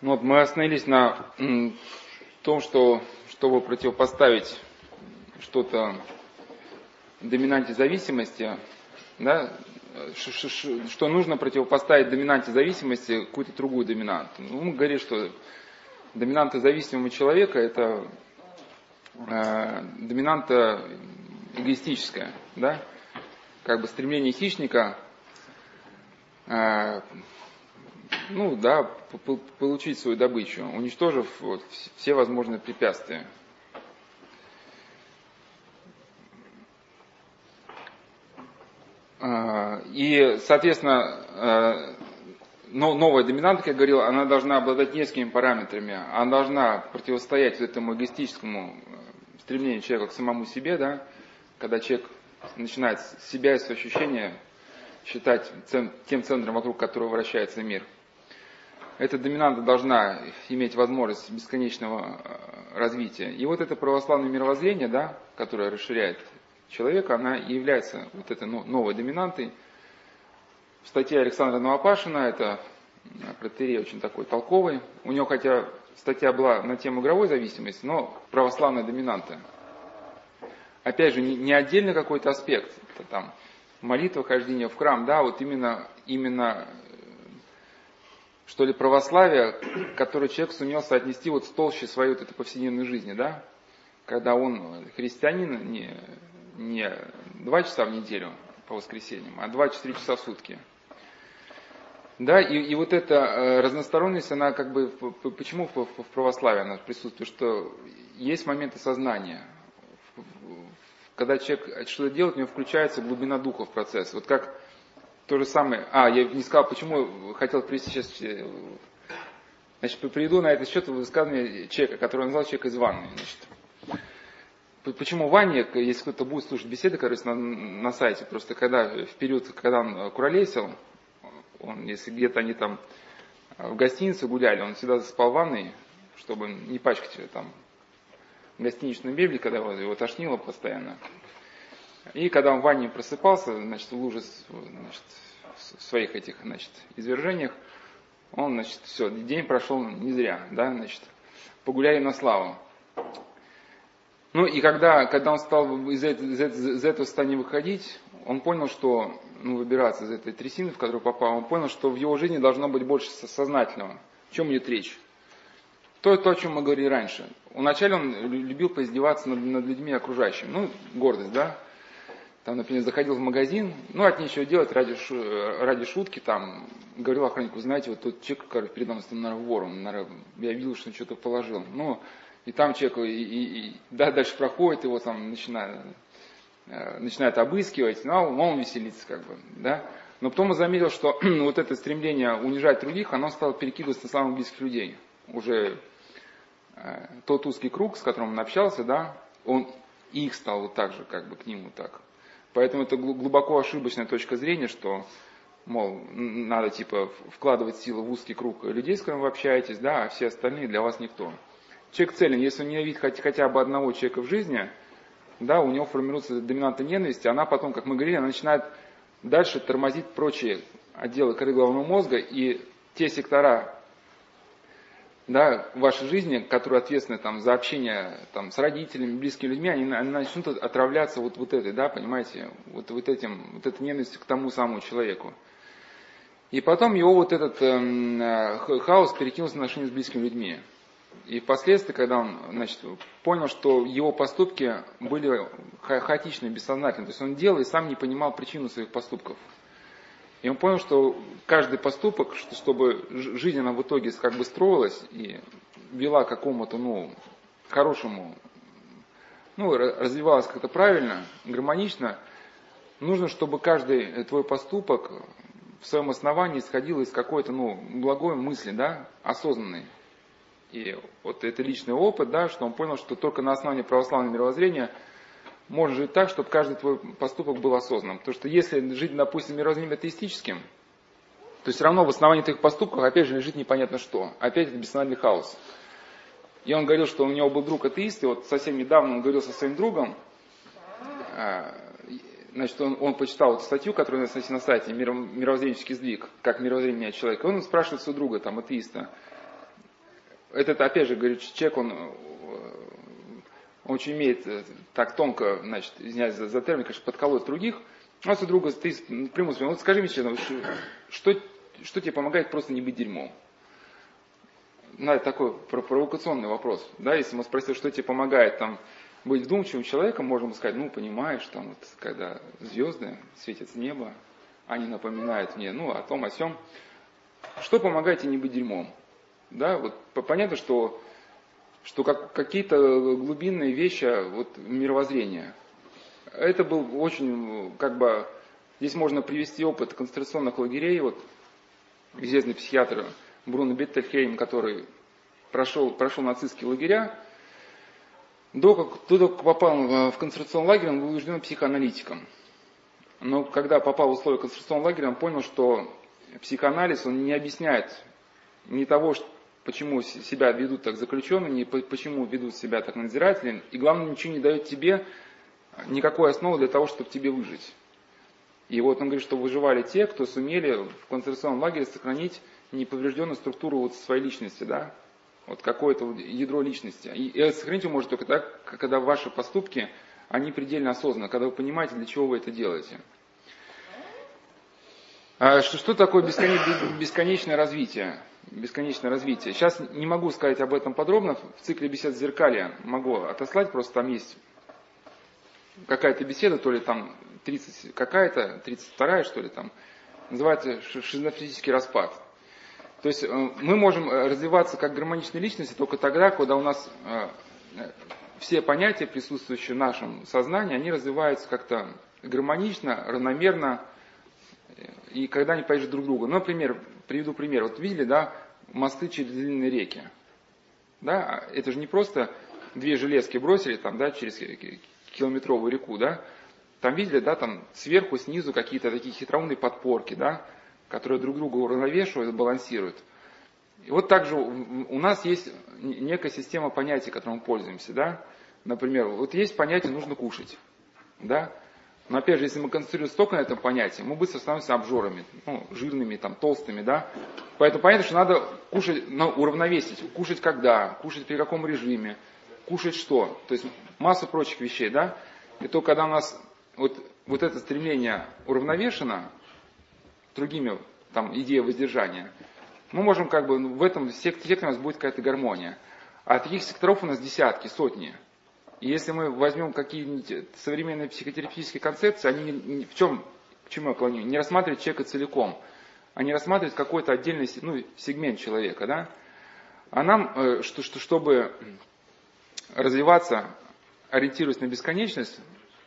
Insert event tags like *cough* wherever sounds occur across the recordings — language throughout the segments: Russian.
Ну вот мы остановились на том, что чтобы противопоставить что-то доминанте зависимости, да, что нужно противопоставить доминанте зависимости какую-то другую доминанту. Ну, мы говорим, что доминанта зависимого человека это э, доминанта эгоистическая, да, как бы стремление хищника, э, ну да, получить свою добычу, уничтожив вот, все возможные препятствия. А, и, соответственно, э, новая доминанта, как я говорил, она должна обладать несколькими параметрами. Она должна противостоять этому эгоистическому э, стремлению человека к самому себе, да, когда человек начинает себя и свои ощущения считать тем центром, вокруг которого вращается мир – эта доминанта должна иметь возможность бесконечного э, развития. И вот это православное мировоззрение, да, которое расширяет человека, она является вот этой новой доминантой. В статье Александра Новопашина, это э, протерей очень такой толковый, у него хотя статья была на тему игровой зависимости, но православная доминанта. Опять же, не, отдельно какой-то аспект, это там молитва, хождение в храм, да, вот именно, именно что ли, православие, которое человек сумел соотнести вот с толще своей вот этой повседневной жизни, да? Когда он христианин не, не два часа в неделю по воскресеньям, а 24 часа в сутки. Да, и, и вот эта э, разносторонность, она как бы, почему в, в православии она присутствует, что есть моменты сознания. Когда человек что-то делает, у него включается глубина духа в процесс. Вот как то же самое. А, я не сказал, почему хотел привести сейчас... Э, значит, приведу на этот счет высказывание человека, который назвал человека из ванны. Значит. Почему в ванне, если кто-то будет слушать беседы, короче, на, на сайте, просто когда в период, когда он куролесил, он, если где-то они там в гостинице гуляли, он всегда спал в ванной, чтобы не пачкать там гостиничную мебель, когда его тошнило постоянно. И когда он в ванне просыпался, значит, в луже значит, в своих этих, значит, извержениях, он, значит, все, день прошел не зря, да, значит, погуляли на славу. Ну и когда, когда он стал из, из, из этого состояния выходить, он понял, что, ну, выбираться из этой трясины, в которую попал, он понял, что в его жизни должно быть больше сознательного. О чем идет речь? То, то, о чем мы говорили раньше. Вначале он любил поиздеваться над, над людьми окружающими. Ну, гордость, да? Там, например, заходил в магазин, ну, от нечего делать, ради, ради шутки, там, говорил охраннику, знаете, вот тот человек, который передо мной, наверное, вор, он, наверное, я видел, что он что-то положил. Ну, и там человек, и, и, и да, дальше проходит, его там э, начинает обыскивать, ну, а он веселится, как бы, да. Но потом он заметил, что *clears throat* вот это стремление унижать других, оно стало перекидываться на самых близких людей. Уже э, тот узкий круг, с которым он общался, да, он их стал вот так же, как бы к нему так Поэтому это глубоко ошибочная точка зрения, что, мол, надо типа вкладывать силы в узкий круг людей, с которыми вы общаетесь, да, а все остальные для вас никто. Человек целен, если он ненавидит хотя, хотя бы одного человека в жизни, да, у него формируется доминанта ненависти, она потом, как мы говорили, она начинает дальше тормозить прочие отделы коры головного мозга, и те сектора да, в вашей жизни, которые ответственны там, за общение там, с родителями, близкими людьми, они, они начнут отравляться вот, вот этой, да, понимаете, вот, вот этим, вот этой ненавистью к тому самому человеку. И потом его вот этот эм, э, хаос перекинулся на отношения с близкими людьми. И впоследствии, когда он значит, понял, что его поступки были ха- хаотичны, бессознательны, то есть он делал и сам не понимал причину своих поступков. И он понял, что каждый поступок, чтобы жизнь она в итоге как бы строилась и вела к какому-то, ну, хорошему, ну, развивалась как-то правильно, гармонично, нужно, чтобы каждый твой поступок в своем основании исходил из какой-то, ну, благой мысли, да, осознанной. И вот это личный опыт, да, что он понял, что только на основании православного мировоззрения – можно жить так, чтобы каждый твой поступок был осознанным. Потому что если жить, допустим, мировоззрением атеистическим, то все равно в основании твоих поступков опять же лежит непонятно что. Опять это бессознательный хаос. И он говорил, что у него был друг атеист, и вот совсем недавно он говорил со своим другом, а, значит, он, он почитал эту статью, которая у на сайте «Мировоззренческий сдвиг», как мировоззрение человека. Он спрашивает своего друга, там, атеиста, этот, опять же, говорю, человек, он очень умеет так тонко, значит, извиняюсь за, за термин, конечно, подколоть других. У нас у друга ты прямую вот скажи мне честно, что, что тебе помогает просто не быть дерьмом? Ну, такой провокационный вопрос. Да, если мы спросили, что тебе помогает там, быть вдумчивым человеком, можем сказать, ну, понимаешь, там, вот, когда звезды светят с неба, они напоминают мне, ну, о том, о сем. Что помогает тебе не быть дерьмом? Да, вот понятно, что, что как, какие-то глубинные вещи вот, мировоззрения. Это был очень, как бы, здесь можно привести опыт концентрационных лагерей. Вот известный психиатр Бруно Беттельхейм, который прошел, прошел нацистские лагеря, до как, до как попал в концентрационный лагерь, он был убежден психоаналитиком. Но когда попал в условия концентрационного лагеря, он понял, что психоанализ, он не объясняет ни того, почему себя ведут так заключенные, почему ведут себя так надзиратели, и главное, ничего не дает тебе никакой основы для того, чтобы тебе выжить. И вот он говорит, что выживали те, кто сумели в концентрационном лагере сохранить неповрежденную структуру вот своей личности, да, вот какое-то ядро личности. И, и сохранить его может только так, когда ваши поступки, они предельно осознанны, когда вы понимаете, для чего вы это делаете. А что, что такое бесконечное развитие? Бесконечное развитие. Сейчас не могу сказать об этом подробно. В цикле бесед зеркалья могу отослать, просто там есть какая-то беседа, то ли там 30 какая-то, 32 что ли там, называется шизофренический распад. То есть э, мы можем э, развиваться как гармоничные личности только тогда, когда у нас э, все понятия, присутствующие в нашем сознании, они развиваются как-то гармонично, равномерно, и когда они поддерживают друг друга. Например, приведу пример. Вот видели, да, мосты через длинные реки. Да, это же не просто две железки бросили там, да, через километровую реку, да. Там видели, да, там сверху, снизу какие-то такие хитроумные подпорки, да, которые друг друга уравновешивают, балансируют. И вот также у нас есть некая система понятий, которой мы пользуемся, да. Например, вот есть понятие «нужно кушать», да. Но опять же, если мы концентрируемся только на этом понятии, мы быстро становимся обжорами, ну, жирными, там, толстыми, да. Поэтому понятно, что надо кушать, ну, уравновесить. Кушать когда, кушать при каком режиме, кушать что. То есть массу прочих вещей, да. И то, когда у нас вот, вот это стремление уравновешено, другими там, идеей воздержания, мы можем как бы ну, в этом секторе у нас будет какая-то гармония. А таких секторов у нас десятки, сотни. Если мы возьмем какие-нибудь современные психотерапевтические концепции, они в чем, к чему я клоню? Не рассматривать человека целиком, а не рассматривать какой-то отдельный ну, сегмент человека. Да? А нам, э, что, что, чтобы развиваться, ориентируясь на бесконечность,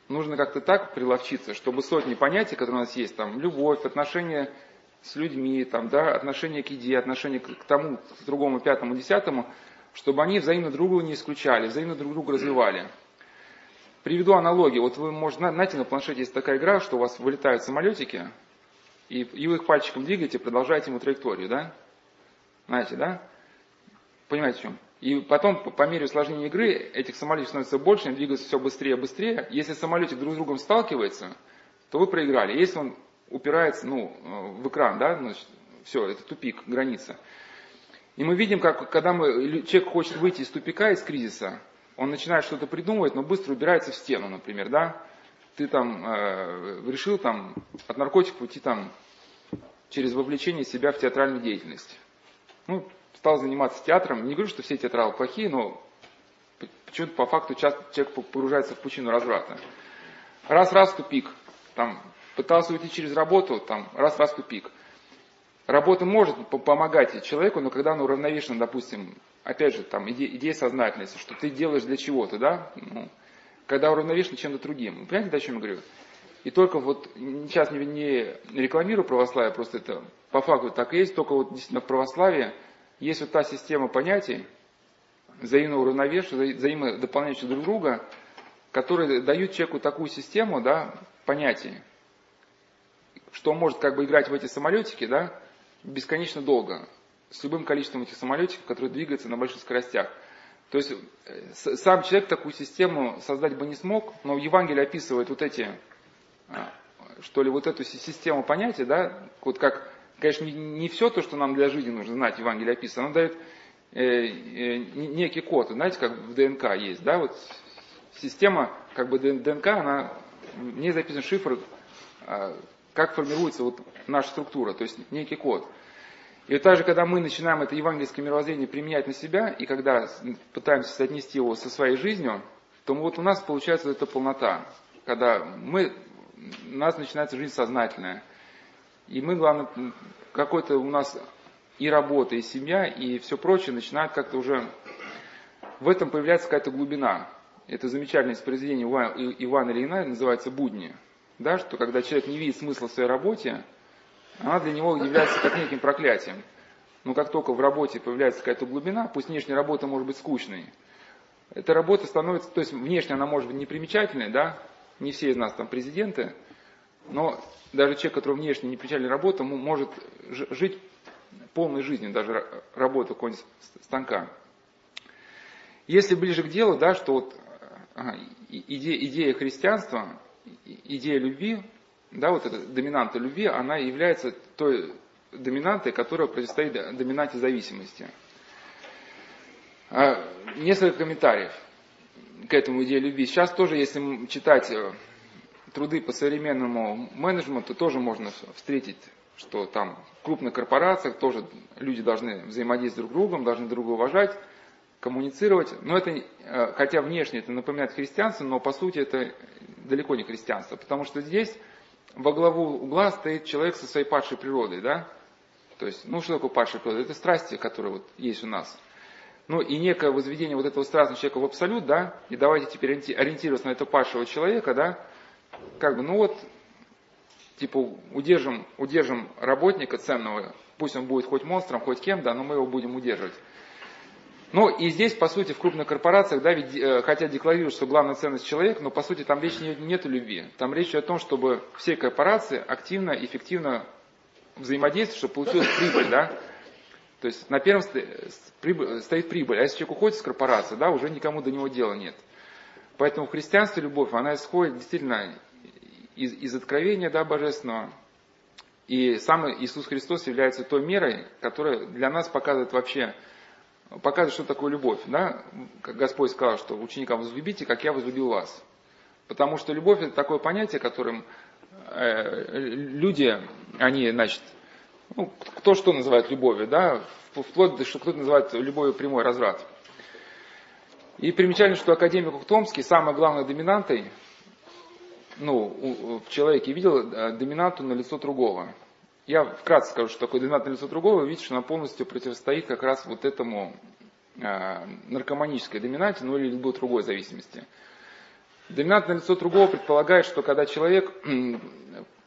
нужно как-то так приловчиться, чтобы сотни понятий, которые у нас есть, там, любовь, отношения с людьми, там, да, отношение к еде, отношение к тому, к другому, пятому, десятому, чтобы они взаимно друг друга не исключали, взаимно друг друга развивали. Приведу аналогию. Вот вы, может, знаете, на планшете есть такая игра, что у вас вылетают самолетики, и, и вы их пальчиком двигаете, продолжаете ему траекторию, да? Знаете, да? Понимаете, в чем? И потом, по мере усложнения игры, этих самолетов становится больше, они двигаются все быстрее и быстрее. Если самолетик друг с другом сталкивается, то вы проиграли. Если он упирается ну, в экран, да, значит, все, это тупик, граница. И мы видим, как когда мы, человек хочет выйти из тупика, из кризиса, он начинает что-то придумывать, но быстро убирается в стену, например, да. Ты там э, решил там от наркотиков уйти там через вовлечение себя в театральную деятельность. Ну, стал заниматься театром. Не говорю, что все театралы плохие, но почему-то по факту часто человек погружается в пучину разврата. Раз-раз тупик. Там, пытался уйти через работу, там, раз-раз тупик. Работа может помогать человеку, но когда она уравновешена, допустим, опять же, там, идея, идея сознательности, что ты делаешь для чего-то, да, ну, когда уравновешена чем-то другим. Вы понимаете, о чем я говорю? И только вот, сейчас не, не рекламирую православие, просто это по факту так и есть, только вот действительно в православии есть вот та система понятий, взаимно уравновешивающих, взаимно дополняющих друг друга, которые дают человеку такую систему да, понятий, что он может как бы играть в эти самолетики да, бесконечно долго, с любым количеством этих самолетиков, которые двигаются на больших скоростях. То есть э, сам человек такую систему создать бы не смог, но Евангелие описывает вот эти, а, что ли, вот эту систему понятий, да, вот как Конечно, не, не все то, что нам для жизни нужно знать, Евангелие описано, оно дает некий код, знаете, как в ДНК есть, да, вот система, как бы ДНК, она, в ней записан шифр, а, как формируется вот наша структура, то есть некий код. И вот также, когда мы начинаем это евангельское мировоззрение применять на себя, и когда пытаемся соотнести его со своей жизнью, то вот у нас получается эта полнота, когда мы, у нас начинается жизнь сознательная. И мы, главное, какой-то у нас и работа, и семья, и все прочее начинает как-то уже... В этом появляется какая-то глубина. Это замечательное произведение Ивана Ильина, называется «Будни». Да, что когда человек не видит смысла в своей работе, она для него является как неким проклятием. Но как только в работе появляется какая-то глубина, пусть внешняя работа может быть скучной, эта работа становится, то есть внешне она может быть непримечательной, да, не все из нас там президенты, но даже человек, который внешне непримечательная работа, может жить полной жизнью, даже работа какого-нибудь станка. Если ближе к делу, да, что вот идея, идея христианства, идея любви, да, вот эта доминанта любви, она является той доминантой, которая противостоит доминанте зависимости. А, несколько комментариев к этому идее любви. Сейчас тоже, если читать э, труды по современному менеджменту, тоже можно встретить, что там в крупных корпорациях тоже люди должны взаимодействовать друг с другом, должны друг друга уважать, коммуницировать. Но это, э, хотя внешне это напоминает христианство, но по сути это далеко не христианство. Потому что здесь во главу угла стоит человек со своей падшей природой, да? То есть, ну что такое падшая природа? Это страсти, которые вот есть у нас. Ну и некое возведение вот этого страстного человека в абсолют, да, и давайте теперь ориентироваться на этого падшего человека, да, как бы, ну вот, типа, удержим, удержим работника ценного, пусть он будет хоть монстром, хоть кем, да, но мы его будем удерживать. Ну и здесь, по сути, в крупных корпорациях, да, ведь э, хотят декларировать, что главная ценность человек, но по сути там речь не, нет о любви. Там речь о том, чтобы все корпорации активно, эффективно взаимодействовать, чтобы получилась прибыль, да. То есть на первом стоит прибыль, а если человек уходит из корпорации, да, уже никому до него дела нет. Поэтому в христианстве любовь, она исходит действительно из, из откровения да, божественного. И сам Иисус Христос является той мерой, которая для нас показывает вообще показывает, что такое любовь. Да? Как Господь сказал, что ученикам возлюбите, как я возлюбил вас. Потому что любовь это такое понятие, которым э, люди, они, значит, ну, кто что называет любовью, да, вплоть до, что кто-то называет любовью прямой разврат. И примечательно, что академик Ухтомский самой главной доминантой, ну, в человеке видел э, доминанту на лицо другого. Я вкратце скажу, что такое доминантное лицо другого. Вы видите, что она полностью противостоит как раз вот этому э, наркоманической доминанте, ну или любой другой зависимости. Доминантное лицо другого предполагает, что когда человек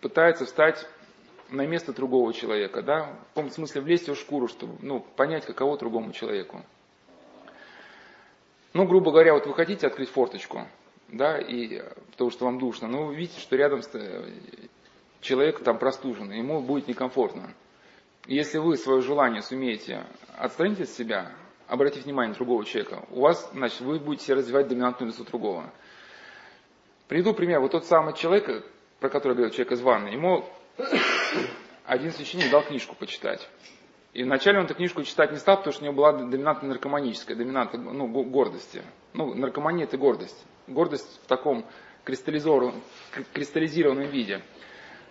пытается встать на место другого человека, да, в каком смысле влезть в шкуру, чтобы ну, понять, каково другому человеку. Ну, грубо говоря, вот вы хотите открыть форточку, да, и, потому что вам душно, но вы видите, что рядом человек там простуженный, ему будет некомфортно. Если вы свое желание сумеете отстранить от себя, обратить внимание другого человека, у вас, значит, вы будете развивать доминантную лицо другого. Приведу пример. Вот тот самый человек, про который говорил человек из ванны, ему *coughs* один священник дал книжку почитать. И вначале он эту книжку читать не стал, потому что у него была доминанта наркоманическая, доминанта ну, гордости. Ну, наркомания это гордость. Гордость в таком кристаллизированном виде.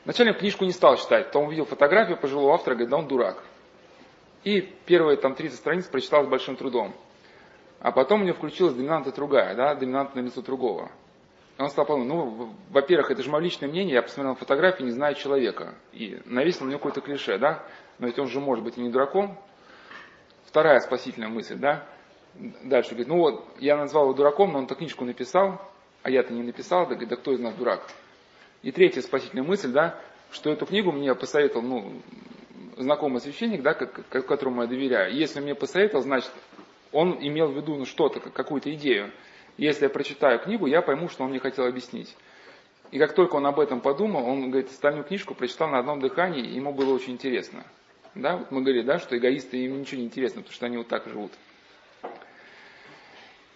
Он книжку не стал читать, потом увидел фотографию пожилого автора, говорит, да он дурак. И первые там 30 страниц прочитал с большим трудом. А потом у него включилась доминанта другая, да, доминантное лицо другого. Он стал подумать, ну, во-первых, это же мое личное мнение, я посмотрел на фотографии, не знаю человека. И навесил на него какое-то клише, да, но ведь он же может быть и не дураком. Вторая спасительная мысль, да, дальше говорит, ну вот, я назвал его дураком, но он-то книжку написал, а я-то не написал, да, говорит, да кто из нас дурак? И третья спасительная мысль, да, что эту книгу мне посоветовал, ну, знакомый священник, да, которому я доверяю. Если мне посоветовал, значит, он имел в виду ну, что-то, какую-то идею. Если я прочитаю книгу, я пойму, что он мне хотел объяснить. И как только он об этом подумал, он, говорит, остальную книжку прочитал на одном дыхании, и ему было очень интересно. Да, вот мы говорили, да, что эгоисты им ничего не интересно, потому что они вот так живут.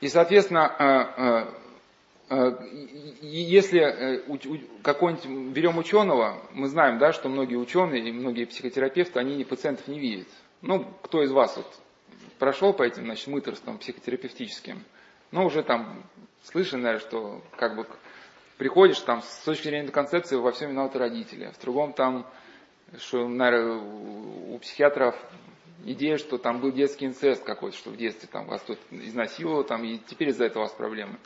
И, соответственно, э, Э, если э, какой-нибудь, берем ученого, мы знаем, да, что многие ученые и многие психотерапевты, они пациентов не видят. Ну, кто из вас вот прошел по этим, значит, мыторствам психотерапевтическим, но уже там слышно, наверное, что как бы приходишь там с точки зрения концепции во всем виноваты родители, а в другом там, что, наверное, у психиатров идея, что там был детский инцест какой-то, что в детстве там вас тут изнасиловало, там, и теперь из-за этого у вас проблемы.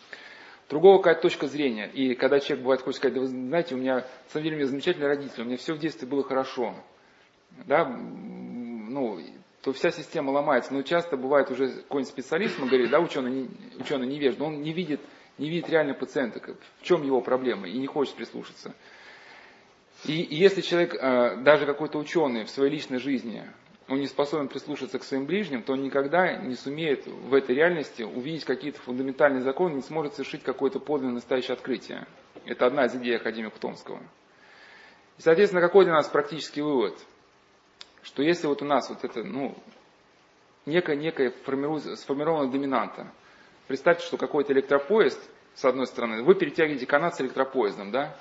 Другого какая-то точка зрения. И когда человек бывает хочет сказать, да вы знаете, у меня, на самом деле, у меня замечательные родители, у меня все в детстве было хорошо. Да, ну, то вся система ломается. Но часто бывает уже какой-нибудь специалист, мы говорим, да, ученый, ученый невежда, он не видит, не видит реально пациента, в чем его проблема, и не хочет прислушаться. И, и если человек, э, даже какой-то ученый в своей личной жизни, он не способен прислушаться к своим ближним, то он никогда не сумеет в этой реальности увидеть какие-то фундаментальные законы, не сможет совершить какое-то подлинное настоящее открытие. Это одна из идей академика Томского. И, соответственно, какой для нас практический вывод? Что если вот у нас вот это, ну, некая, некая сформированная доминанта, представьте, что какой-то электропоезд, с одной стороны, вы перетягиваете канат с электропоездом, да?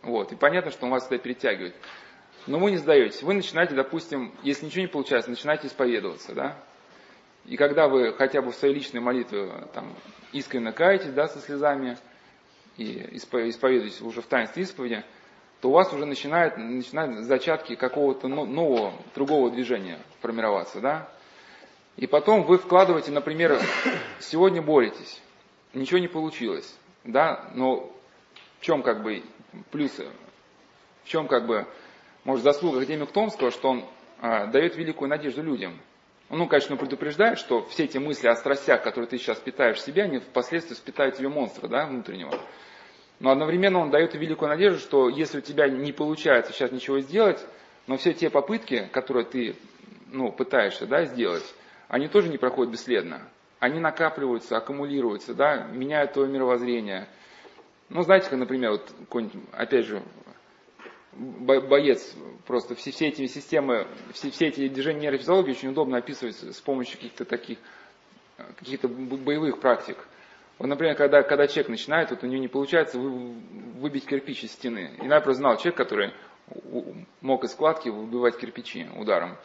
Вот, и понятно, что он вас это перетягивает. Но вы не сдаетесь. Вы начинаете, допустим, если ничего не получается, начинаете исповедоваться, да? И когда вы хотя бы в своей личной молитве там, искренне каетесь, да, со слезами, и исповедуетесь уже в таинстве исповеди, то у вас уже начинают, начинают зачатки какого-то нового, другого движения формироваться, да? И потом вы вкладываете, например, сегодня боретесь, ничего не получилось, да, но в чем как бы плюсы, в чем как бы может, заслуга академика Томского, что он а, дает великую надежду людям. Ну, конечно, предупреждает, что все эти мысли о страстях, которые ты сейчас питаешь в себе, они впоследствии впитают тебе монстра, да, внутреннего. Но одновременно он дает великую надежду, что если у тебя не получается сейчас ничего сделать, но все те попытки, которые ты ну, пытаешься да, сделать, они тоже не проходят бесследно. Они накапливаются, аккумулируются, да, меняют твое мировоззрение. Ну, знаете, как, например, вот, опять же, боец, просто все, все эти системы, все, все эти движения нейрофизиологии очень удобно описывать с помощью каких-то таких, каких-то боевых практик. Вот, например, когда, когда человек начинает, вот у него не получается вы, выбить кирпич из стены. И я просто знал человек, который мог из складки выбивать кирпичи ударом.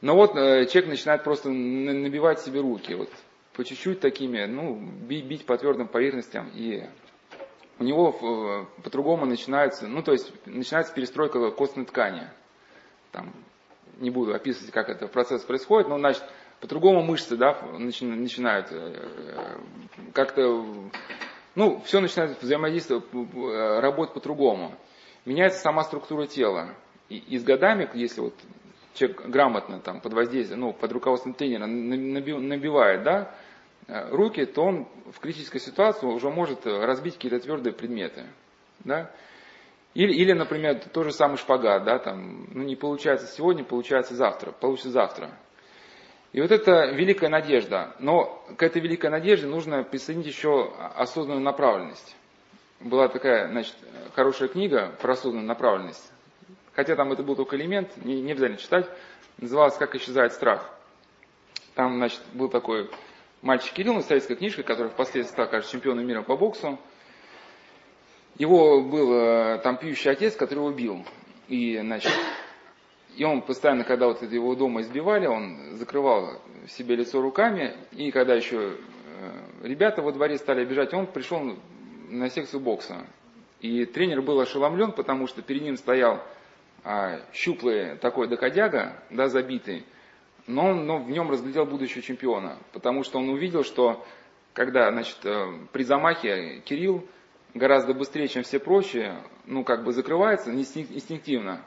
Но вот э, человек начинает просто набивать себе руки, вот по чуть-чуть такими, ну, бить, бить по твердым поверхностям, и у него э, по-другому начинается, ну то есть начинается перестройка костной ткани. Там, не буду описывать, как это процесс происходит, но значит, по-другому мышцы да, начинают э, как-то, ну, все начинает взаимодействовать, э, работать по-другому. Меняется сама структура тела. И, и с годами, если вот человек грамотно там, под воздействием, ну, под руководством тренера набивает, да, Э, руки, то он в критической ситуации уже может э, разбить какие-то твердые предметы. Да? Или, или, например, тот же самый шпагат, да, там, ну, не получается сегодня, получается завтра, получится завтра. И вот это великая надежда. Но к этой великой надежде нужно присоединить еще осознанную направленность. Была такая, значит, хорошая книга про осознанную направленность. Хотя там это был только элемент, не, не обязательно читать. Называлась «Как исчезает страх». Там, значит, был такой мальчик Кирилл, советская книжка, которая впоследствии стал, кажется, чемпионом мира по боксу. Его был э, там пьющий отец, который его бил. И, значит, и он постоянно, когда вот его дома избивали, он закрывал себе лицо руками. И когда еще э, ребята во дворе стали обижать, он пришел на секцию бокса. И тренер был ошеломлен, потому что перед ним стоял а, щуплый такой доходяга, да, забитый, но но в нем разглядел будущего чемпиона, потому что он увидел, что когда значит, э, при замахе Кирилл гораздо быстрее, чем все прочие, ну как бы закрывается инстинктивно.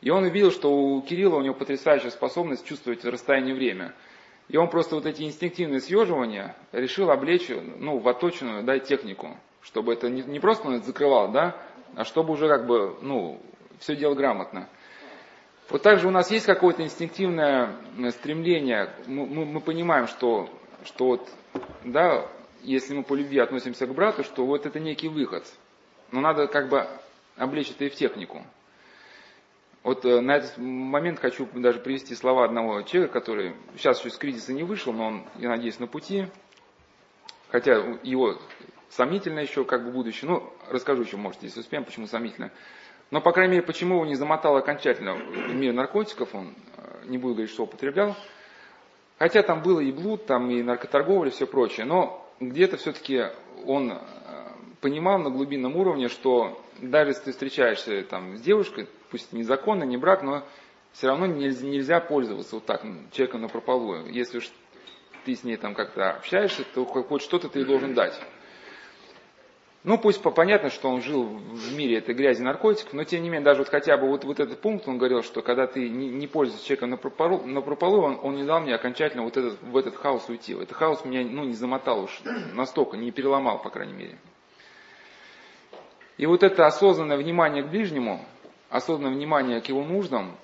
И он увидел, что у Кирилла у него потрясающая способность чувствовать расстояние время. И он просто вот эти инстинктивные съеживания решил облечь ну, в отточенную да, технику, чтобы это не, не просто он закрывал, да, а чтобы уже как бы ну, все делал грамотно. Вот также у нас есть какое-то инстинктивное стремление, мы, мы, мы понимаем, что, что вот, да, если мы по любви относимся к брату, что вот это некий выход. Но надо как бы облечь это и в технику. Вот э, на этот момент хочу даже привести слова одного человека, который сейчас еще из кризиса не вышел, но он, я надеюсь, на пути. Хотя его сомнительно еще как бы будущее. Ну, расскажу еще, может, если успеем, почему сомнительно. Но, по крайней мере, почему его не замотал окончательно в мир наркотиков, он э, не буду говорить, что употреблял. Хотя там было и блуд, там и наркоторговля, и все прочее. Но где-то все-таки он э, понимал на глубинном уровне, что даже если ты встречаешься там, с девушкой, пусть незаконно, не брак, но все равно нельзя, нельзя пользоваться вот так человеком на прополую. Если уж ты с ней там как-то общаешься, то хоть что-то ты должен дать. Ну, пусть понятно, что он жил в мире этой грязи наркотиков, но тем не менее, даже вот хотя бы вот, вот этот пункт, он говорил, что когда ты не, не пользуешься человеком на прополу, на прополу он, он не дал мне окончательно вот этот, в этот хаос уйти. Этот хаос меня ну, не замотал уж *clears throat* настолько, не переломал, по крайней мере. И вот это осознанное внимание к ближнему, осознанное внимание к его нуждам,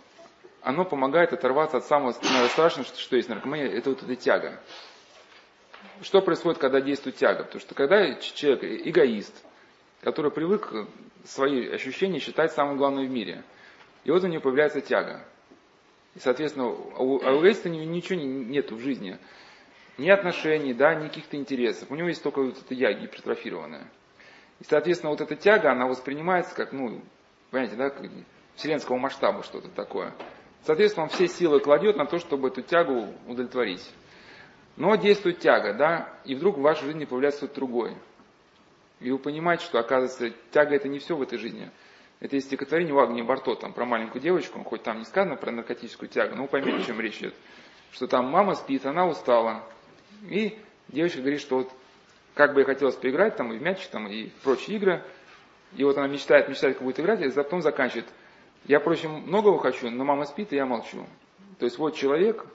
оно помогает оторваться от самого страшного, что, что есть наркомания, это вот эта тяга что происходит, когда действует тяга? Потому что когда человек эгоист, который привык свои ощущения считать самым главным в мире, и вот у него появляется тяга. И, соответственно, у, а эгоиста ничего нет в жизни. Ни отношений, да, ни каких-то интересов. У него есть только вот эта я гипертрофированная. И, соответственно, вот эта тяга, она воспринимается как, ну, понимаете, да, вселенского масштаба что-то такое. Соответственно, он все силы кладет на то, чтобы эту тягу удовлетворить. Но действует тяга, да, и вдруг в вашей жизни появляется что-то другое. И вы понимаете, что, оказывается, тяга это не все в этой жизни. Это есть стихотворение у Агнии Барто, там, про маленькую девочку, хоть там не сказано про наркотическую тягу, но вы поймете, о чем речь идет. Что там мама спит, она устала. И девочка говорит, что вот как бы ей хотелось поиграть, там, и в мячик, там, и прочие игры. И вот она мечтает, мечтает, как будет играть, и потом заканчивает. Я, впрочем, многого хочу, но мама спит, и я молчу. То есть вот человек,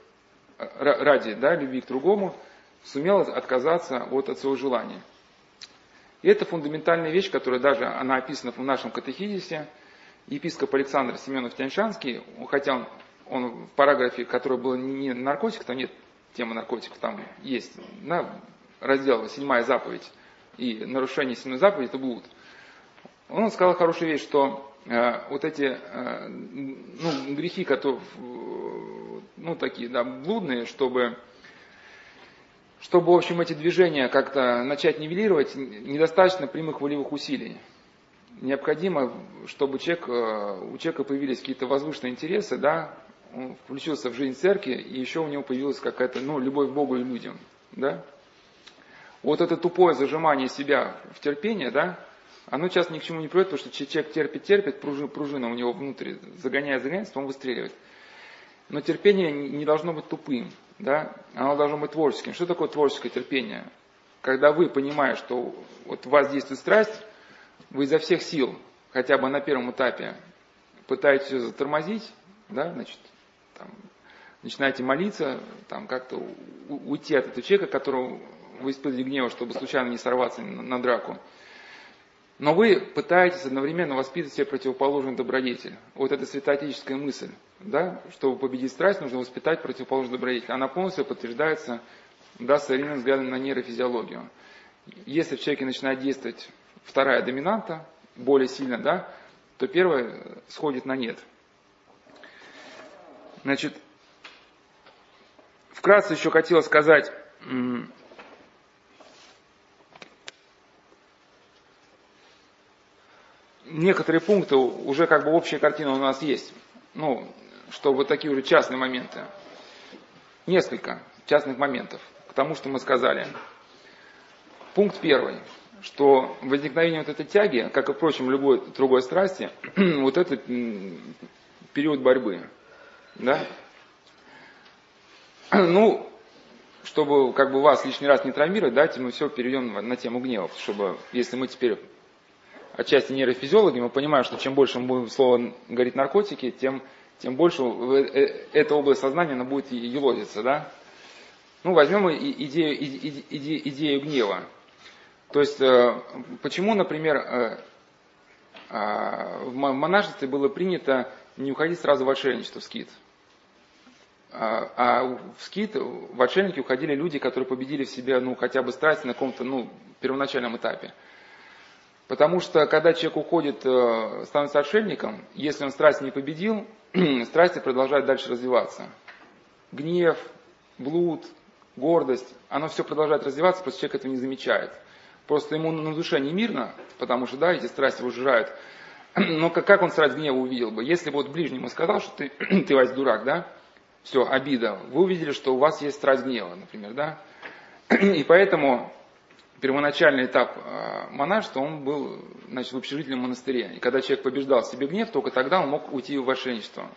ради да, любви к другому сумел отказаться вот от своего желания. И это фундаментальная вещь, которая даже она описана в нашем катехизисе. Епископ Александр Семенов Тяньшанский, хотя он, он в параграфе, который был не наркотик, там нет темы наркотиков, там есть да, раздел «Седьмая заповедь» и нарушение седьмой заповеди – это блуд. Он сказал хорошую вещь, что э, вот эти э, ну, грехи, которые ну, такие, да, блудные, чтобы, чтобы, в общем, эти движения как-то начать нивелировать, недостаточно прямых волевых усилий. Необходимо, чтобы человек, э, у человека появились какие-то возвышенные интересы, да, он включился в жизнь церкви, и еще у него появилась какая-то, ну, любовь к Богу и людям, да. Вот это тупое зажимание себя в терпение, да, оно часто ни к чему не приводит, потому что человек терпит, терпит, пружина, пружина у него внутри загоняет, загоняет, он выстреливает. Но терпение не должно быть тупым, да? оно должно быть творческим. Что такое творческое терпение? Когда вы, понимая, что вот у вас действует страсть, вы изо всех сил, хотя бы на первом этапе, пытаетесь ее затормозить, да, значит, там, начинаете молиться, там, как-то уйти от этого человека, которого вы испытываете гнева, чтобы случайно не сорваться на, на драку. Но вы пытаетесь одновременно воспитывать себе противоположный добродетель. Вот это святоотеческая мысль. Да? Чтобы победить страсть, нужно воспитать противоположный добродетель. Она полностью подтверждается да, современным взглядом на нейрофизиологию. Если в человеке начинает действовать вторая доминанта, более сильно, да, то первая сходит на нет. Значит, вкратце еще хотела сказать, некоторые пункты, уже как бы общая картина у нас есть. Ну, что вот такие уже частные моменты. Несколько частных моментов к тому, что мы сказали. Пункт первый, что возникновение вот этой тяги, как и, впрочем, любой другой страсти, *clears throat* вот это период борьбы. Да? *clears throat* Ну, чтобы как бы вас лишний раз не травмировать, давайте мы все перейдем на тему гнева, чтобы, если мы теперь отчасти нейрофизиологи, мы понимаем, что чем больше мы будем слово говорить наркотики, тем, тем больше э, эта область сознания она будет елозиться, да? Ну, возьмем идею, идею, идею гнева. То есть, э, почему, например, э, в монашестве было принято не уходить сразу в отшельничество, в скит. А, а в скит, в отшельники уходили люди, которые победили в себе, ну, хотя бы страсть на каком-то, ну, первоначальном этапе. Потому что, когда человек уходит, э, становится отшельником, если он страсть не победил, *clears throat* страсти продолжают дальше развиваться. Гнев, блуд, гордость, оно все продолжает развиваться, просто человек этого не замечает. Просто ему на душе не мирно, потому что, да, эти страсти его сжирают. *clears throat* Но как, он страсть гнева увидел бы? Если бы вот ближнему сказал, что ты, *clears throat* ты Вась дурак, да? Все, обида. Вы увидели, что у вас есть страсть гнева, например, да? И поэтому первоначальный этап э, монашества, он был значит, в общежительном монастыре. И когда человек побеждал себе гнев, только тогда он мог уйти в вошенничество.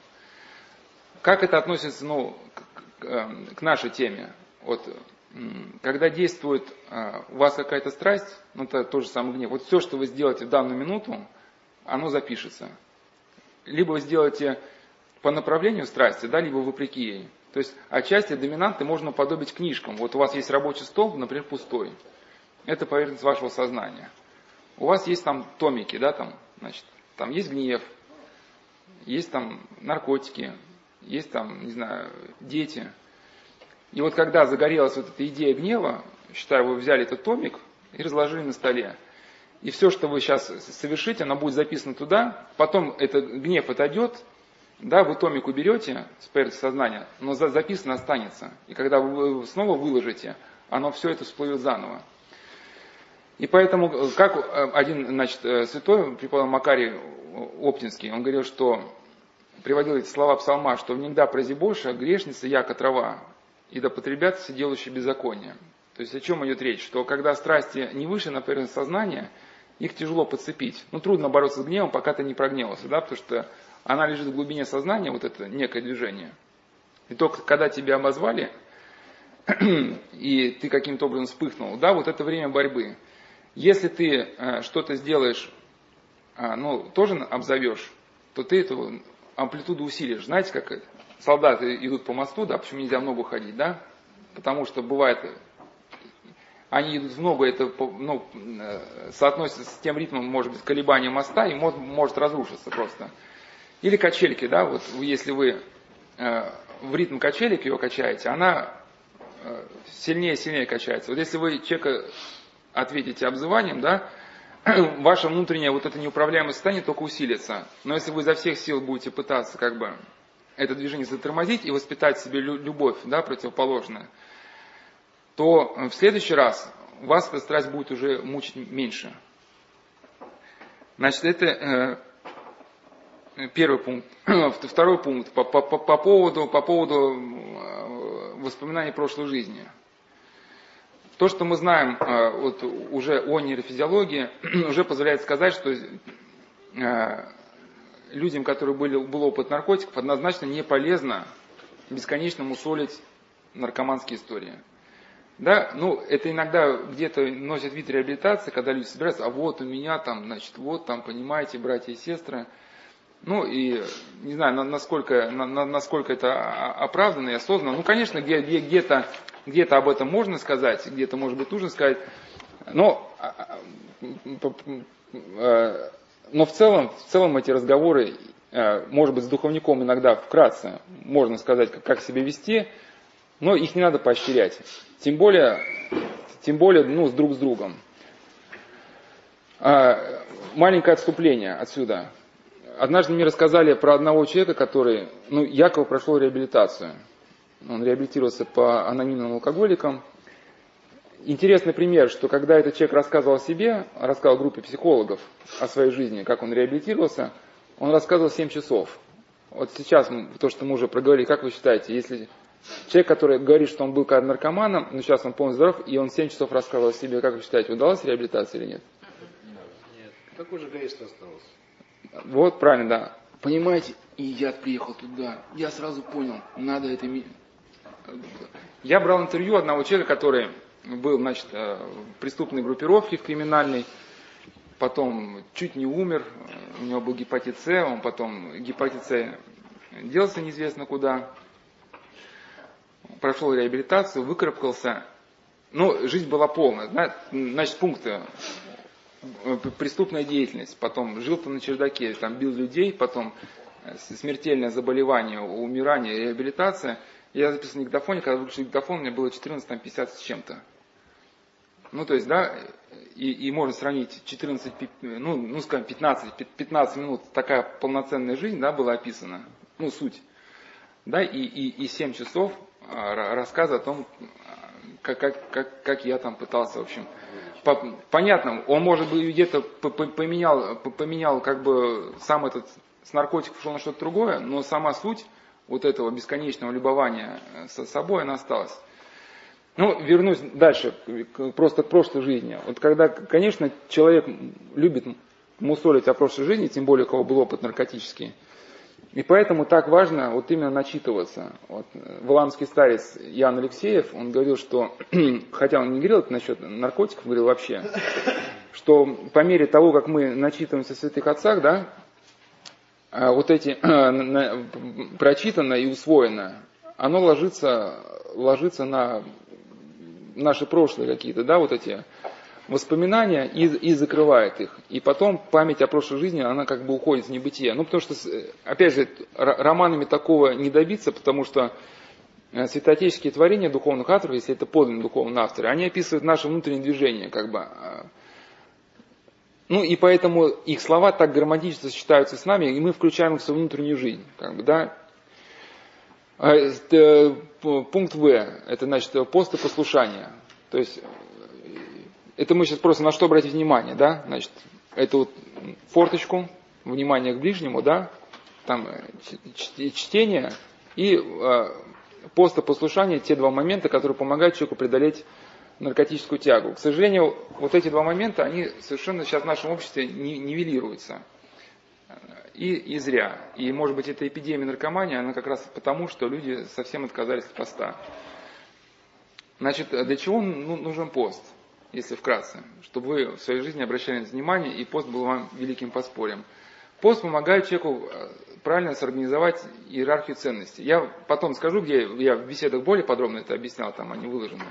Как это относится ну, к, к, эм, нашей теме? Вот, когда действует э, у вас какая-то страсть, ну это тоже самый гнев. Вот все, что вы сделаете в данную минуту, оно запишется. Либо вы сделаете по направлению страсти, да, либо вопреки ей. То есть отчасти доминанты можно подобить книжкам. Вот у вас есть рабочий стол, например, пустой. Это поверхность вашего сознания. У вас есть там томики, да, там, значит, там есть гнев, есть там наркотики, есть там, не знаю, дети. И вот когда загорелась вот эта идея гнева, считаю, вы взяли этот томик и разложили на столе. И все, что вы сейчас совершите, оно будет записано туда, потом этот гнев отойдет, да, вы томик уберете с поверхности сознания, но записано останется. И когда вы снова выложите, оно все это всплывет заново. И поэтому, э, как э, один значит, э, святой, преподобный Макарий Оптинский, он говорил, что приводил эти слова псалма, что «Внегда прозибоша, грешница, яко трава, и да потребят все делающие беззаконие». То есть о чем идет речь? Что когда страсти не выше на поверхность сознания, их тяжело подцепить. Ну, трудно бороться с гневом, пока ты не прогневался, да, потому что она лежит в глубине сознания, вот это некое движение. И только когда тебя обозвали, *clears throat* и ты каким-то образом вспыхнул, да, вот это время борьбы. Если ты э, что-то сделаешь, э, ну, тоже обзовешь, то ты эту амплитуду усилишь. Знаете, как солдаты идут по мосту, да, почему нельзя в ногу ходить, да? Потому что бывает, они идут в ногу, это ну, э, соотносится с тем ритмом, может быть, колебания моста, и может, может разрушиться просто. Или качельки, да, вот если вы в ритм качелек ее качаете, она сильнее и сильнее качается. Вот если вы человека ответите обзыванием, да, *clears throat* ваше внутреннее вот это неуправляемое состояние только усилится. Но если вы изо всех сил будете пытаться как бы это движение затормозить и воспитать в себе любовь, да, противоположную, то в следующий раз вас эта страсть будет уже мучить меньше. Значит, это э, первый пункт. *clears throat* Второй пункт по, по, по, поводу, по поводу э, воспоминаний прошлой жизни. То, что мы знаем э, вот, уже о нейрофизиологии, *clears throat* уже позволяет сказать, что э, людям, которые были, был опыт наркотиков, однозначно не полезно бесконечно мусолить наркоманские истории. Да, ну, это иногда где-то носит вид реабилитации, когда люди собираются, а вот у меня там, значит, вот там, понимаете, братья и сестры. Ну, и не знаю, насколько, насколько это оправданно и осознанно. Ну, конечно, где-то где-то об этом можно сказать, где-то, может быть, нужно сказать. Но, а, а, э, но в, целом, в целом эти разговоры, э, может быть, с духовником иногда вкратце можно сказать, как себя вести, но их не надо поощрять. Тем более, тем более ну, с друг с другом. А, маленькое отступление отсюда. Однажды мне рассказали про одного человека, который, ну, якобы прошел реабилитацию – он реабилитировался по анонимным алкоголикам. Интересный пример, что когда этот человек рассказывал о себе, рассказал группе психологов о своей жизни, как он реабилитировался, он рассказывал 7 часов. Вот сейчас, то, что мы уже проговорили, как вы считаете, если человек, который говорит, что он был когда наркоманом, но сейчас он полностью здоров, и он 7 часов рассказывал о себе, как вы считаете, удалась реабилитация или нет? Нет. Такой же эгоист остался. Вот, правильно, да. Понимаете, и я приехал туда, я сразу понял, надо это я брал интервью одного человека, который был, значит, э, в преступной группировке, в криминальной, потом чуть не умер, у него был гепатит С, он потом гепатит С делся неизвестно куда, прошел реабилитацию, выкарабкался. Ну, жизнь была полная. Значит, пункты. Э, преступная деятельность, потом жил там на чердаке, там бил людей, потом э, смертельное заболевание, умирание, реабилитация – я записал на диктофоне, когда выключил диктофон, меня было 14.50 с чем-то. Ну, то есть, да, и, и можно сравнить 14, ну, ну, скажем, 15, 15 минут, такая полноценная жизнь, да, была описана, ну, суть. Да, и, и, и 7 часов а, рассказа о том, как, как, как, как я там пытался, в общем, понятно, он может быть где-то поменял, поменял как бы сам этот с наркотиков шел на что-то другое, но сама суть вот этого бесконечного любования э, со собой, она осталась. Ну, вернусь дальше, просто к прошлой жизни. Вот когда, конечно, человек любит мусолить о прошлой жизни, тем более у кого был опыт наркотический, и поэтому так важно вот именно начитываться. Вот, э, Валамский старец Ян Алексеев, он говорил, что, *clears throat* хотя он не говорил это насчет наркотиков, говорил вообще, что по мере того, как мы начитываемся в святых отцах, да, а вот эти *clears throat* прочитанное и усвоенное, оно ложится, ложится на наши прошлые какие-то, да, вот эти воспоминания и, и закрывает их. И потом память о прошлой жизни, она как бы уходит в небытие. Ну, потому что, опять же, романами такого не добиться, потому что э, святоотеческие творения духовных авторов, если это подлинные духовные авторы, они описывают наше внутреннее движение, как бы. А. Ну, и поэтому их слова так грамматически сочетаются с нами, и мы включаем их в свою внутреннюю жизнь, как бы, да. А, э, пункт В, это значит пост и послушание. То есть это мы сейчас просто на что обратить внимание, да? Значит, это вот форточку, внимание к ближнему, да? Там э, чтение и э, постопослушание, те два момента, которые помогают человеку преодолеть наркотическую тягу. К сожалению, вот эти два момента, они совершенно сейчас в нашем обществе нивелируются. И, и зря. И, может быть, эта эпидемия наркомании, она как раз потому, что люди совсем отказались от поста. Значит, для чего ну, нужен пост? Если вкратце, чтобы вы в своей жизни обращали внимание, и пост был вам великим подспорьем. Пост помогает человеку э, правильно сорганизовать иерархию ценностей. Я потом скажу, где я в беседах более подробно это объяснял, там они выложены.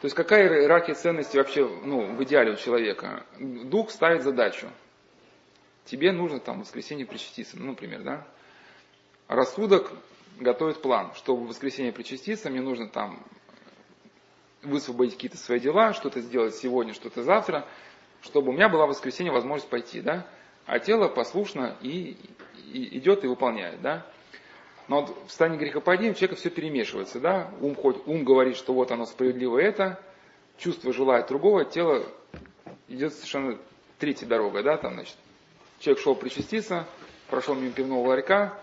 То есть какая иерархия ценностей вообще ну, в идеале у человека? Дух ставит задачу. Тебе нужно там в воскресенье причаститься, ну, например, да? Рассудок готовит план, чтобы в воскресенье причаститься, мне нужно там высвободить какие-то свои дела, что-то сделать сегодня, что-то завтра, чтобы у меня была в воскресенье возможность пойти, да? А тело послушно и, и идет и выполняет, да? Но вот в стане грехопадения у человека все перемешивается, да? Ум, хоть, ум говорит, что вот оно справедливо это, чувство желает другого, тело идет совершенно третья дорога, да, там, значит. Человек шел причаститься, прошел мимо пивного ларька,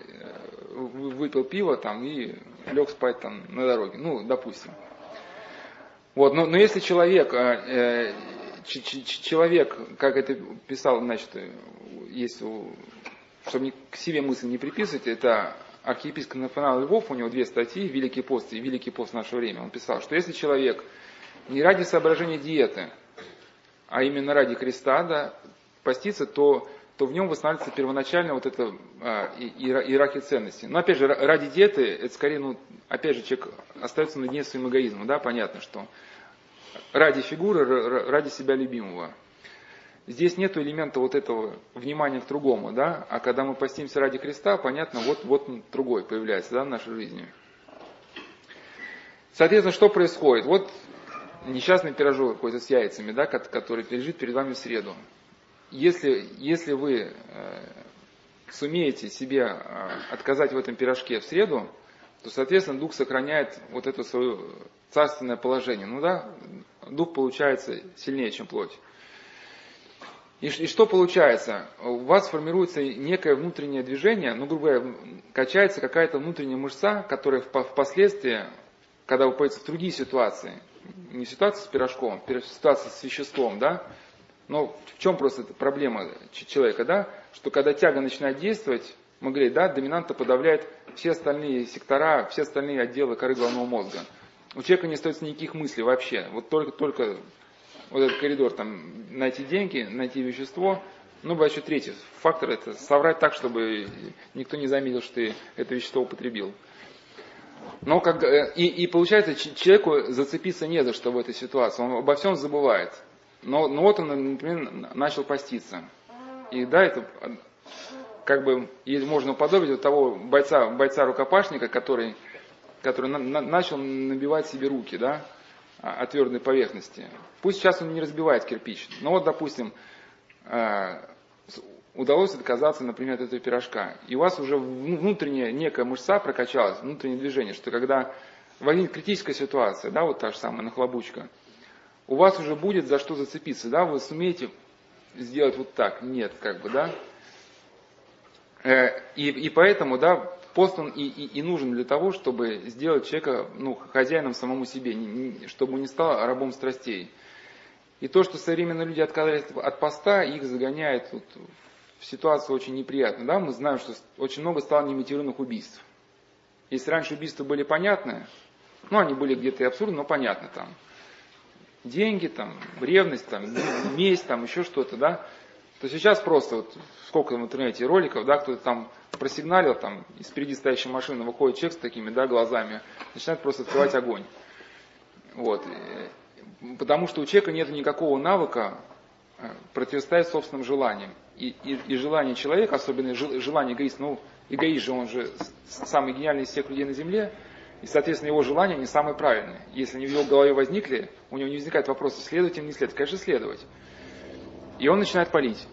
э, выпил пиво там и лег спать там на дороге, ну, допустим. Вот, но, но если человек, э, ч, ч, человек, как это писал, значит, есть, чтобы к себе мысль не приписывать, это архиепископ Нафанал Львов, у него две статьи, Великий пост и Великий пост в наше время. Он писал, что если человек не ради соображения диеты, а именно ради креста, да, постится, то, то в нем восстанавливается первоначально вот это а, иерархия ценностей. Но опять же, ради диеты, это скорее, ну, опять же, человек остается на дне своим эгоизмом, да, понятно, что ради фигуры, ради себя любимого. Здесь нет элемента вот этого внимания к другому, да, а когда мы постимся ради креста, понятно, вот, вот другой появляется, да, в нашей жизни. Соответственно, что происходит? Вот несчастный пирожок какой-то с яйцами, да, который лежит перед вами в среду. Если, если вы э, сумеете себе э, отказать в этом пирожке в среду, то, соответственно, дух сохраняет вот это свое царственное положение. Ну да, дух получается сильнее, чем плоть. И, и что получается? У вас формируется некое внутреннее движение, ну, грубо говоря, качается какая-то внутренняя мышца, которая впоследствии, когда вы в другие ситуации, не ситуация с пирожком, а ситуация с веществом, да, но в чем просто проблема человека, да, что когда тяга начинает действовать, мы говорим, да, доминанта подавляет все остальные сектора, все остальные отделы коры головного мозга. У человека не остается никаких мыслей вообще. Вот только, только вот этот коридор, там, найти деньги, найти вещество. Ну, бывает еще третий фактор, это соврать так, чтобы никто не заметил, что ты это вещество употребил. Но как, э, и, и получается, человеку зацепиться не за что в этой ситуации, он обо всем забывает. Но, но вот он, например, начал поститься. И да, это как бы можно уподобить вот того бойца, бойца-рукопашника, который, который на, на, начал набивать себе руки, да, о твердой поверхности. Пусть сейчас он не разбивает кирпич, но вот, допустим, э, удалось отказаться, например, от этого пирожка, и у вас уже внутренняя некая мышца прокачалась, внутреннее движение, что когда возникнет критическая ситуация, да, вот та же самая нахлобучка, у вас уже будет за что зацепиться, да, вы сумеете сделать вот так, нет, как бы, да. Э, и, и поэтому, да, пост он и, и, и нужен для того, чтобы сделать человека ну, хозяином самому себе, не, не, чтобы он не стал рабом страстей. И то, что современные люди отказались от поста, их загоняет вот в ситуацию очень неприятную. Да? Мы знаем, что очень много стало немотивированных убийств. Если раньше убийства были понятны, ну, они были где-то и абсурдны, но понятны там. Деньги, там, ревность, там, месть, там, еще что-то, да. То сейчас просто, вот, сколько в интернете роликов, да, кто-то там просигналил, там, из впереди стоящей машины выходит человек с такими, да, глазами, начинает просто открывать огонь. Вот. Потому что у человека нет никакого навыка э, противостоять собственным желаниям. И, и, и желание человека, особенно желание эгоиста, ну, эгоист же, он же самый гениальный из всех людей на Земле, и, соответственно, его желания не самые правильные. Если они в его голове возникли, у него не возникает вопроса, следовать им, не следовать. Конечно, следовать. И он начинает палить.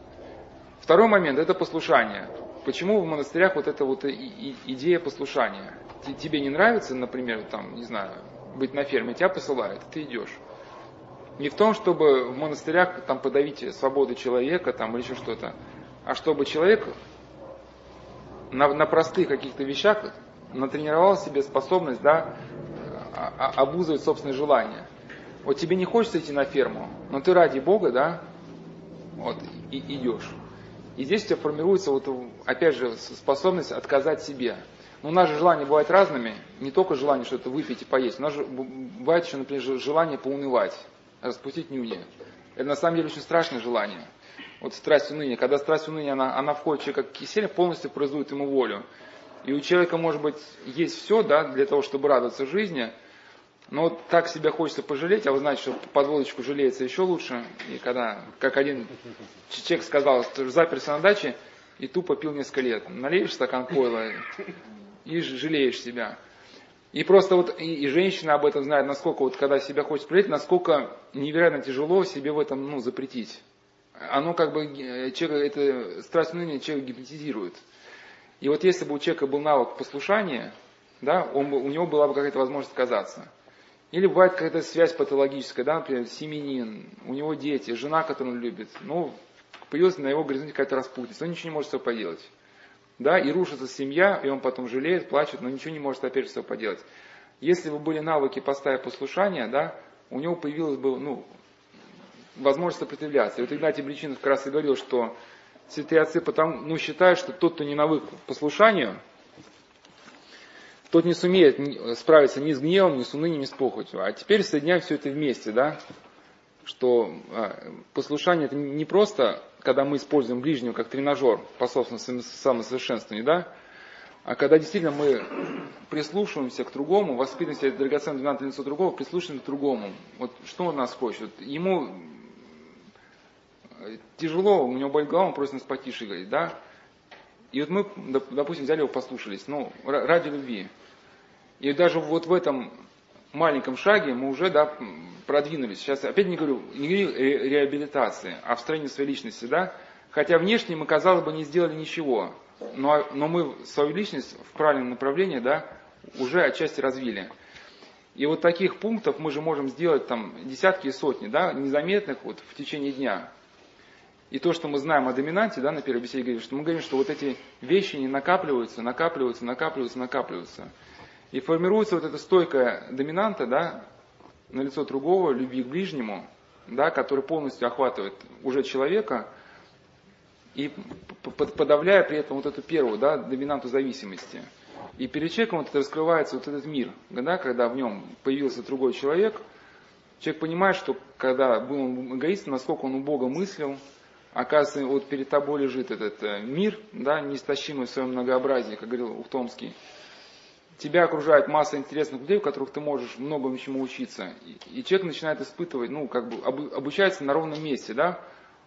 Второй момент – это послушание. Почему в монастырях вот эта вот идея послушания? Тебе не нравится, например, там, не знаю, быть на ферме, тебя посылают, ты идешь. Не в том, чтобы в монастырях там подавить свободу человека там, или еще что-то, а чтобы человек на, на простых каких-то вещах натренировал себе способность да, а, а, обузывать собственные желания. Вот тебе не хочется идти на ферму, но ты ради Бога, да, вот, и идешь. И здесь у тебя формируется, вот, опять же, способность отказать себе. Но у нас же желания бывают разными, не только желание что-то выпить и поесть. У нас же бывает еще, например, желание поунывать распустить нюни. Это на самом деле очень страшное желание. Вот страсть уныния. Когда страсть уныния, она, она входит в человека как кисель, полностью производит ему волю. И у человека, может быть, есть все, да, для того, чтобы радоваться жизни, но вот так себя хочется пожалеть, а вы знаете, что под водочку жалеется еще лучше. И когда, как один человек сказал, заперся на даче и тупо пил несколько лет. Налеешь стакан пойла и жалеешь себя. И просто вот и, и женщина об этом знает, насколько вот когда себя хочет проявить, насколько невероятно тяжело себе в этом ну, запретить. Оно как бы, человек, это страсть уныния человека гипнотизирует. И вот если бы у человека был навык послушания, да, он, у него была бы какая-то возможность отказаться. Или бывает какая-то связь патологическая, да, например, семенин, у него дети, жена, которую он любит. Ну, появилась на его горизонте какая-то распутница, он ничего не может с собой поделать да, и рушится семья, и он потом жалеет, плачет, но ничего не может опять же поделать. Если бы были навыки поста послушания, да, у него появилась бы, ну, возможность сопротивляться. И вот Игнатий Бричинов как раз и говорил, что святые отцы потому, ну, считают, что тот, кто не навык послушанию, тот не сумеет справиться ни с гневом, ни с унынием, ни с похотью. А теперь соединяем все это вместе, да, что а, послушание это не просто когда мы используем ближнего как тренажер по собственному самосовершенствованию, да, а когда действительно мы прислушиваемся к другому, воспитываем себя драгоценным 12 лицо другого, прислушиваемся к другому. Вот что он нас хочет? Ему тяжело, у него болит голова, он просит нас потише говорить, да? И вот мы, допустим, взяли его, послушались, ну, ради любви. И даже вот в этом маленьком шаге мы уже да, продвинулись. Сейчас опять не говорю, не говорю реабилитации, а в строении своей личности, да. Хотя внешне мы, казалось бы, не сделали ничего, но, но мы свою личность в правильном направлении, да, уже отчасти развили. И вот таких пунктов мы же можем сделать там десятки и сотни, да, незаметных вот в течение дня. И то, что мы знаем о доминанте, да, на первой беседе говорили, что мы говорим, что вот эти вещи не накапливаются, накапливаются, накапливаются, накапливаются. И формируется вот эта стойкая доминанта, да, на лицо другого, любви к ближнему, да, который полностью охватывает уже человека и подавляя при этом вот эту первую, да, доминанту зависимости. И перед человеком вот это раскрывается вот этот мир, да, когда в нем появился другой человек, человек понимает, что когда был он эгоистом, насколько он у Бога мыслил, оказывается, вот перед тобой лежит этот э, мир, да, неистощимый в своем многообразии, как говорил Ухтомский, тебя окружает масса интересных людей, у которых ты можешь многому чему учиться. И, человек начинает испытывать, ну, как бы об, обучается на ровном месте, да.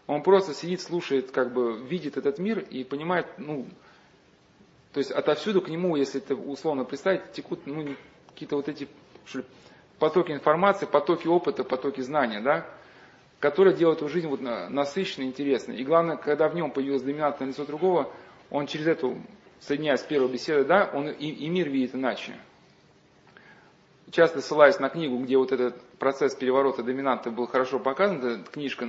Он просто сидит, слушает, как бы видит этот мир и понимает, ну, то есть отовсюду к нему, если это условно представить, текут, ну, какие-то вот эти что ли, потоки информации, потоки опыта, потоки знания, да, которые делают его жизнь вот насыщенной, интересной. И главное, когда в нем появилось доминантное лицо другого, он через эту соединяясь с первой беседой, да, он и, и мир видит иначе. часто ссылаюсь на книгу, где вот этот процесс переворота доминанта был хорошо показан, эта книжка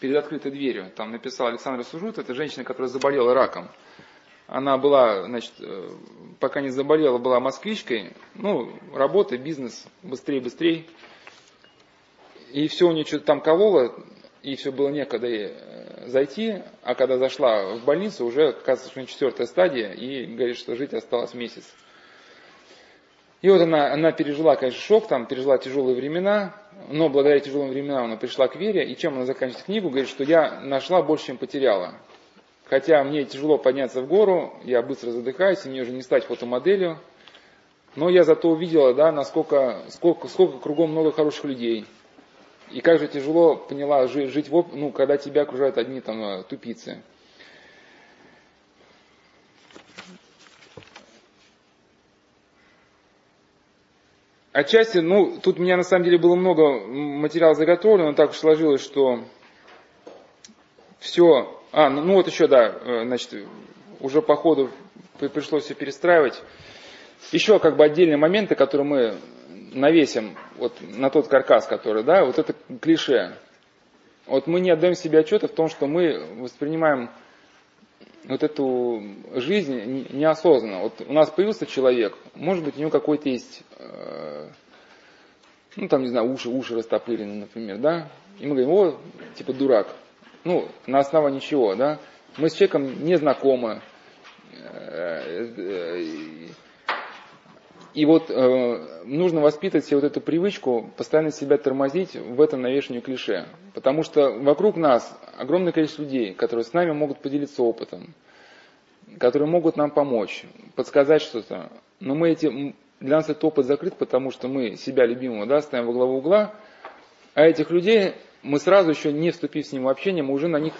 перед открытой дверью. Там написал Александр Сужут, это женщина, которая заболела раком. Она была, значит, э, пока не заболела, была москвичкой. Ну, работа, бизнес, быстрее, быстрее. И все у нее что-то там кололо, и все было некогда ей э, зайти. А когда зашла в больницу, уже, оказывается, что у нее четвертая стадия, и говорит, что жить осталось месяц. И вот она, она пережила, конечно, шок, там, пережила тяжелые времена, но благодаря тяжелым временам она пришла к вере, и чем она заканчивает книгу, говорит, что я нашла больше, чем потеряла. Хотя мне тяжело подняться в гору, я быстро задыхаюсь, и мне уже не стать фотомоделью, но я зато увидела, да, насколько, сколько, сколько кругом много хороших людей. И как же тяжело поняла жить, жить в, ну, когда тебя окружают одни там э, тупицы. Отчасти, ну, тут у меня на самом деле было много материала заготовлено, но так уж сложилось, что все... А, ну, ну вот еще, да, э, значит, уже по ходу пришлось все перестраивать. Еще как бы отдельные моменты, которые мы навесим вот на тот каркас, который, да, вот это клише. Вот мы не отдаем себе отчета в том, что мы воспринимаем вот эту жизнь неосознанно. Вот у нас появился человек, может быть, у него какой-то есть, э, ну, там, не знаю, уши, уши растопырены, например, да, и мы говорим, о, типа, дурак. Ну, на основании чего, да? Мы с человеком не знакомы. Э, э, и вот э, нужно воспитывать себе вот эту привычку, постоянно себя тормозить в этом навешении клише. Потому что вокруг нас огромное количество людей, которые с нами могут поделиться опытом, которые могут нам помочь, подсказать что-то. Но мы эти, для нас этот опыт закрыт, потому что мы себя любимого да, ставим во главу угла, а этих людей мы сразу еще не вступив с ним в общение, мы уже на них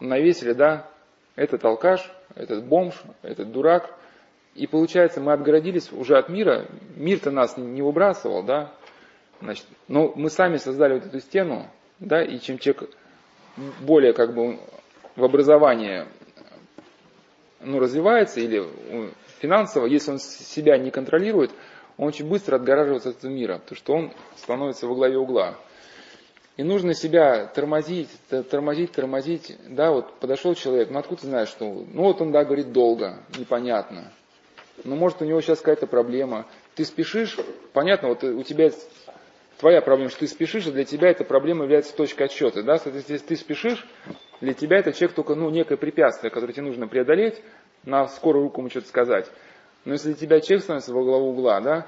навесили, да, этот алкаш, этот бомж, этот дурак – и получается, мы отгородились уже от мира. Мир-то нас не выбрасывал, да. Значит, но мы сами создали вот эту стену, да, и чем человек более как бы в образовании ну, развивается или финансово, если он себя не контролирует, он очень быстро отгораживается от этого мира, потому что он становится во главе угла. И нужно себя тормозить, тормозить, тормозить. Да, вот подошел человек, ну откуда ты знаешь, что... Ну вот он, да, говорит долго, непонятно ну, может, у него сейчас какая-то проблема. Ты спешишь, понятно, вот у тебя твоя проблема, что ты спешишь, и для тебя эта проблема является точкой отсчета. Да? Соответственно, если ты спешишь, для тебя это человек только ну, некое препятствие, которое тебе нужно преодолеть, на скорую руку ему что-то сказать. Но если для тебя человек становится во главу угла, да,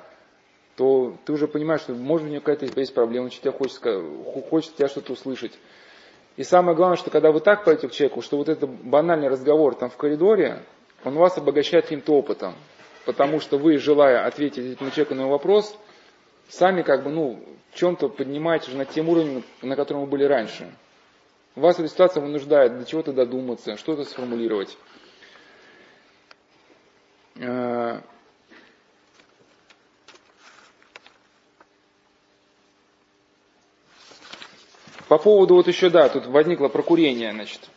то ты уже понимаешь, что может у него какая-то есть проблема, что тебе хочется, хочется тебя что-то услышать. И самое главное, что когда вы так пойдете к человеку, что вот этот банальный разговор там в коридоре, он вас обогащает каким-то опытом потому что вы, желая ответить этому человеку на его вопрос, сами как бы, ну, в чем-то поднимаете уже на тем уровнем, на котором вы были раньше. Вас эта ситуация вынуждает до чего-то додуматься, что-то сформулировать. Э, по поводу вот еще, да, тут возникло прокурение, значит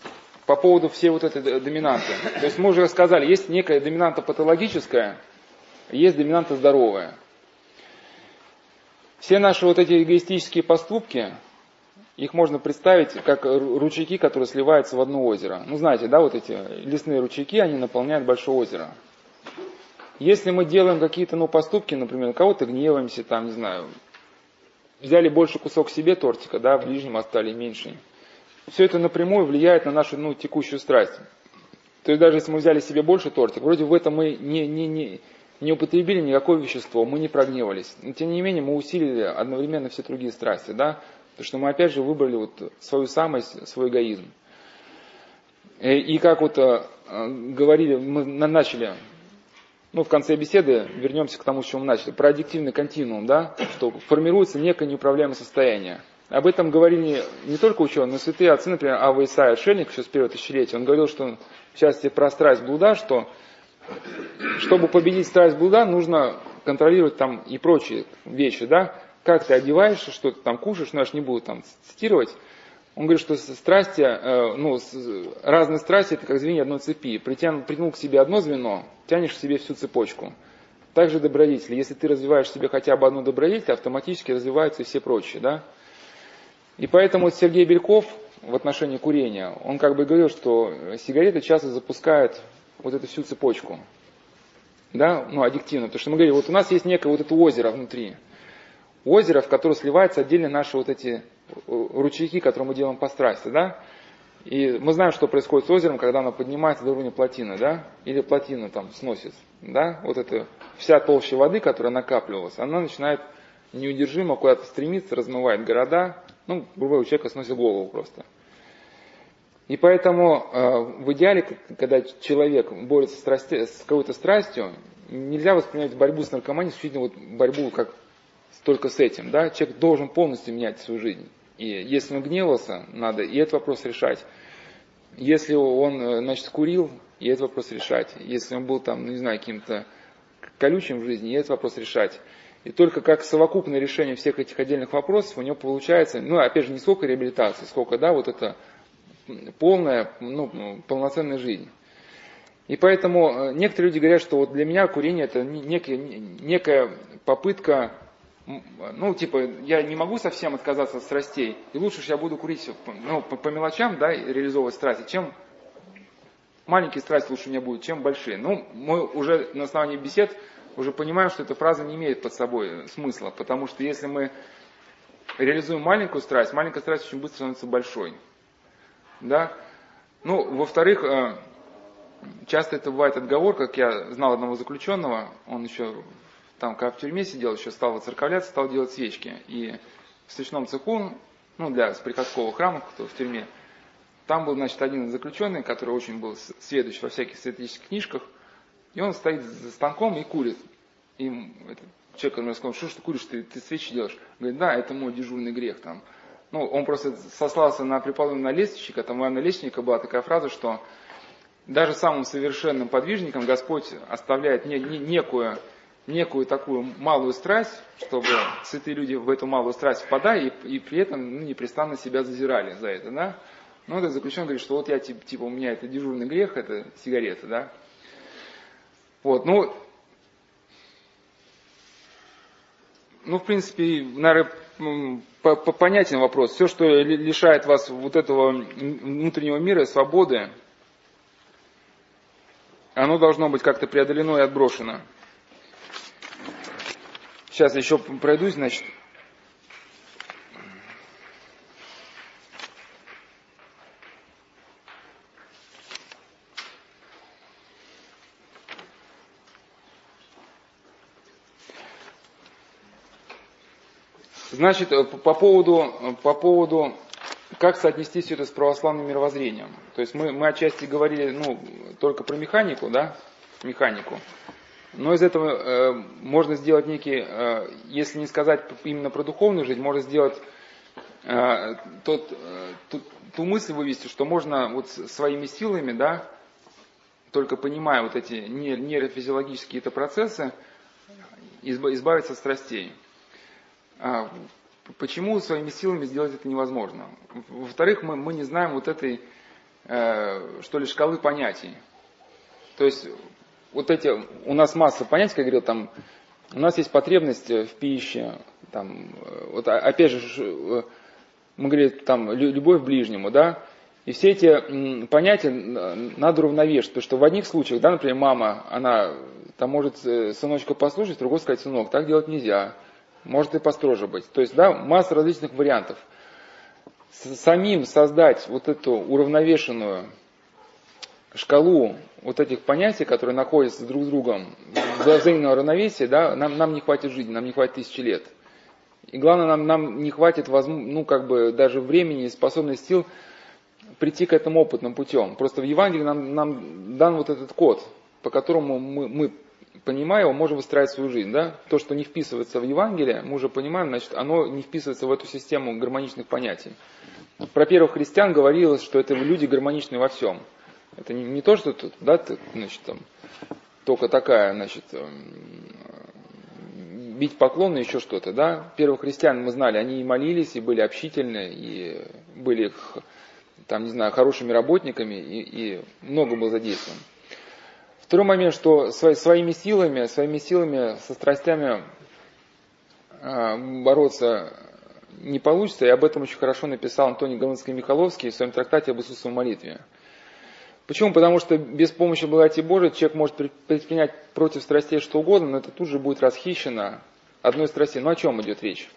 по поводу всей вот этой доминанты. То есть мы уже сказали, есть некая доминанта патологическая, есть доминанта здоровая. Все наши вот эти эгоистические поступки, их можно представить как ручейки, которые сливаются в одно озеро. Ну, знаете, да, вот эти лесные ручейки, они наполняют большое озеро. Если мы делаем какие-то, ну, поступки, например, кого-то гневаемся, там, не знаю, взяли больше кусок себе тортика, да, в ближнем оставили меньше все это напрямую влияет на нашу ну, текущую страсть. То есть даже если мы взяли себе больше тортик, вроде в этом мы не, не, не, не употребили никакое вещество, мы не прогневались. Но тем не менее мы усилили одновременно все другие страсти, да? Потому что мы опять же выбрали вот свою самость, свой эгоизм. И, и как вот э, говорили, мы начали, ну в конце беседы вернемся к тому, с чего мы начали, про аддиктивный континуум, да, что формируется некое неуправляемое состояние. Об этом говорили не только ученые, но и святые отцы, например, Ава Исаия Отшельник еще с первого тысячелетия. Он говорил, что в частности про страсть блуда, что чтобы победить страсть блуда, нужно контролировать там и прочие вещи, да, как ты одеваешься, что ты там кушаешь, ну не буду там цитировать. Он говорит, что страсти, э, ну, разные страсти, это как звенья одной цепи. Притянул, притянул к себе одно звено, тянешь к себе всю цепочку. Также добродетели. Если ты развиваешь в себе хотя бы одну добродетель, автоматически развиваются и все прочие. Да? И поэтому Сергей Бельков в отношении курения, он как бы говорил, что сигареты часто запускают вот эту всю цепочку. Да, ну, аддиктивно. Потому что мы говорим, вот у нас есть некое вот это озеро внутри. Озеро, в которое сливаются отдельно наши вот эти ручейки, которые мы делаем по страсти, да. И мы знаем, что происходит с озером, когда оно поднимается до уровня плотины, да, или плотина там сносит, да, вот эта вся толща воды, которая накапливалась, она начинает неудержимо куда-то стремиться, размывает города, ну, грубо у человека сносит голову просто. И поэтому э, в идеале, когда человек борется страсти, с какой-то страстью, нельзя воспринимать борьбу с наркоманией исключительно вот борьбу как только с этим. Да? Человек должен полностью менять свою жизнь. И если он гневался, надо и этот вопрос решать. Если он, э, значит, курил, и этот вопрос решать. Если он был там, ну, не знаю, каким-то колючим в жизни, и этот вопрос решать. И только как совокупное решение всех этих отдельных вопросов у него получается, ну, опять же, не сколько реабилитации, сколько, да, вот это полная, ну, полноценная жизнь. И поэтому э, некоторые люди говорят, что вот для меня курение это некая, некая попытка ну, типа, я не могу совсем отказаться от страстей, и лучше же я буду курить ну, по, по мелочам, да, реализовывать страсти, чем маленькие страсти лучше у меня будут, чем большие. Ну, мы уже на основании бесед уже понимаем, что эта фраза не имеет под собой смысла, потому что если мы реализуем маленькую страсть, маленькая страсть очень быстро становится большой. Да? Ну, во-вторых, э, часто это бывает отговор, как я знал одного заключенного, он еще там, когда в тюрьме сидел, еще стал воцерковляться, стал делать свечки. И в свечном цеху, ну, для приходского храма, кто в тюрьме, там был, значит, один заключенный, который очень был сведущ во всяких святических книжках, и он стоит за станком и курит. И человек ему сказал, что ж ты куришь, ты, ты свечи делаешь? Говорит, да, это мой дежурный грех там. Ну, он просто сослался на преподобного лестничника, там у Иоанна была такая фраза, что даже самым совершенным подвижникам Господь оставляет не, не, некую некую такую малую страсть, чтобы святые люди в эту малую страсть впадали и, и при этом ну, непрестанно себя зазирали за это, да. Ну, этот заключенный говорит, что вот я, типа, у меня это дежурный грех, это сигарета, да. Вот, ну, ну, в принципе, наверное, понятен вопрос. Все, что лишает вас вот этого внутреннего мира, свободы, оно должно быть как-то преодолено и отброшено. Сейчас еще пройдусь, значит. Значит, э, по поводу, по поводу, как соотнести все это с православным мировоззрением. То есть мы, мы отчасти говорили, ну, только про механику, да, механику. Но из этого э, можно сделать некий, э, если не сказать именно про духовную жизнь, можно сделать э, тот, э, ту, ту мысль вывести, что можно вот своими силами, да, только понимая вот эти нейрофизиологические это процессы, избавиться от страстей. А, почему своими силами сделать это невозможно? Во-вторых, мы, мы не знаем вот этой, э, что ли, шкалы понятий. То есть вот эти, у нас масса понятий, как я говорил, там, у нас есть потребность в пище, там, вот опять же, э, мы говорили, там, любовь к ближнему, да, и все эти понятия надо уравновешивать, потому что в одних случаях, да, например, мама, она там может э, сыночка послушать, другой сказать, сынок, так делать нельзя, может и построже быть. То есть, да, масса различных вариантов. Самим создать вот эту уравновешенную шкалу вот этих понятий, которые находятся друг с другом для взаимного равновесия, да, нам, нам не хватит жизни, нам не хватит тысячи лет. И главное, нам, нам не хватит, ну, как бы, даже времени и способности сил прийти к этому опытным путем. Просто в Евангелии нам, нам дан вот этот код, по которому мы, мы понимая его, можем выстраивать свою жизнь. Да? То, что не вписывается в Евангелие, мы уже понимаем, значит, оно не вписывается в эту систему гармоничных понятий. Про первых христиан говорилось, что это люди гармоничны во всем. Это не, не то, что тут, да, ты, значит, там, только такая, значит, эм, бить поклоны, еще что-то, да. Первых христиан мы знали, они и молились, и были общительны, и были, там, не знаю, хорошими работниками, и, и много было задействовано. Второй момент, что своими силами, своими силами, со страстями а, бороться не получится, и об этом очень хорошо написал Антоний Галанский-Михаловский в своем трактате об Иисусовой молитве. Почему? Потому что без помощи благодати Божией человек может предпринять против страстей что угодно, но это тут же будет расхищено одной страсти. Ну о чем идет речь?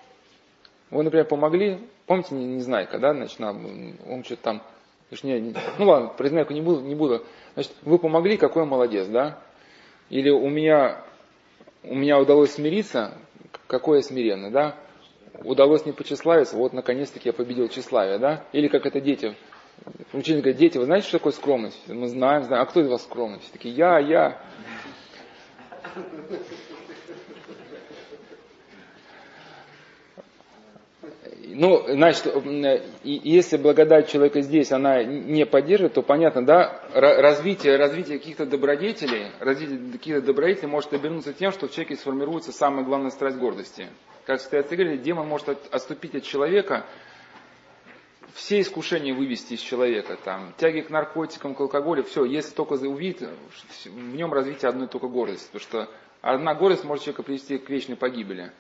Вы, например, помогли, помните Незнайка, да, значит, нам, он что-то там, точнее, ну ладно, Незнайку не буду, не буду. Значит, вы помогли, какой молодец, да? Или у меня, у меня удалось смириться, какой я смиренный, да? Удалось не почеславиться, вот наконец-таки я победил тщеславие, да? Или как это дети. Учитель говорит, дети, вы знаете, что такое скромность? Мы знаем, знаем. А кто из вас скромность? Такие, я, я. Ну, значит, если благодать человека здесь, она не поддерживает, то понятно, да, развитие, развитие каких-то добродетелей, развитие каких-то добродетелей может обернуться тем, что в человеке сформируется самая главная страсть гордости. Как стоят говорили, демон может отступить от человека, все искушения вывести из человека, там, тяги к наркотикам, к алкоголю, все, если только увидит, в нем развитие одной только гордости, потому что одна гордость может человека привести к вечной погибели.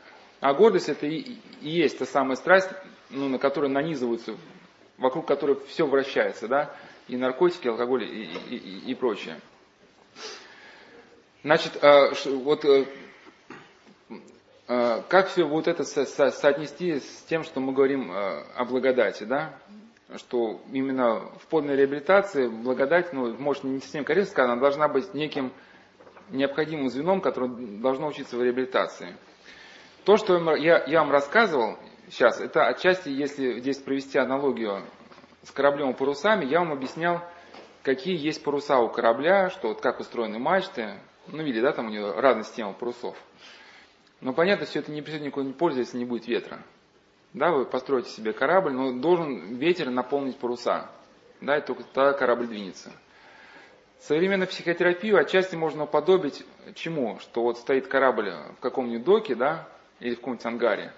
А гордость это и, есть та самая страсть, ну, на которую нанизываются, вокруг которой все вращается, да, и наркотики, алкоголь, и, и, и, прочее. Значит, а, вот э, а, как все вот это со со соотнести с тем, что мы говорим э, о благодати, да? Что именно в подной реабилитации благодать, ну, может, не совсем корректно сказать, она должна быть неким необходимым звеном, которое должно учиться в реабилитации. То, что я, я вам рассказывал сейчас, это отчасти, если здесь провести аналогию с кораблем и парусами, я вам объяснял, какие есть паруса у корабля, что вот как устроены мачты. Ну, видели, да, там у него разная система парусов. Но понятно, все это не придет никакой пользы, если не будет ветра. Да, вы построите себе корабль, но должен ветер наполнить паруса. Да, и только тогда корабль двинется. Современную психотерапию отчасти можно уподобить чему? Что вот стоит корабль в каком-нибудь доке, да, или в каком-нибудь ангаре.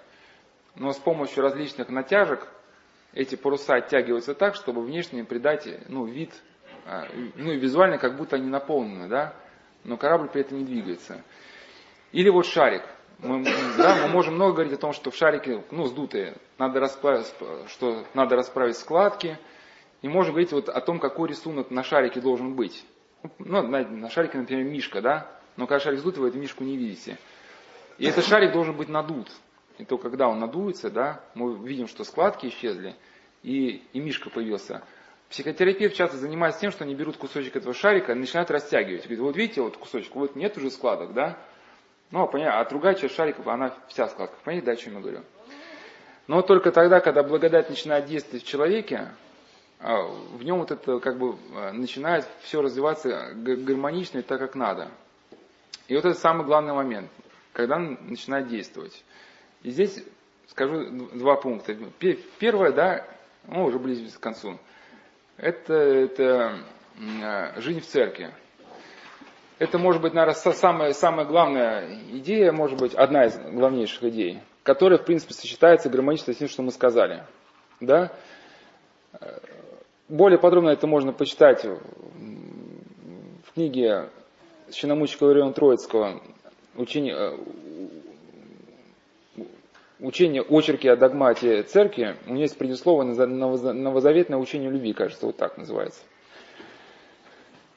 Но с помощью различных натяжек эти паруса оттягиваются так, чтобы внешне придать ну, вид, а, ну и визуально как будто они наполнены, да, но корабль при этом не двигается. Или вот шарик. Мы, да, мы можем много говорить о том, что в шарике, ну, сдутые, надо расправить, что надо расправить складки, и можем говорить вот о том, какой рисунок на шарике должен быть. Ну, на, на шарике, например, мишка, да, но когда шарик сдутый, вы эту мишку не видите. И этот шарик должен быть надут. И то, когда он надуется, да, мы видим, что складки исчезли, и, и мишка появился. Психотерапевт часто занимается тем, что они берут кусочек этого шарика и начинают растягивать. Говорит, вот видите, вот кусочек, вот нет уже складок, да? Ну, понятно, а другая часть шариков, она вся складка. Понимаете, да, о чем я говорю? Но только тогда, когда благодать начинает действовать в человеке, а, в нем вот это как бы а, начинает все развиваться гармонично и так, как надо. И вот это самый главный момент, когда начинает действовать. И здесь скажу два пункта. Первое, да, ну, уже близится к концу. Это, это а, жизнь в церкви. Это может быть, наверное, самая, самая главная идея, может быть, одна из главнейших идей, которая, в принципе, сочетается гармонично с тем, что мы сказали. Да? Более подробно это можно почитать в книге Священномученика Лариона Троицкого учение, э, учение очерки о догмате церкви. У него есть предисловие новозаветное учение любви, кажется, вот так называется.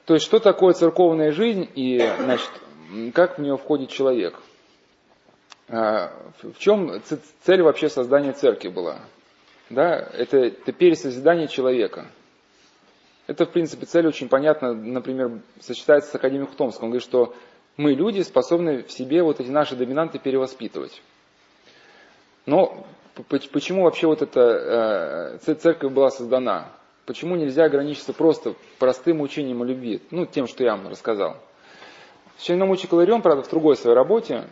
То есть, что такое церковная жизнь и, значит, как в нее входит человек? А, в чем цель вообще создания церкви была? Да, это, это пересозидание человека. Это, в принципе, цель очень понятна, например, сочетается с Академием Томском. Он говорит, что мы, люди, способны в себе вот эти наши доминанты перевоспитывать. Но почему вообще вот эта э, церковь была создана? Почему нельзя ограничиться просто простым учением о любви? Ну, тем, что я вам рассказал. Священномучик Иларион, правда, в другой своей работе,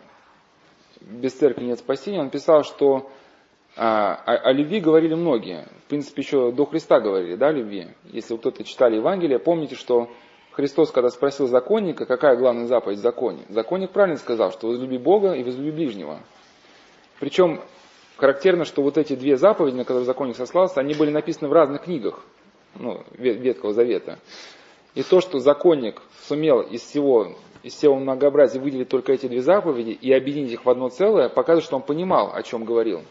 «Без церкви нет спасения», он писал, что а, о, о любви говорили многие. В принципе, еще до Христа говорили, да, о любви. Если вы кто-то читали Евангелие, помните, что Христос, когда спросил законника, какая главная заповедь в законе, законник правильно сказал, что возлюби Бога и возлюби ближнего. Причем характерно, что вот эти две заповеди, на которые законник сослался, они были написаны в разных книгах ну, Ветхого Завета. И то, что законник сумел из всего, из всего многообразия выделить только эти две заповеди и объединить их в одно целое, показывает, что он понимал, о чем говорил.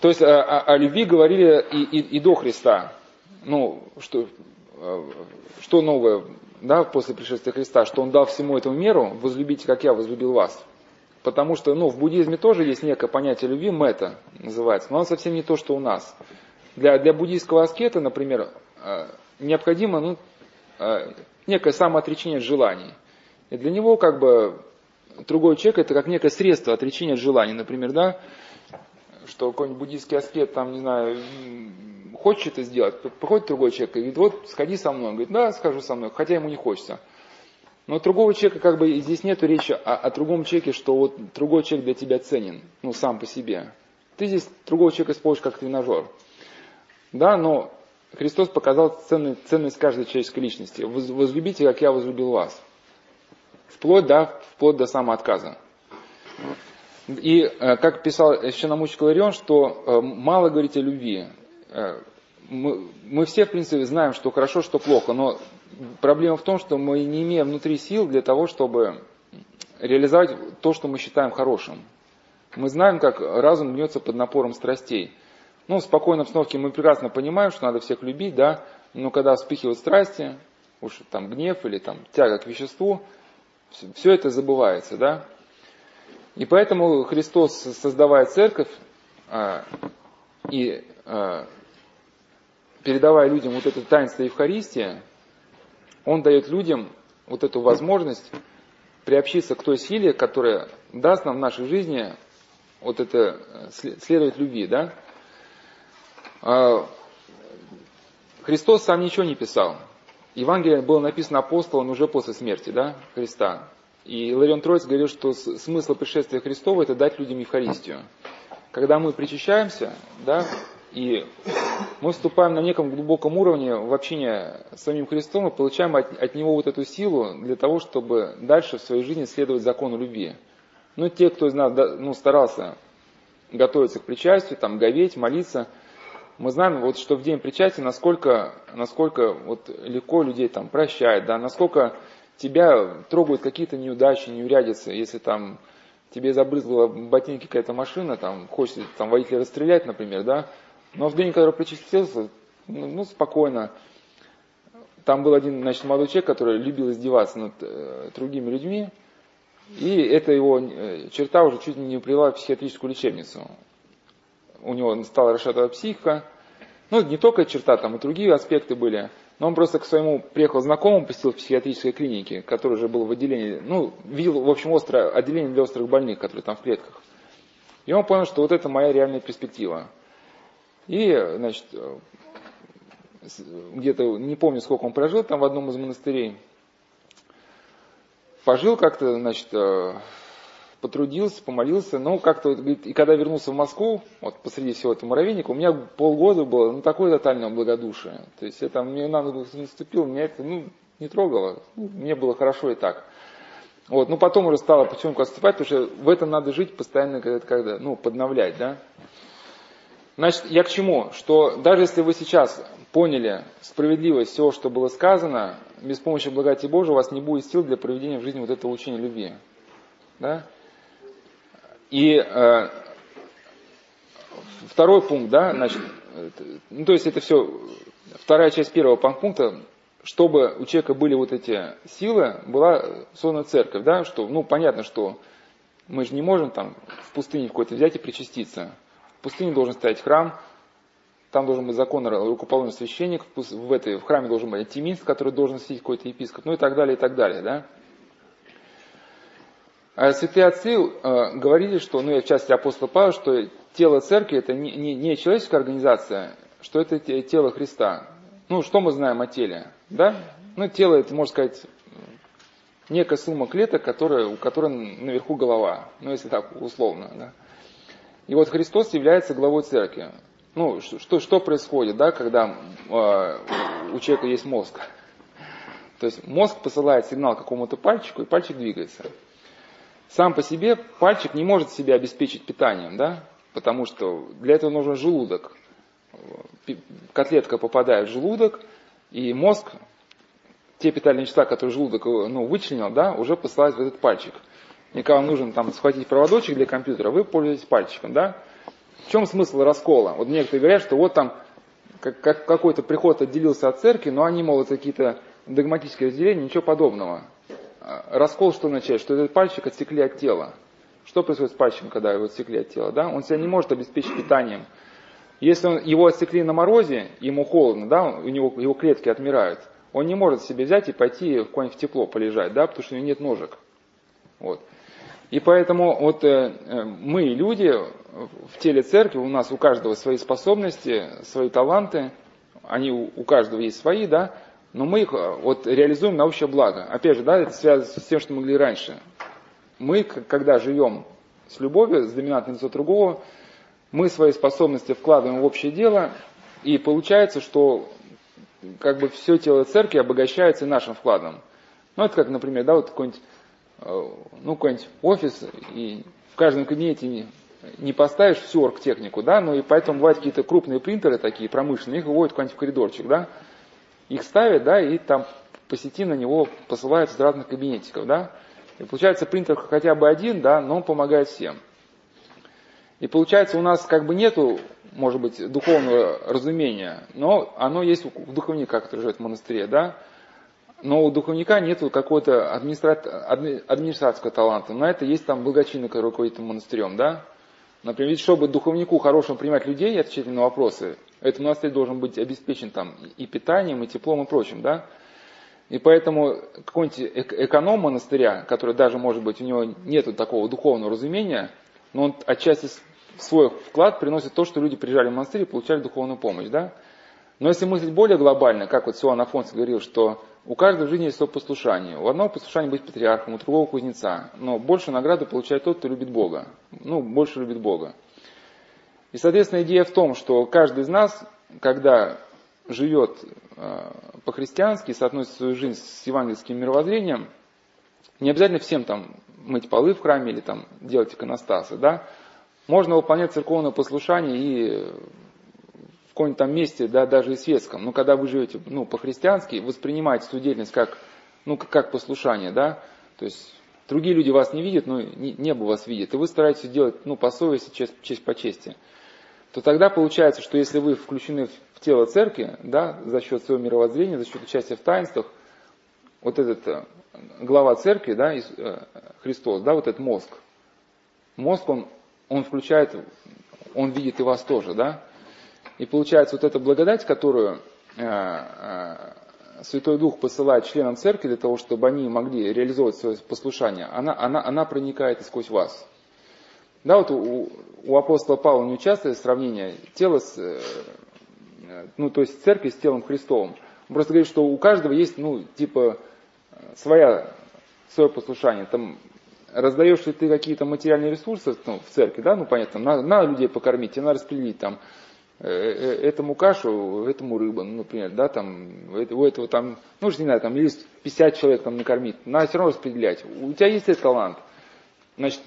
То есть о, о, о любви говорили и, и, и до Христа. Ну, что, что новое да, после пришествия Христа, что Он дал всему этому меру, возлюбите, как я возлюбил вас. Потому что ну, в буддизме тоже есть некое понятие любви, мета называется, но оно совсем не то, что у нас. Для, для буддийского аскета, например, э, необходимо ну, э, некое самоотречение от желаний. И для него как бы другой человек это как некое средство отречения от желаний. Например, да, что какой-нибудь буддийский аскет, там, не знаю, хочет это сделать, приходит другой человек и говорит, вот сходи со мной. Он говорит, да, скажу со мной, хотя ему не хочется. Но другого человека, как бы, здесь нет речи о, о другом человеке, что вот другой человек для тебя ценен, ну, сам по себе. Ты здесь другого человека используешь как тренажер. Да, но Христос показал ценность, ценность каждой человеческой личности. Возлюбите, как я возлюбил вас. Вплоть, да, вплоть до самоотказа. И, э, как писал Священномучик Ларион, что э, мало говорить о любви. Э, мы, мы все, в принципе, знаем, что хорошо, что плохо, но проблема в том, что мы не имеем внутри сил для того, чтобы реализовать то, что мы считаем хорошим. Мы знаем, как разум гнется под напором страстей. Ну, в спокойной обстановке мы прекрасно понимаем, что надо всех любить, да, но когда вспыхивают страсти, уж там гнев или там тяга к веществу, все это забывается, да. И поэтому Христос, создавая церковь а, и а, передавая людям вот это таинство Евхаристии, Он дает людям вот эту возможность приобщиться к той силе, которая даст нам в нашей жизни вот это следовать любви, да? А, Христос сам ничего не писал. Евангелие было написано апостолом уже после смерти, да, Христа. И Ларион Троиц говорил, что смысл пришествия Христова – это дать людям Евхаристию. Когда мы причащаемся, да, и мы вступаем на неком глубоком уровне в общение с самим Христом и получаем от, от Него вот эту силу для того, чтобы дальше в своей жизни следовать закону любви. Ну, те, кто из нас ну, старался готовиться к причастию, там, говеть, молиться, мы знаем, вот, что в день причастия, насколько, насколько вот, легко людей там прощает, да, насколько тебя трогают какие-то неудачи, неурядицы, если там тебе забрызгала ботинки какая-то машина, там, хочется там, водителя расстрелять, например, да, но в день, когда причастился, ну, ну, спокойно. Там был один, значит, молодой человек, который любил издеваться над э, другими людьми, и эта его э, черта уже чуть не привела в психиатрическую лечебницу. У него стала расшатывать психика. Ну, не только черта, там и другие аспекты были. Но он просто к своему приехал знакомому, посетил в психиатрической клинике, который уже был в отделении, ну, видел, в общем, острое отделение для острых больных, которые там в клетках. И он понял, что вот это моя реальная перспектива. И, значит, где-то, не помню, сколько он прожил там в одном из монастырей, пожил как-то, значит, э, потрудился, помолился, но как-то, и когда вернулся в Москву, вот посреди всего этого муравейника, у меня полгода было, ну, такое тотальное благодушие. То есть это мне на ногу наступил, меня это, ну, не трогало, ну, мне было хорошо и так. Вот, ну потом уже стало потихоньку отступать, потому что в этом надо жить постоянно, когда, когда ну, подновлять, да. Значит, я к чему? Что даже если вы сейчас поняли справедливость всего, что было сказано, без помощи благодати Божьей у вас не будет сил для проведения в жизни вот этого учения любви. Да? И э, второй пункт, да, значит, ну, то есть это все, вторая часть первого пункта, чтобы у человека были вот эти силы, была создана церковь, да, что, ну, понятно, что мы же не можем там в пустыне какой-то взять и причаститься пустыне должен стоять храм, там должен быть закон рукоположный священник, в, этой, в храме должен быть антимист, который должен сидеть какой-то епископ, ну и так далее, и так далее, да. А святые отцы э, говорили, что, ну и в части апостола Павла, что тело церкви это не, не, не человеческая организация, что это тело Христа. Ну, что мы знаем о теле, да? Ну, тело, это, можно сказать, некая сумма клеток, которая, у которой наверху голова, ну, если так условно, да. И вот Христос является главой церкви. Ну, что, что происходит, да, когда э, у человека есть мозг? То есть мозг посылает сигнал какому-то пальчику, и пальчик двигается. Сам по себе пальчик не может себя обеспечить питанием, да, потому что для этого нужен желудок. Котлетка попадает в желудок, и мозг те питательные вещества, которые желудок ну, вычленил, да, уже посылают в этот пальчик. И когда вам нужен там схватить проводочек для компьютера, вы пользуетесь пальчиком, да? В чем смысл раскола? Вот некоторые говорят, что вот там как, как, какой-то приход отделился от церкви, но они, мол, какие-то догматические разделения, ничего подобного. А, раскол что означает? Что этот пальчик отсекли от тела. Что происходит с пальчиком, когда его отсекли от тела? Да? Он себя не может обеспечить питанием. Если он, его отсекли на морозе, ему холодно, да, у него его клетки отмирают, он не может себе взять и пойти в какое-нибудь тепло полежать, да, потому что у него нет ножек. Вот. И поэтому вот э, э, мы, люди, в теле церкви, у нас у каждого свои способности, свои таланты, они у, у каждого есть свои, да, но мы их э, вот реализуем на общее благо. Опять же, да, это связано с тем, что мы говорили раньше. Мы, когда живем с любовью, с доминантным лицо другого, мы свои способности вкладываем в общее дело, и получается, что как бы все тело церкви обогащается нашим вкладом. Ну, это как, например, да, вот какой-нибудь Э, ну, какой-нибудь офис, и в каждом кабинете не, не поставишь всю оргтехнику, да, ну и поэтому бывают какие-то крупные принтеры такие, промышленные, их выводят куда-нибудь в коридорчик, да, их ставят, да, и там по сети на него посылают из разных кабинетиков, да, и получается принтер хотя бы один, да, но он помогает всем. И получается у нас как бы нету, может быть, духовного разумения, но оно есть у духовника, который живет в монастыре, да, но у духовника нет какого-то администратского таланта. На это есть там благочинный, который руководит монастырем, да? Например, ведь чтобы духовнику хорошим принимать людей и отвечать на вопросы, этот монастырь должен быть обеспечен там и питанием, и теплом, и прочим, да? И поэтому какой-нибудь эконом монастыря, который даже, может быть, у него нет такого духовного разумения, но он отчасти свой вклад приносит то, что люди приезжали в монастырь и получали духовную помощь, да? Но если мыслить более глобально, как вот Сион Афонс говорил, что у каждого в жизни есть свое послушание. У одного послушания быть патриархом, у другого кузнеца. Но больше награды получает тот, кто любит Бога. Ну, больше любит Бога. И, соответственно, идея в том, что каждый из нас, когда живет э, по-христиански, соотносит свою жизнь с евангельским мировоззрением, не обязательно всем там мыть полы в храме или там делать иконостасы, да, можно выполнять церковное послушание и каком-нибудь там месте, да, даже и светском, но когда вы живете, ну, по-христиански, воспринимаете судебность как, ну, как послушание, да, то есть другие люди вас не видят, но небо вас видит, и вы стараетесь делать, ну, по совести, честь, честь по чести, то тогда получается, что если вы включены в тело церкви, да, за счет своего мировоззрения, за счет участия в таинствах, вот этот э, глава церкви, да, э, Христос, да, вот этот мозг, мозг, он, он включает, он видит и вас тоже, да, и получается вот эта благодать, которую э, Святой Дух посылает членам церкви для того, чтобы они могли реализовывать свое послушание, она, она, она проникает и сквозь вас. Да, вот у, у апостола Павла не участвует сравнение тела с, э, ну, то есть церкви с телом Христовым. Он просто говорит, что у каждого есть, ну, типа, своя, свое послушание. Там раздаешь ли ты какие-то материальные ресурсы ну, в церкви, да, ну, понятно, надо, надо людей покормить, тебе надо распределить там Э, э, этому кашу, этому рыба, ну, например, да, там, у этого там, ну, не знаю, там, есть 50 человек там накормить, надо все равно распределять. У тебя есть этот талант, значит,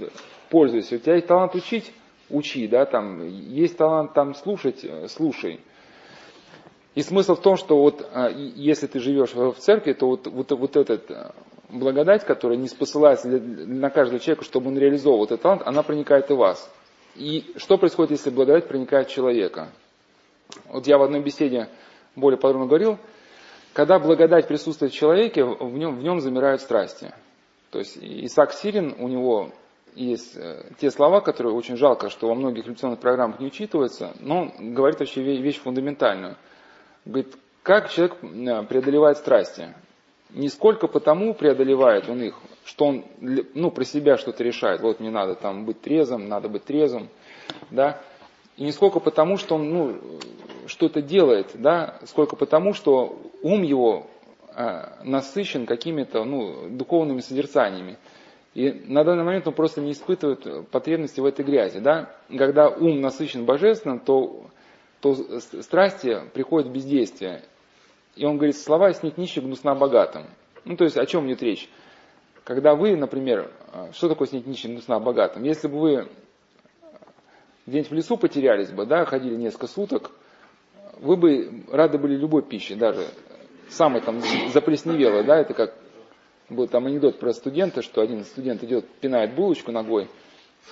пользуйся. У тебя есть талант учить, учи, да, там, есть талант там слушать, э, слушай. И смысл в том, что вот а, если ты живешь в церкви, то вот, вот, вот этот благодать, которая не спосылается на каждого человека, чтобы он реализовал этот талант, она проникает и в вас. И что происходит, если благодать проникает в человека? Вот я в одной беседе более подробно говорил, когда благодать присутствует в человеке, в нем, в нем замирают страсти. То есть Исаак Сирин, у него есть э, те слова, которые очень жалко, что во многих революционных программах не учитываются, но он говорит вообще вещь фундаментальную. Говорит, как человек э, преодолевает страсти? Не сколько потому преодолевает он их, что он ну, про себя что-то решает. Вот мне надо там быть трезвым, надо быть трезвым. Да? И не сколько потому, что он ну, что-то делает, да, сколько потому, что ум его э, насыщен какими-то ну, духовными созерцаниями. И на данный момент он просто не испытывает потребности в этой грязи. Да? Когда ум насыщен божественным, то, то страсти приходят в бездействие. И он говорит, слова снить нищих гнусна богатым. Ну, то есть, о чем идет речь? Когда вы, например, э, что такое снить нищих гнусна богатым? Если бы вы где-нибудь в лесу потерялись бы, да, ходили несколько суток, вы бы рады были любой пище, даже самое там заплесневелое, да, это как был там анекдот про студента, что один студент идет, пинает булочку ногой,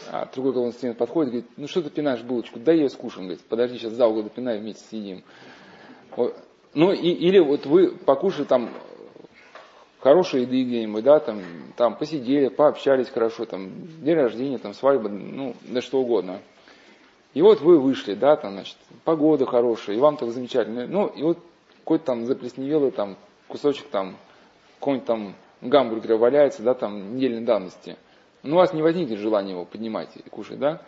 а другой какой студент подходит, говорит, ну что ты пинаешь булочку, дай ее скушаем, говорит, подожди, сейчас за угол допинаю, вместе съедим. Вот. Ну, и, или вот вы покушали там хорошей еды где-нибудь, да, там, там посидели, пообщались хорошо, там, день рождения, там, свадьба, ну, да что угодно. И вот вы вышли, да, там, значит, погода хорошая, и вам так замечательно. Ну, и вот какой-то там заплесневелый там кусочек там, какой-нибудь там гамбургера валяется, да, там, недельной давности. Ну, у вас не возникнет желания его поднимать и кушать, да?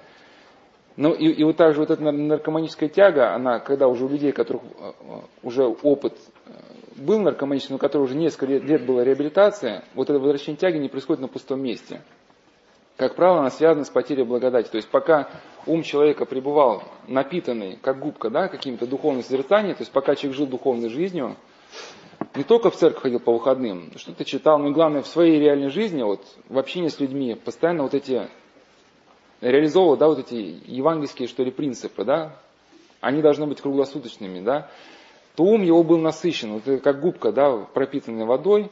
Ну, и, и вот также вот эта наркоманическая тяга, она, когда уже у людей, у которых э, э, уже опыт э, был наркоманический, но у которых уже несколько лет, лет была реабилитация, вот это возвращение тяги не происходит на пустом месте. Как правило, она связана с потерей благодати. То есть пока ум человека пребывал напитанный, как губка, да, каким-то духовным созерцанием, то есть пока человек жил духовной жизнью, не только в церковь ходил по выходным, что-то читал, но и главное в своей реальной жизни, вот в общении с людьми, постоянно вот эти реализовывал, да, вот эти евангельские, что ли, принципы, да, они должны быть круглосуточными, да, то ум его был насыщен, вот как губка, да, пропитанная водой,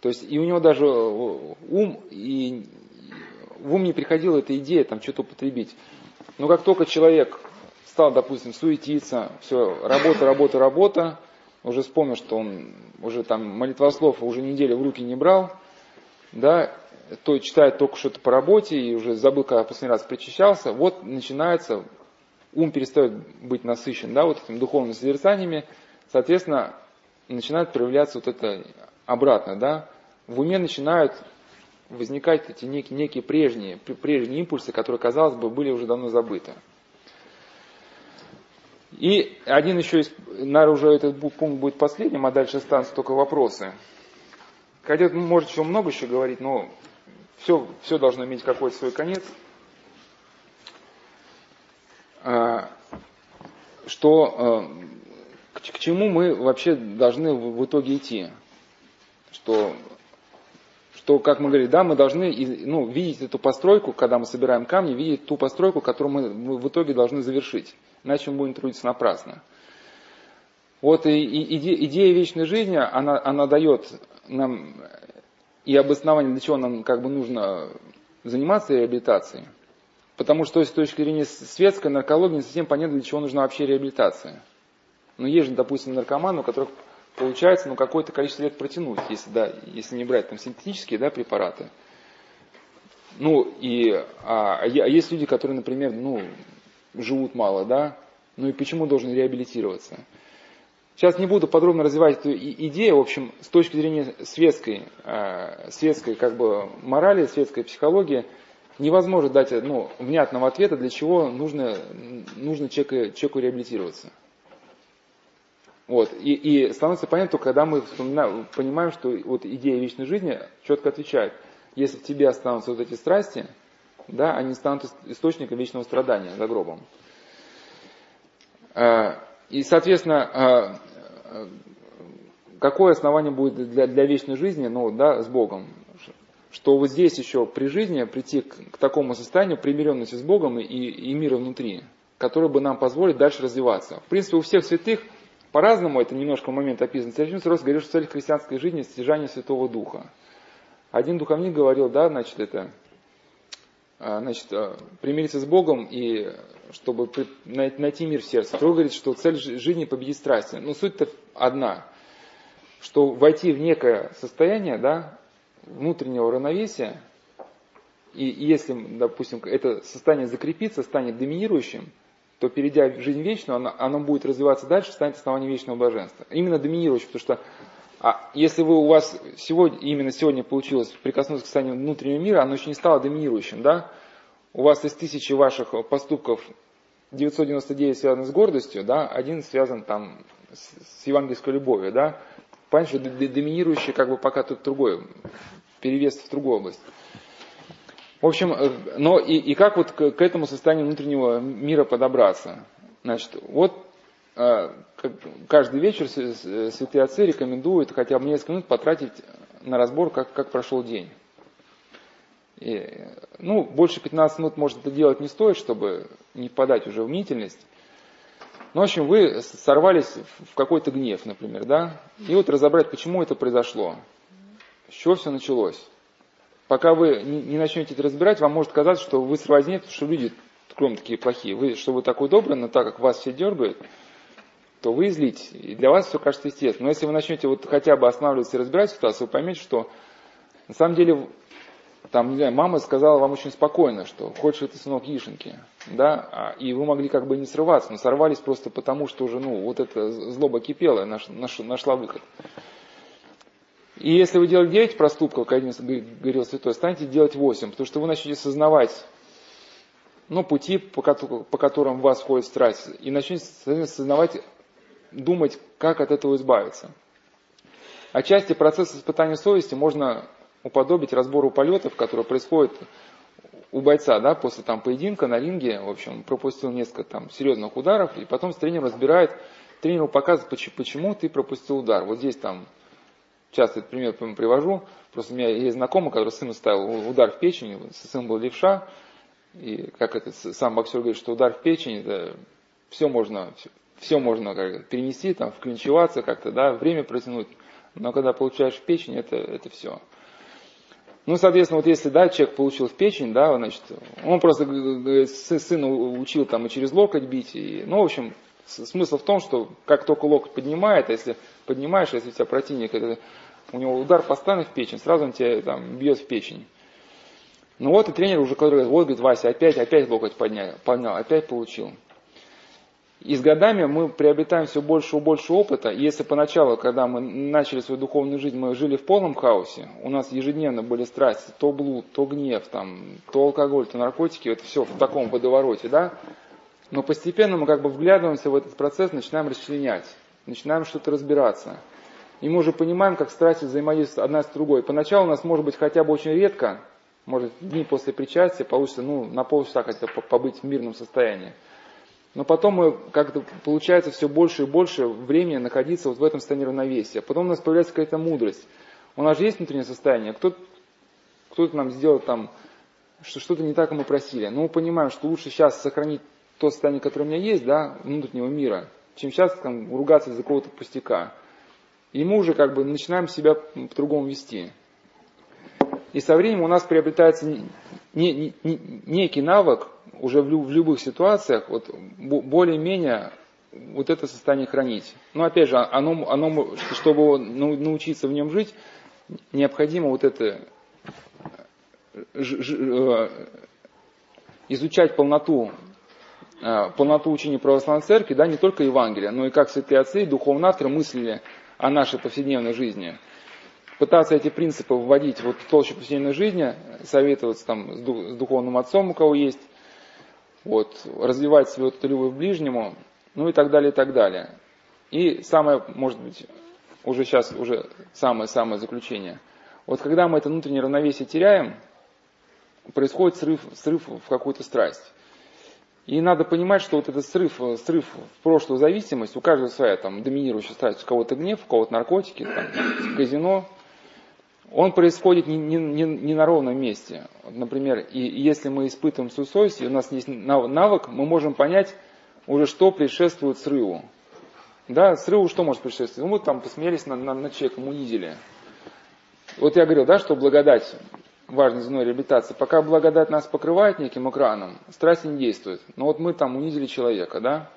то есть и у него даже э, ум, и в ум не приходила эта идея там что-то употребить. Но как только человек стал, допустим, суетиться, все, работа, работа, работа, уже вспомнил, что он уже там молитвослов уже неделю в руки не брал, да, то читает только что-то по работе и уже забыл, когда последний раз причащался, вот начинается, ум перестает быть насыщен, да, вот этими духовными созерцаниями, соответственно, начинает проявляться вот это обратно, да, в уме начинают возникать эти некие, некие прежние, прежние импульсы, которые, казалось бы, были уже давно забыты. И один еще из, наверное, уже этот пункт будет последним, а дальше останутся только вопросы. Хотя, может, еще много еще говорить, но все, все должно иметь какой-то свой конец. А, что, а, к, к чему мы вообще должны в, в итоге идти? Что, что, как мы говорили, да, мы должны ну, видеть эту постройку, когда мы собираем камни, видеть ту постройку, которую мы в итоге должны завершить. Иначе мы будем трудиться напрасно. Вот и, и идея вечной жизни, она, она дает нам и обоснование, для чего нам как бы нужно заниматься реабилитацией. Потому что с точки зрения светской наркологии не совсем понятно, для чего нужна вообще реабилитация. Но есть же, допустим, наркоманы, у которых получается ну, какое-то количество лет протянуть, если, да, если не брать там синтетические да, препараты. Ну, и, а, а есть люди, которые, например, ну, живут мало, да, ну и почему должен реабилитироваться? Сейчас не буду подробно развивать эту идею, в общем, с точки зрения светской, э, светской как бы морали, светской психологии, невозможно дать ну, внятного ответа, для чего нужно, нужно человеку, человеку реабилитироваться. Вот. И, и становится понятно когда мы понимаем, что вот идея вечной жизни четко отвечает. Если в тебе останутся вот эти страсти, да, они станут источником вечного страдания за гробом. Э, и, соответственно, а, а, какое основание будет для, для вечной жизни, ну, да, с Богом? Что вот здесь еще при жизни прийти к, к такому состоянию примиренности с Богом и, и мира внутри, который бы нам позволит дальше развиваться. В принципе, у всех святых по-разному, это немножко момент описан. Серафим Сарос говорил, что цель христианской жизни – стяжание Святого Духа. Один духовник говорил, да, значит, это, значит, примириться с Богом и чтобы найти мир в сердце. Второй говорит, что цель жизни победить страсти. Но суть-то одна, что войти в некое состояние да, внутреннего равновесия, и если, допустим, это состояние закрепится, станет доминирующим, то перейдя в жизнь вечную, оно, оно будет развиваться дальше, станет основанием вечного блаженства. Именно доминирующим, потому что а если вы, у вас сегодня, именно сегодня получилось прикоснуться к состоянию внутреннего мира, оно еще не стало доминирующим, да? У вас из тысячи ваших поступков 999 связаны с гордостью, да, один связан там с, с евангельской любовью, да. Понятно, что доминирующий как бы пока тут другой, перевес в другую область. В общем, э, но и, и как вот к, к этому состоянию внутреннего мира подобраться? Значит, вот каждый вечер святые отцы рекомендуют хотя бы несколько минут потратить на разбор, как, как прошел день. И, ну, больше 15 минут, может, это делать не стоит, чтобы не впадать уже в мнительность. Ну, в общем, вы сорвались в какой-то гнев, например, да? И вот разобрать, почему это произошло. С чего все началось. Пока вы не начнете это разбирать, вам может казаться, что вы сорвались нет, что люди кроме такие плохие. Вы, что вы такой добрый, но так как вас все дергают, то вы злитесь. И для вас все кажется естественным. Но если вы начнете вот хотя бы останавливаться и разбирать ситуацию, вы поймете, что на самом деле там, не знаю, мама сказала вам очень спокойно, что хочешь это, сынок, яишенки, да, а, и вы могли как бы не срываться, но сорвались просто потому, что уже, ну, вот эта злоба кипела, наш, наш, нашла выход. И если вы делаете 9 проступков, как один говорил святой, станете делать 8, потому что вы начнете сознавать, ну, пути, по, по которым вас входит страсть, и начнете сознавать, думать, как от этого избавиться. Отчасти процесс испытания совести можно уподобить разбору полетов, который происходит у бойца, да, после там поединка на ринге, в общем, пропустил несколько там серьезных ударов, и потом с тренером разбирает, тренеру показывает, почему, почему ты пропустил удар. Вот здесь там, часто этот пример привожу, просто у меня есть знакомый, который сыну ставил удар в печень, сын был левша, и как этот сам боксер говорит, что удар в печень, это все можно, все можно как, перенести, там, вклинчеваться как-то, да, время протянуть, но когда получаешь в печень, это, это все. Ну, соответственно, вот если, да, человек получил в печень, да, значит, он просто сына учил там и через локоть бить, и, ну, в общем, смысл в том, что как только локоть поднимает, а если поднимаешь, если у тебя противник, это, у него удар постоянно в печень, сразу он тебя там бьет в печень. Ну вот и тренер уже, который говорит, вот, говорит, Вася, опять, опять локоть поднял, поднял, опять получил. И с годами мы приобретаем все больше и больше опыта. Если поначалу, когда мы начали свою духовную жизнь, мы жили в полном хаосе, у нас ежедневно были страсти, то блуд, то гнев, там, то алкоголь, то наркотики, это все в таком водовороте, да? Но постепенно мы как бы вглядываемся в этот процесс, начинаем расчленять, начинаем что-то разбираться. И мы уже понимаем, как страсти взаимодействуют одна с другой. Поначалу у нас может быть хотя бы очень редко, может дни после причастия получится ну, на полчаса хотя бы побыть в мирном состоянии. Но потом мы как-то получается все больше и больше времени находиться вот в этом состоянии равновесия. Потом у нас появляется какая-то мудрость. У нас же есть внутреннее состояние. Кто-то, кто-то нам сделал там, что что-то не так, как мы просили. Но мы понимаем, что лучше сейчас сохранить то состояние, которое у меня есть, да, внутреннего мира, чем сейчас там, ругаться из-за какого-то пустяка. И мы уже как бы начинаем себя по-другому вести. И со временем у нас приобретается не, не, не, некий навык уже в, в любых ситуациях вот, более-менее вот это состояние хранить. Но опять же, оно, оно, чтобы научиться в нем жить, необходимо вот это ж, э, изучать полноту, э, полноту учения православной церкви, да, не только Евангелия, но и как святые отцы и духовные авторы мыслили о нашей повседневной жизни. Пытаться эти принципы вводить вот в толщу повседневной жизни, советоваться там с духовным отцом, у кого есть, вот, развивать свою вот любовь к ближнему, ну и так далее, и так далее. И самое, может быть, уже сейчас, уже самое-самое заключение. Вот когда мы это внутреннее равновесие теряем, происходит срыв, срыв в какую-то страсть. И надо понимать, что вот этот срыв, срыв в прошлую зависимость, у каждого своя там доминирующая страсть, у кого-то гнев, у кого-то наркотики, там, казино, он происходит не, не, не, не на ровном месте. Например, и если мы испытываем свою совесть, и у нас есть навык, мы можем понять уже, что предшествует срыву. Да, срыву что может предшествовать? Ну, мы там посмеялись над, над, над человеком, унизили. Вот я говорил, да, что благодать важной звеной реабилитации. Пока благодать нас покрывает неким экраном, страсти не действует. Но вот мы там унизили человека, да,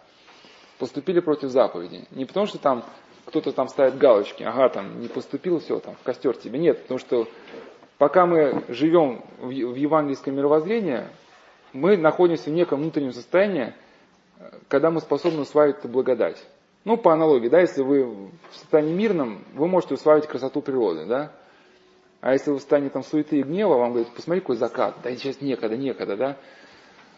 поступили против заповеди. Не потому, что там кто-то там ставит галочки, ага, там не поступил, все, там в костер тебе. Нет, потому что пока мы живем в, в евангельском мировоззрении, мы находимся в неком внутреннем состоянии, когда мы способны усваивать эту благодать. Ну, по аналогии, да, если вы в состоянии мирном, вы можете усваивать красоту природы, да. А если вы в состоянии там суеты и гнева, вам говорят, посмотри, какой закат, да сейчас некогда, некогда, да.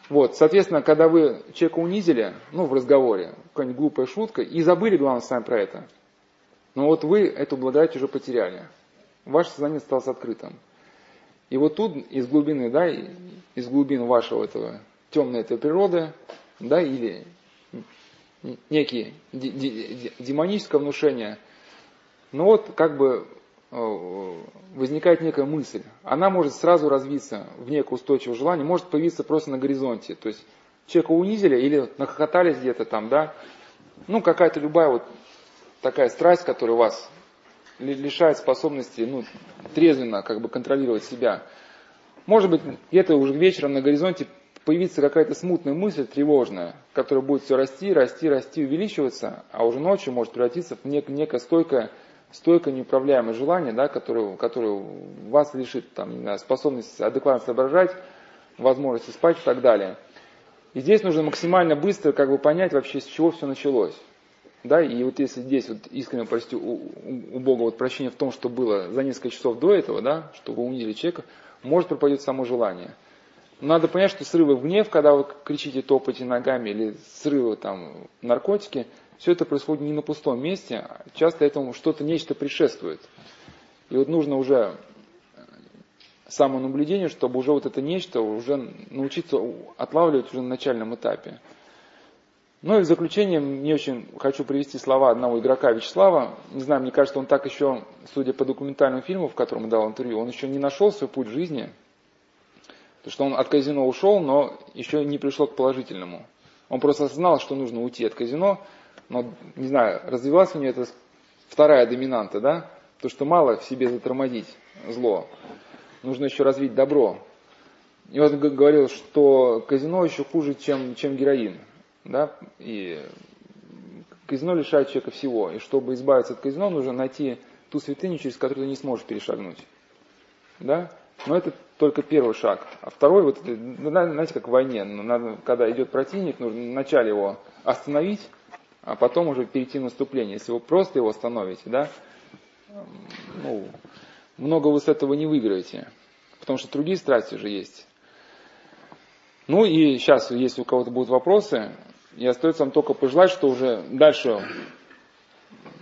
Вот, соответственно, когда вы человека унизили, ну, в разговоре, какая-нибудь глупая шутка, и забыли, главное, сами про это, но вот вы эту благодать уже потеряли. Ваше сознание осталось открытым. И вот тут из глубины, да, из глубин вашего этого темной этой природы, да, или некие демоническое внушение, ну вот как бы э, возникает некая мысль. Она может сразу развиться в некое устойчивое желание, может появиться просто на горизонте. То есть человека унизили или нахохотались где-то там, да, ну, какая-то любая вот такая страсть, которая вас лишает способности, ну, трезвенно как бы контролировать себя. Может быть, где-то уже вечером на горизонте появится какая-то смутная мысль, тревожная, которая будет все расти, расти, расти, увеличиваться, а уже ночью может превратиться в нек- некое стойкое, стойкое неуправляемое желание, да, которое, которое вас лишит там, не способности адекватно соображать, возможности спать и так далее. И здесь нужно максимально быстро как бы понять вообще, с чего все началось. Да, и вот если здесь вот искренне просить у, у, Бога вот прощения в том, что было за несколько часов до этого, да, что вы унили человека, может пропадет само желание. Надо понять, что срывы в гнев, когда вы кричите, топаете ногами, или срывы там наркотики, все это происходит не на пустом месте, а часто этому что-то, нечто предшествует. И вот нужно уже самонаблюдение, чтобы уже вот это нечто уже научиться отлавливать уже на начальном этапе. Ну и в заключение мне очень хочу привести слова одного игрока Вячеслава. Не знаю, мне кажется, он так еще, судя по документальному фильму, в котором дал интервью, он еще не нашел свой путь в жизни. То, что он от казино ушел, но еще не пришел к положительному. Он просто знал, что нужно уйти от казино, но, не знаю, развивалась у него эта вторая доминанта, да? То, что мало в себе затормозить зло, нужно еще развить добро. И он говорил, что казино еще хуже, чем, чем героин. Да? И казино лишает человека всего. И чтобы избавиться от казино, нужно найти ту святыню, через которую ты не сможешь перешагнуть. Да? Но это только первый шаг. А второй, вот, знаете, как в войне, ну, надо, когда идет противник, нужно вначале его остановить, а потом уже перейти в наступление. Если вы просто его остановите, да, ну, много вы с этого не выиграете, потому что другие страсти уже есть. Ну и сейчас, если у кого-то будут вопросы, и остается вам только пожелать, что уже дальше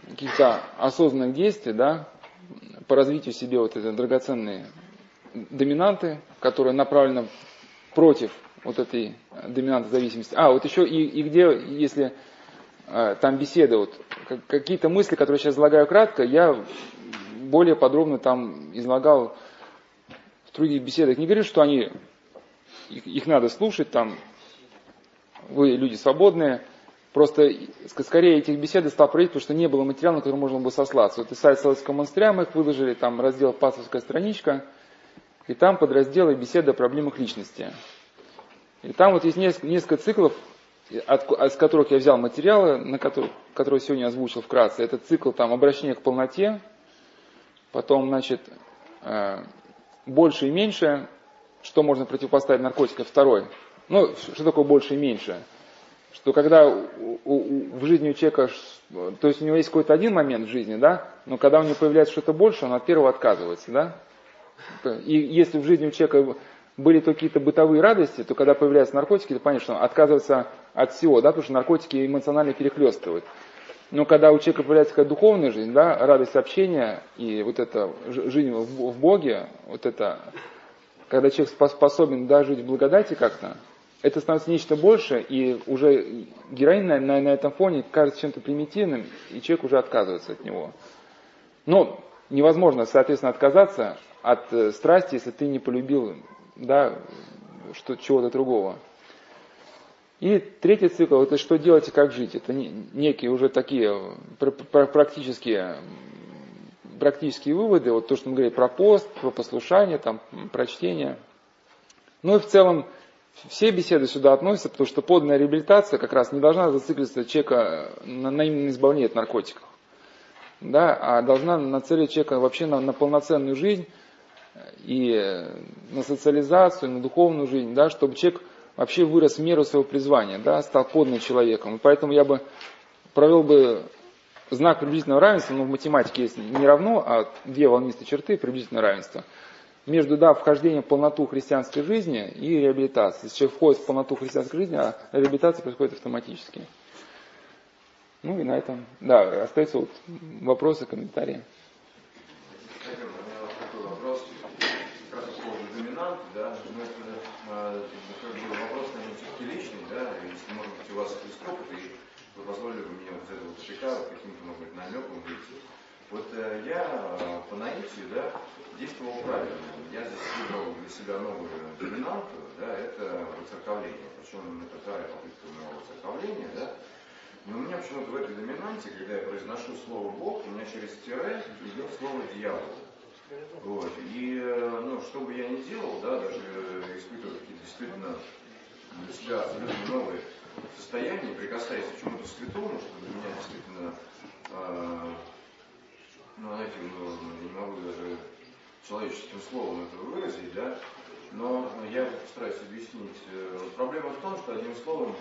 каких-то осознанных действий, да, по развитию себе вот этой драгоценной доминанты, которая направлена против вот этой доминанты зависимости. А, вот еще и, и где, если э, там беседа, вот какие-то мысли, которые сейчас излагаю кратко, я более подробно там излагал в других беседах. Не говорю, что они, их, их надо слушать, там, вы люди свободные, Просто скорее этих беседы стал проводить, потому что не было материала, на который можно было сослаться. Вот и сайт Соловецкого монастыря мы их выложили, там раздел «Пасовская страничка», и там подразделы беседы о проблемах личности. И там вот есть несколько, циклов, от, от которых я взял материалы, на которые, которые сегодня озвучил вкратце. Это цикл там обращение к полноте, потом, значит, э, больше и меньше, что можно противопоставить наркотикам. Второй. Ну, что такое больше и меньше? Что когда у, у, в жизни у человека, то есть у него есть какой-то один момент в жизни, да, но когда у него появляется что-то больше, он от первого отказывается, да. И если в жизни у человека были какие-то бытовые радости, то когда появляются наркотики, то понятно, что он отказывается от всего, да, потому что наркотики эмоционально перехлестывают. Но когда у человека появляется какая-то духовная жизнь, да, радость общения и вот это жизнь в Боге, вот это, когда человек способен да, жить в благодати как-то, это становится нечто большее, и уже героин на, на, на этом фоне кажется чем-то примитивным, и человек уже отказывается от него. Но невозможно, соответственно, отказаться от э, страсти, если ты не полюбил да, что, чего-то другого. И третий цикл, это что делать и как жить. Это некие уже такие практические, практические выводы, вот то, что мы говорили про пост, про послушание, там, про чтение. Ну и в целом все беседы сюда относятся, потому что подлинная реабилитация как раз не должна зацикливаться человека на, на именно избавление от наркотиков. Да, а должна нацелить человека вообще на, на полноценную жизнь, и на социализацию, на духовную жизнь, да, чтобы человек вообще вырос в меру своего призвания, да, стал подным человеком. И поэтому я бы провел бы знак приблизительного равенства, но в математике есть не равно, а две волнистые черты приблизительного равенства. Между да, вхождением в полноту христианской жизни и реабилитацией. Если человек входит в полноту христианской жизни, а реабилитация происходит автоматически. Ну и на этом, да, остаются вот вопросы, комментарии. да, но это э, как бы вопрос, наверное, все-таки личный, да, если, может быть, у вас есть опыт, и вы позволили бы мне вот это вот шикарно каким-то, может быть, намеком выйти. Вот э, я э, по наитию, да, действовал правильно. Я здесь выбрал для себя новую доминанту, да, это выцерковление. Причем это вторая попытка моего выцерковления, да. Но у меня почему-то в этой доминанте, когда я произношу слово Бог, у меня через тире идет слово дьявол. Вот. И, э, ну, что бы я ни делал, да, даже испытывая какие-то действительно для себя абсолютно новые состояния, прикасаясь к чему-то святому, что для меня действительно, э, ну, знаете, ну, не могу даже человеческим словом это выразить, да, но я постараюсь объяснить. Э, проблема в том, что одним словом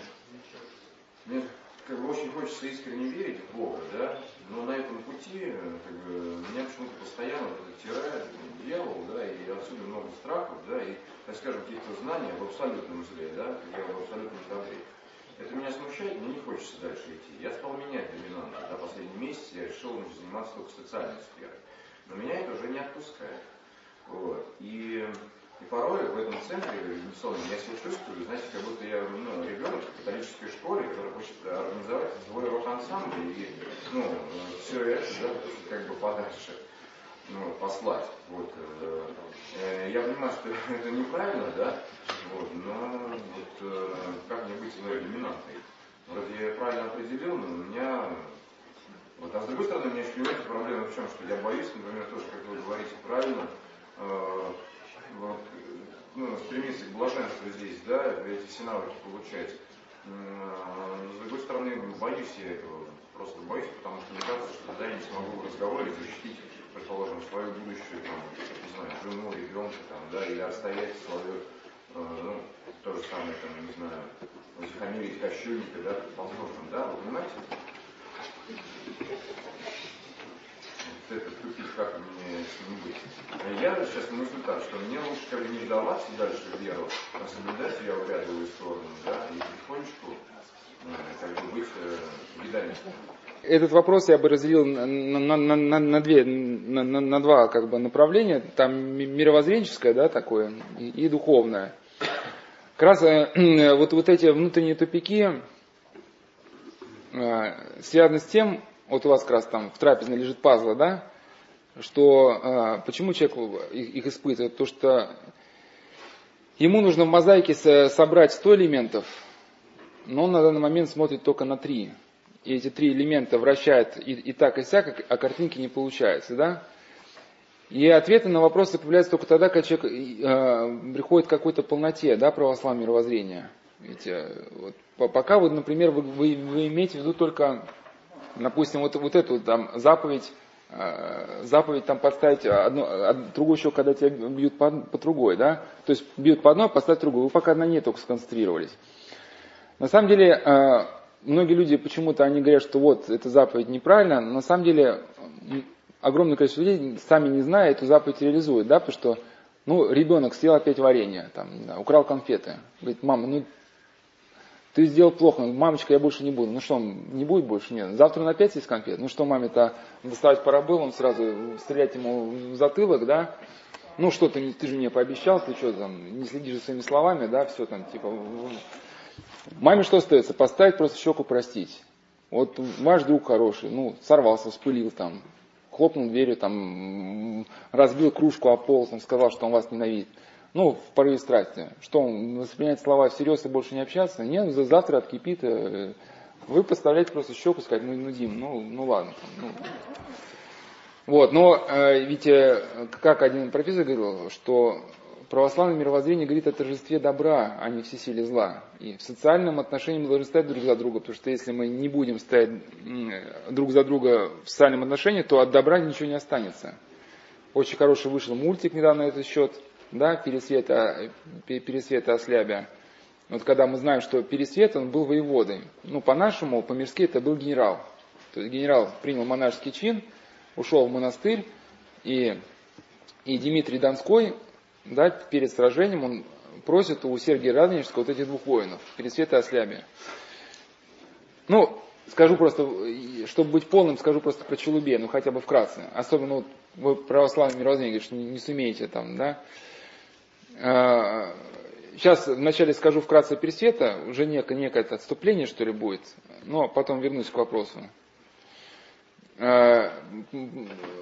мне как бы очень хочется искренне верить в Бога, да, но на этом пути как бы, меня почему-то постоянно тирает дьявол, да, и отсюда много страхов, да, и, так скажем, каких-то знаний об абсолютном зле, да, я об абсолютном добре. Это меня смущает, мне не хочется дальше идти. Я стал менять доминанту. Да, последний месяц я решил значит, заниматься только социальной сферой. Но меня это уже не отпускает. Вот. И и порой в этом центре инвестиционном я себя чувствую, знаете, как будто я ну, ребенок в католической школе, который хочет организовать свой рок-ансамбль и ну, все это да, как бы подальше ну, послать. Вот. Э, я понимаю, что *laughs* это неправильно, да, вот, но вот, э, как мне быть своей доминантой? Вроде я правильно определил, но у меня вот, а с другой стороны, у меня еще понимаете, проблема в чем, что я боюсь, например, тоже, как вы говорите правильно, э, вот, ну, стремиться к блаженству здесь, да, эти все навыки получать. Но, с другой стороны, боюсь я этого, просто боюсь, потому что мне кажется, что тогда я не смогу в разговоре защитить, предположим, свою будущую, там, не знаю, жену, ребенка, там, да, или отстоять свою, э, ну, то же самое, там, не знаю, утихомирить кощунника, да, возможно, да, вы понимаете? Вот этот тупик, как мне с ним быть. Я сейчас мыслю так, что мне лучше как бы не вдаваться дальше в веру, а соблюдать ее обрядовую сторону, да, и потихонечку э, гидалистом. Этот вопрос я бы разделил на, на, на, на, две, на, на, на два как бы, направления. Там мировоззренческое, да, такое, и, и духовное. Как раз э, вот, вот эти внутренние тупики э, связаны с тем, вот у вас как раз там в трапезной лежит пазлы, да, что а, почему человек их, их испытывает? То, что ему нужно в мозаике собрать 100 элементов, но он на данный момент смотрит только на 3. И эти три элемента вращает и, и так, и сяк, а картинки не получается, да? И ответы на вопросы появляются только тогда, когда человек э, приходит к какой-то полноте, да, православного мировоззрения. Ведь, э, вот, пока вы, например, вы, вы, вы имеете в виду только, допустим, вот, вот эту там заповедь Э, заповедь там подставить одну, другую еще, когда тебя бьют по, по другой, да? То есть бьют по одной, поставить другую. Вы пока на ней только сконцентрировались. На самом деле, э, многие люди почему-то они говорят, что вот, эта заповедь неправильно. На самом деле, огромное количество людей, сами не зная, эту заповедь реализуют, да, потому что, ну, ребенок съел опять варенье, там, да, украл конфеты. Говорит, мама, ну, ты сделал плохо, мамочка, я больше не буду. Ну что, не будет больше? Нет. Завтра он опять есть конфет. Ну что маме-то доставать пора было, он сразу стрелять ему в затылок, да? Ну что ты, ты же мне пообещал, ты что там, не следишь за своими словами, да, все там, типа... Маме что остается? Поставить просто щеку простить. Вот ваш друг хороший, ну, сорвался, вспылил там, хлопнул дверью, там, разбил кружку о пол, там, сказал, что он вас ненавидит ну, в порыве страсти, что он воспринимает слова всерьез и больше не общаться, нет, завтра откипит, э, вы поставляете просто щеку, сказать, ну, ну Дим, ну, ну ладно. Ну. Вот, но э, ведь, э, как один профессор говорил, что православное мировоззрение говорит о торжестве добра, а не всесиле зла. И в социальном отношении мы должны стоять друг за друга, потому что если мы не будем стоять друг за друга в социальном отношении, то от добра ничего не останется. Очень хороший вышел мультик недавно на этот счет – да, Пересвета, Пересвета Ослябя. Вот когда мы знаем, что Пересвет, он был воеводой. Ну, по-нашему, по-мирски это был генерал. То есть генерал принял монашеский чин, ушел в монастырь, и, и Дмитрий Донской, да, перед сражением, он просит у Сергия Радонежского вот этих двух воинов, Пересвета и Ослябия. Ну, скажу просто, чтобы быть полным, скажу просто про Челубе, ну хотя бы вкратце. Особенно вот вы православное мировоззрение, что не, сумеете там, да. Сейчас вначале скажу вкратце пересвета, уже некое, некое отступление, что ли, будет, но потом вернусь к вопросу. А,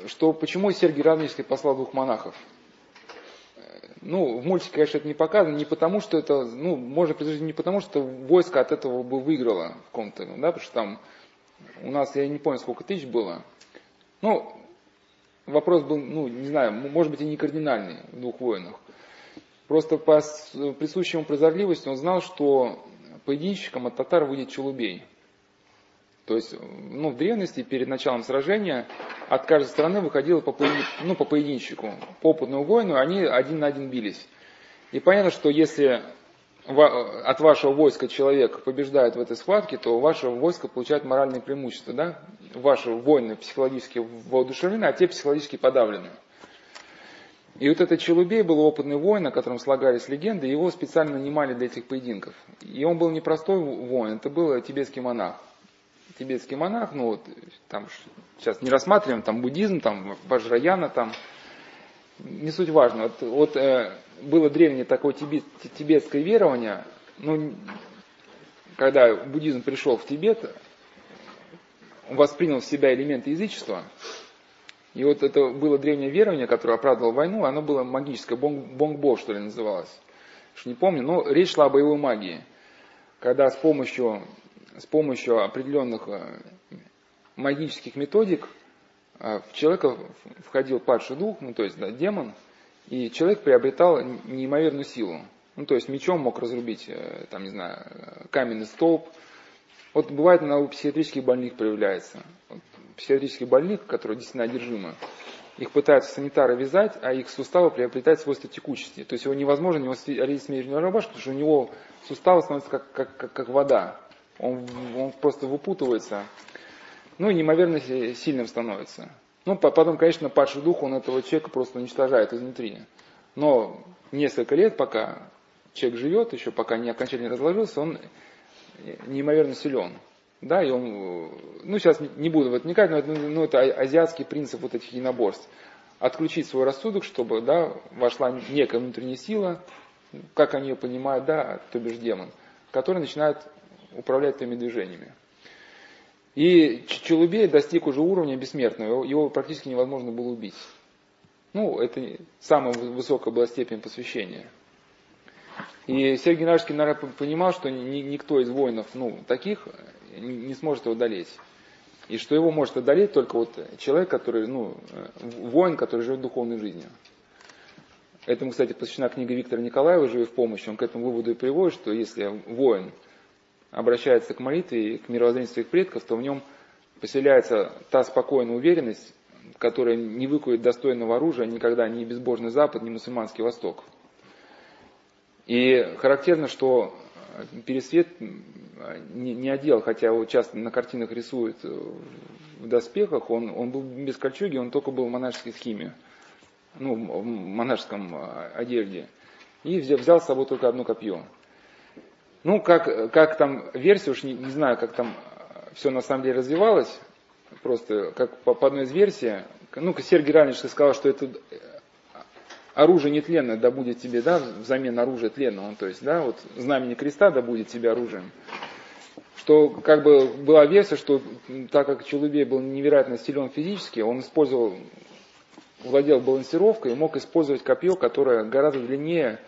что почему Сергий Радонежский послал двух монахов? Ну, в мультике, конечно, это не показано, не потому, что это, ну, можно предположить, не потому, что войско от этого бы выиграло в каком-то, да, потому что там У нас, я не помню, сколько тысяч было. Ну, вопрос был, ну, не знаю, может быть и не кардинальный в двух войнах. Просто по присущему прозорливости он знал, что поединщиком от татар выйдет Челубей. То есть, ну, в древности, перед началом сражения, от каждой стороны выходило по, ну, по поединщику. По опытному воину они один на один бились. И понятно, что если от вашего войска человек побеждает в этой схватке, то ваше войско получает моральное преимущество. Да? Ваши воины психологически воодушевлены, а те психологически подавлены. И вот этот Челубей был опытный воин, о котором слагались легенды, его специально нанимали для этих поединков. И он был не простой воин, это был тибетский монах. Тибетский монах, ну вот, там сейчас не рассматриваем, там буддизм, там Вajrayana, там, не суть важно. Вот, вот э, было древнее такое тибет, тибетское верование, ну, когда буддизм пришел в Тибет, он воспринял в себя элементы язычества, и вот это было древнее верование, которое оправдывало войну, оно было магическое, бонг, бонгбо, что ли, называлось. Уж не помню, но речь шла о боевой магии. Когда с помощью, с помощью определенных э, магических методик э, в человека входил падший дух, ну то есть да, демон, и человек приобретал неимоверную силу. Ну, то есть мечом мог разрубить, э, там, не знаю, каменный столб. Вот бывает на у психиатрических больных проявляется. Вот, психиатрических больных, которые действительно одержимы, их пытаются санитары вязать, а их суставы приобретают свойства текучести. То есть его невозможно не одеть смежную рубашку, потому что у него суставы становятся как, как, как, как вода. Он, он просто выпутывается. Ну и неимоверно сильным становится. Ну, потом, конечно, падший дух, он этого человека просто уничтожает изнутри. Но несколько лет, пока человек живет, еще пока не окончательно разложился, он неимоверно силен. Да, и он, ну, сейчас не буду в это вникать, но это, ну, это азиатский принцип вот этих единоборств. Отключить свой рассудок, чтобы, да, вошла некая внутренняя сила, как они ее понимают, да, то бишь демон, который начинает управлять твоими движениями. И Челубей достиг уже уровня бессмертного, его практически невозможно было убить. Ну, это самая высокая была степень посвящения. И Сергей Геннадьевич, наверное, понимал, что никто из воинов, ну, таких, не сможет его одолеть. И что его может одолеть только вот человек, который, ну, воин, который живет духовной жизнью. Этому, кстати, посвящена книга Виктора Николаева «Живи в помощь». Он к этому выводу и приводит, что если воин обращается к молитве и к мировоззрению своих предков, то в нем поселяется та спокойная уверенность, которая не выкует достойного оружия никогда ни безбожный Запад, ни мусульманский Восток. И характерно, что Пересвет не, одел, хотя его часто на картинах рисуют в доспехах, он, он был без кольчуги, он только был в монашеской схеме, ну, в монашеском одежде. И взял, взял с собой только одно копье. Ну, как, как там версия, уж не, не знаю, как там все на самом деле развивалось, просто как по, по одной из версий, ну, Сергей Ранич сказал, что это оружие нетленное да будет тебе, да, взамен оружия тленного, то есть, да, вот знамени креста да будет тебе оружием. Что как бы была версия, что так как Челубей был невероятно силен физически, он использовал, владел балансировкой и мог использовать копье, которое гораздо длиннее,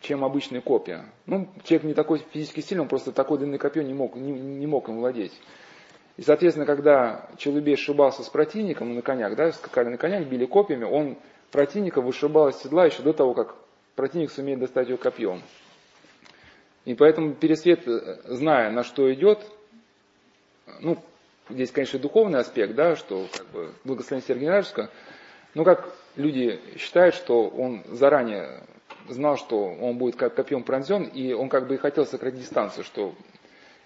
чем обычные копья. Ну, человек не такой физически сильный, он просто такой длинное копье не мог, не, не мог им владеть. И, соответственно, когда Челубей сшибался с противником на конях, да, скакали на конях, били копьями, он противника вышибал из седла еще до того, как противник сумеет достать его копьем. И поэтому Пересвет, зная, на что идет, ну, здесь, конечно, духовный аспект, да, что как бы благословение Геннадьевича, но как люди считают, что он заранее знал, что он будет как копьем пронзен, и он как бы и хотел сократить дистанцию, что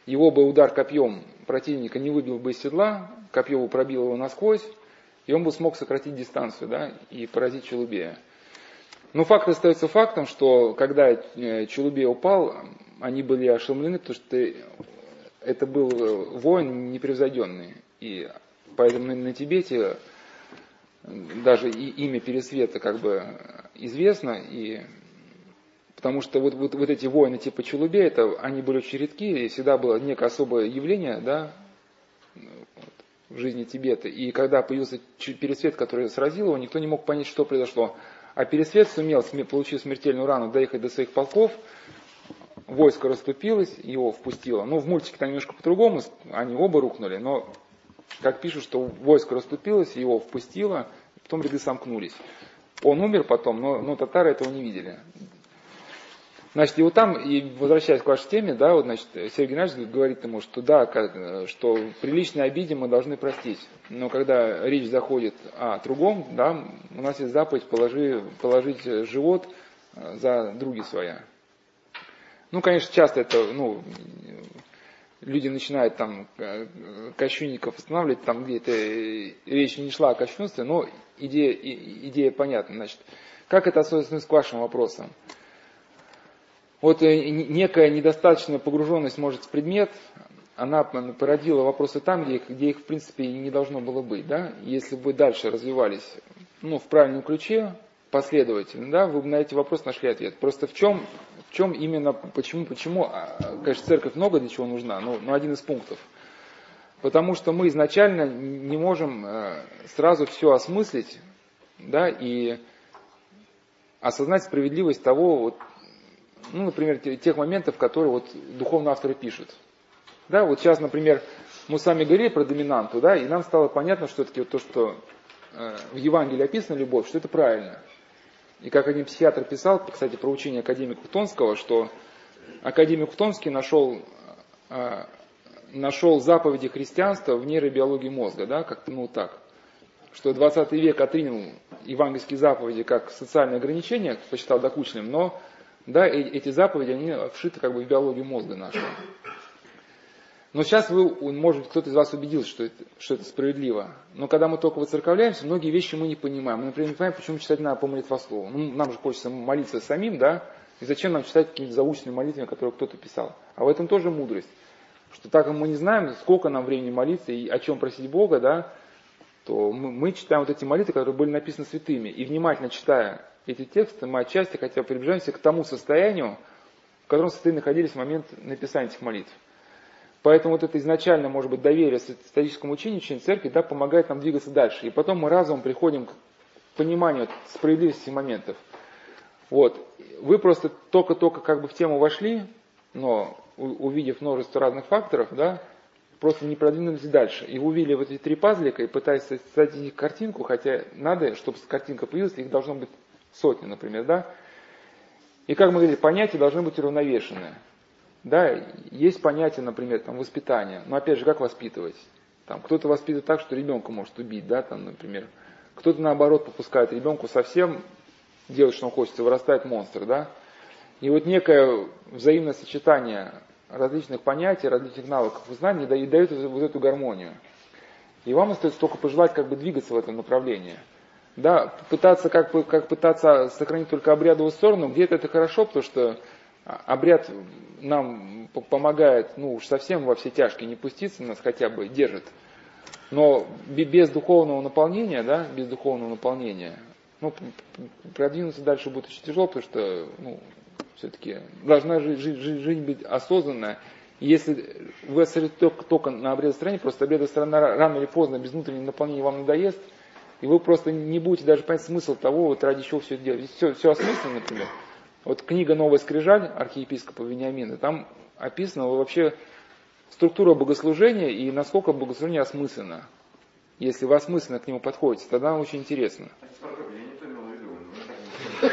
его бы удар копьем противника не выбил бы из седла, копье бы пробило его насквозь, и он бы смог сократить дистанцию да, и поразить Челубея. Но факт остается фактом, что когда э, Челубей упал, они были ошеломлены, потому что это был э, воин непревзойденный. И поэтому на, Тибете даже и имя Пересвета как бы известно, и потому что вот, вот, вот эти воины типа Челубея, это, они были очень редки, и всегда было некое особое явление, да, в жизни Тибета. И когда появился пересвет, который сразил его, никто не мог понять, что произошло. А пересвет сумел, получив смертельную рану, доехать до своих полков, войско расступилось, его впустило. Ну, в мультике там немножко по-другому, они оба рухнули, но как пишут, что войско расступилось, его впустило, потом ряды сомкнулись. Он умер потом, но, но татары этого не видели. Значит, и вот там, и возвращаясь к вашей теме, да, вот, значит, Сергей Геннадьевич говорит ему, что да, что при личной обиде мы должны простить. Но когда речь заходит о другом, да, у нас есть заповедь положи, положить живот э, за други своя. Ну, конечно, часто это, ну, люди начинают там э, кощунников останавливать, там где-то речь не шла о кощунстве, но идея, идея понятна. Значит, как это особенно к вашим вопросам? Вот э, некая недостаточная погруженность, может, в предмет, она породила вопросы там, где их, где их в принципе не должно было быть. Да? Если бы дальше развивались ну, в правильном ключе, последовательно, да, вы бы на эти вопросы нашли ответ. Просто в чем, в чем именно, почему, почему, а, конечно, церковь много для чего нужна, но, но один из пунктов. Потому что мы изначально не можем э, сразу все осмыслить, да, и осознать справедливость того, вот, ну, например, тех моментов, которые вот духовные авторы пишут. Да, вот сейчас, например, мы с вами говорили про доминанту, да, и нам стало понятно, что все-таки вот то, что э, в Евангелии описана любовь, что это правильно. И как один психиатр писал, кстати, про учение академика Хтонского, что академик Хтонский нашел, э, нашел заповеди христианства в нейробиологии мозга, да, как-то ну так. Что 20 век отринул евангельские заповеди как социальное ограничение, посчитал докучным, но да, эти заповеди, они вшиты как бы в биологию мозга нашего. Но сейчас вы, может быть, кто-то из вас убедился, что это, что это справедливо. Но когда мы только выцерковляемся, многие вещи мы не понимаем. Мы, например, не понимаем, почему читать надо по молитвослову. Ну, нам же хочется молиться самим, да? И зачем нам читать какие-то заученные молитвы, которые кто-то писал? А в этом тоже мудрость. Что так как мы не знаем, сколько нам времени молиться и о чем просить Бога, да, то мы, мы читаем вот эти молитвы, которые были написаны святыми. И внимательно читая эти тексты, мы отчасти хотя бы приближаемся к тому состоянию, в котором состоянии находились в момент написания этих молитв. Поэтому вот это изначально, может быть, доверие историческому учению, учению церкви, да, помогает нам двигаться дальше. И потом мы разумом приходим к пониманию справедливости моментов. Вот. Вы просто только-только как бы в тему вошли, но увидев множество разных факторов, да, просто не продвинулись дальше. И увидели вот эти три пазлика и пытались создать их картинку, хотя надо, чтобы картинка появилась, их должно быть сотни, например, да. И как мы говорили, понятия должны быть уравновешенные. Да, есть понятие, например, там, воспитания. Но опять же, как воспитывать? Там, кто-то воспитывает так, что ребенка может убить, да, там, например. Кто-то наоборот попускает ребенку совсем делать, что он хочет, вырастает монстр, да. И вот некое взаимное сочетание различных понятий, различных навыков и знаний и дает вот эту гармонию. И вам остается только пожелать как бы двигаться в этом направлении. Да, пытаться как, как пытаться сохранить только обрядовую сторону, где-то это хорошо, потому что обряд нам помогает, ну уж совсем во все тяжкие не пуститься, нас хотя бы держит. Но без духовного наполнения, да, без духовного наполнения, ну, продвинуться дальше будет очень тяжело, потому что, ну, все-таки должна жизнь, жизнь, жизнь быть осознанная. если вы остановитесь только, на обряд стране, просто обряд страны рано или поздно без внутреннего наполнения вам надоест, и вы просто не будете даже понять смысл того, вот ради чего все это делать. Все, все осмысленно, например. Вот книга «Новая скрижаль» архиепископа Вениамина, там описана вообще структура богослужения и насколько богослужение осмысленно. Если вы осмысленно к нему подходите, тогда очень интересно. Я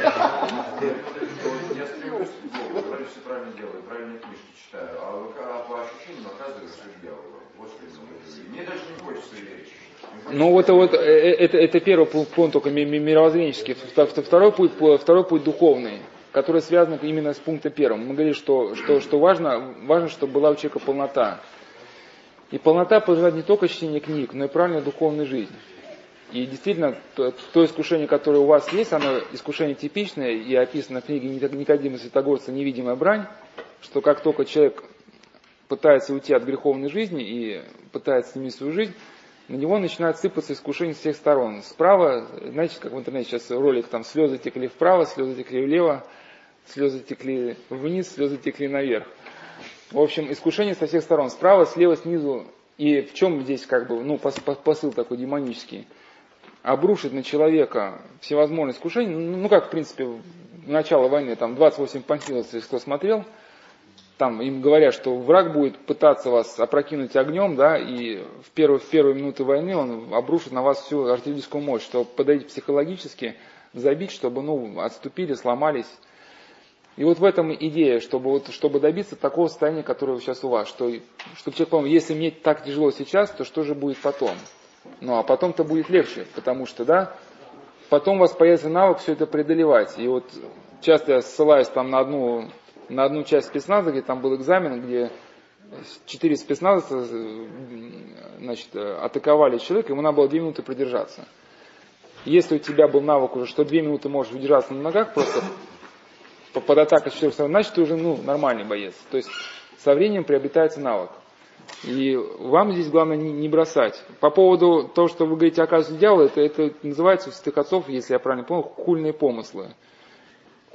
а по ощущениям оказывается, что делаю. Вот что Мне даже не хочется верить. Ну вот, вот э, э, это, это первый пункт только мировоззренческий. Второй путь, второй путь духовный которые связаны именно с пунктом первым. Мы говорили, что, что, что важно, важно, чтобы была у человека полнота. И полнота подразумевает не только чтение книг, но и правильную духовную жизнь. И действительно, то, то искушение, которое у вас есть, оно искушение типичное и описано в книге Никодима Святогорца «Невидимая брань», что как только человек пытается уйти от греховной жизни и пытается сменить свою жизнь, на него начинает сыпаться искушение с всех сторон. Справа, знаете, как в интернете сейчас ролик, там слезы текли вправо, слезы текли влево, слезы текли вниз, слезы текли наверх. В общем, искушение со всех сторон, справа, слева, снизу. И в чем здесь как бы, ну, посыл такой демонический? Обрушить на человека всевозможные искушения, ну, ну как, в принципе, в начало войны, там, 28 панфиловцев, кто смотрел, там им говорят, что враг будет пытаться вас опрокинуть огнем, да, и в первые, в первые минуты войны он обрушит на вас всю артиллерийскую мощь, чтобы подойти психологически, забить, чтобы, ну, отступили, сломались. И вот в этом идея, чтобы, вот, чтобы добиться такого состояния, которое сейчас у вас, что, чтобы человек понял, если мне так тяжело сейчас, то что же будет потом? Ну, а потом-то будет легче, потому что, да, потом у вас появится навык все это преодолевать. И вот часто я ссылаюсь там на одну на одну часть спецназа, где там был экзамен, где четыре спецназа значит, атаковали человека, ему надо было две минуты продержаться. Если у тебя был навык уже, что две минуты можешь удержаться на ногах, просто под атакой четырех сторон, значит ты уже ну, нормальный боец. То есть со временем приобретается навык. И вам здесь главное не, бросать. По поводу того, что вы говорите, оказывается, дьявол, это, это называется у святых отцов, если я правильно понял, хульные помыслы.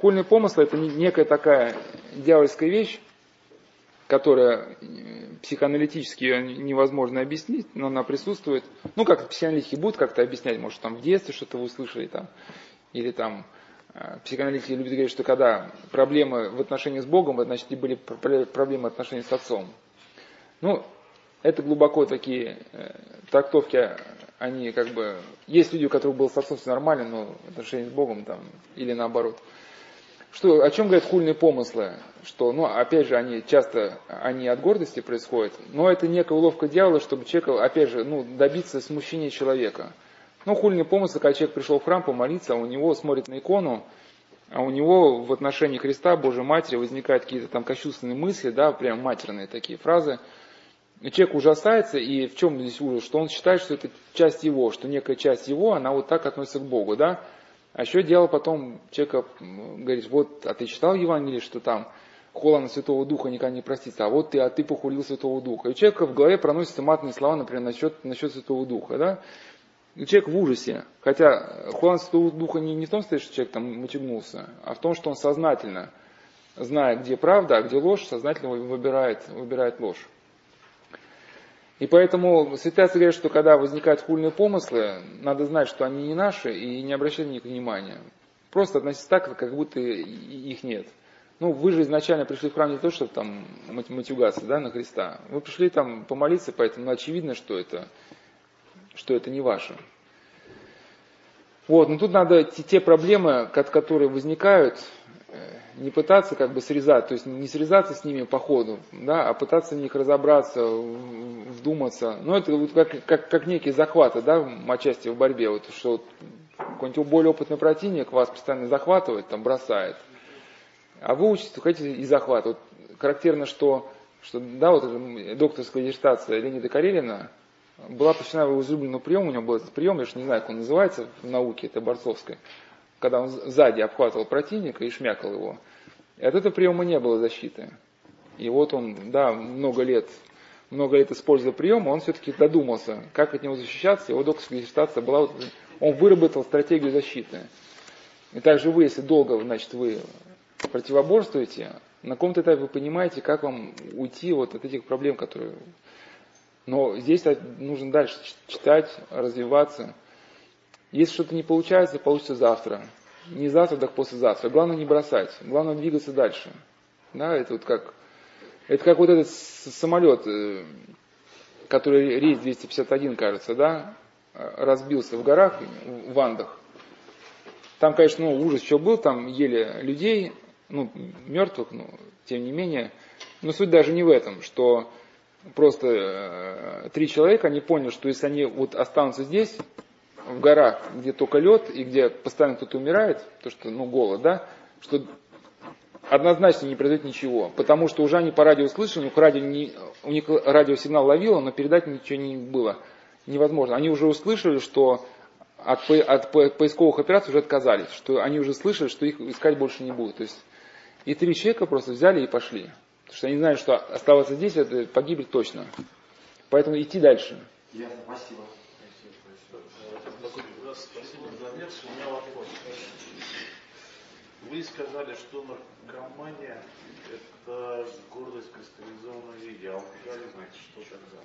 Хульный помысл это некая такая дьявольская вещь, которая э, психоаналитически невозможно объяснить, но она присутствует. Ну, как психоаналитики будут как-то объяснять, может, там в детстве что-то вы услышали, там, или там э, психоаналитики любят говорить, что когда проблемы в отношении с Богом, значит, и были проблемы в отношении с Отцом. Ну, это глубоко такие э, трактовки, они как бы... Есть люди, у которых был с Отцом все нормально, но в отношении с Богом там, или наоборот – что, о чем говорят хульные помыслы? Что, ну, опять же, они часто, они от гордости происходят, но это некая уловка дьявола, чтобы человек, опять же, ну, добиться смущения человека. Ну, хульные помыслы, когда человек пришел в храм помолиться, а у него смотрит на икону, а у него в отношении Христа, Божьей Матери, возникают какие-то там кощунственные мысли, да, прям матерные такие фразы. И человек ужасается, и в чем здесь ужас? Что он считает, что это часть его, что некая часть его, она вот так относится к Богу, да? А еще дело потом человека говорит, вот, а ты читал Евангелие, что там хола на Святого Духа никогда не простится, а вот ты, а ты похулил Святого Духа. И у человека в голове проносятся матные слова, например, насчет, насчет Святого Духа, да? И человек в ужасе. Хотя на Святого Духа не, не в том стоит, что человек там мочегнулся, а в том, что он сознательно, зная, где правда, а где ложь, сознательно выбирает, выбирает ложь. И поэтому святые говорят, что когда возникают хульные помыслы, надо знать, что они не наши, и не обращать на них внимания. Просто относиться так, как будто их нет. Ну, вы же изначально пришли в храм не то, чтобы там матюгаться да, на Христа. Вы пришли там помолиться, поэтому очевидно, что это, что это не ваше. Вот, но тут надо те, те проблемы, которые возникают, Э, не пытаться как бы срезать, то есть не срезаться с ними по ходу, да, а пытаться в них разобраться, вдуматься. Ну, это вот как, как, как некие захваты, да, отчасти в борьбе, вот, что какой-нибудь более опытный противник вас постоянно захватывает, там, бросает. А вы учитесь, хотите и захват. Вот характерно, что, что да, вот докторская диссертация Леонида Карелина была посвящена его излюбленному приему, у него был этот прием, я же не знаю, как он называется в науке, это борцовская когда он сзади обхватывал противника и шмякал его. От этого приема не было защиты. И вот он, да, много лет, много лет используя прием, он все-таки додумался, как от него защищаться. Его докторская диссертация была, он выработал стратегию защиты. И также вы, если долго, значит, вы противоборствуете, на каком-то этапе вы понимаете, как вам уйти вот от этих проблем, которые... Но здесь нужно дальше читать, развиваться. Если что-то не получается, получится завтра. Не завтра, так послезавтра. Главное не бросать. Главное двигаться дальше. Да, это вот как, это как вот этот самолет, э, который рейс 251, кажется, да, разбился в горах, в Андах. Там, конечно, ну, ужас еще был, там ели людей, ну, мертвых, но тем не менее. Но суть даже не в этом, что просто э, три человека, они поняли, что если они вот останутся здесь, в горах, где только лед и где постоянно кто-то умирает, то что, ну, голод, да, что однозначно не произойдет ничего, потому что уже они по радио слышали, у радио не, у них радиосигнал ловило, но передать ничего не было невозможно. Они уже услышали, что от, от поисковых операций уже отказались, что они уже слышали, что их искать больше не будут. То есть и три человека просто взяли и пошли. Потому что они знают, что оставаться здесь это погибель точно. Поэтому идти дальше. Ясно, спасибо. Спасибо за лекцию. У меня вопрос. Вы сказали, что наркомания – это гордость в кристаллизованном виде. А алкоголизм – это что тогда?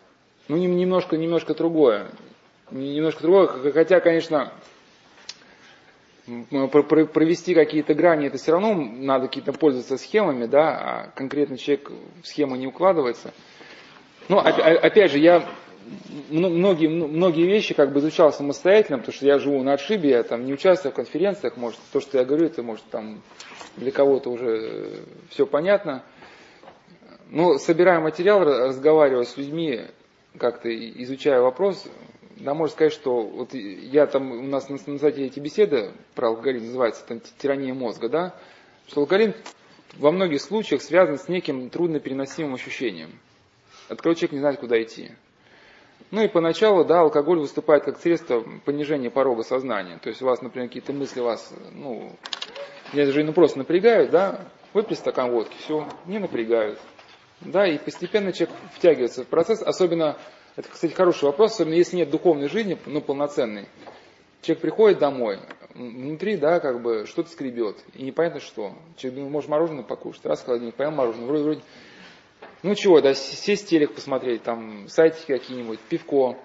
Ну, немножко, немножко другое. Немножко другое, хотя, конечно, провести какие-то грани, это все равно надо какие-то пользоваться схемами, да, а конкретно человек в схему не укладывается. Ну, опять же, я многие, многие вещи как бы изучал самостоятельно, потому что я живу на отшибе, я там не участвую в конференциях, может, то, что я говорю, это может там для кого-то уже все понятно. Но собирая материал, разговаривая с людьми, как-то изучая вопрос, да, можно сказать, что вот я там, у нас на, на сайте эти беседы про алгоритм называется там, тирания мозга, да, что алгоритм во многих случаях связан с неким труднопереносимым ощущением, от которого человек не знает, куда идти. Ну и поначалу, да, алкоголь выступает как средство понижения порога сознания. То есть у вас, например, какие-то мысли вас, ну, я даже ну, просто напрягают, да, выпили стакан водки, все, не напрягают. Да, и постепенно человек втягивается в процесс, особенно это, кстати, хороший вопрос, особенно если нет духовной жизни, ну, полноценной. Человек приходит домой, внутри, да, как бы что-то скребет, и непонятно что. Человек думает, может мороженое покушать, раз в холодильник, поел мороженое, вроде, вроде, ну чего, да, сесть телек посмотреть, там, сайтики какие-нибудь, пивко.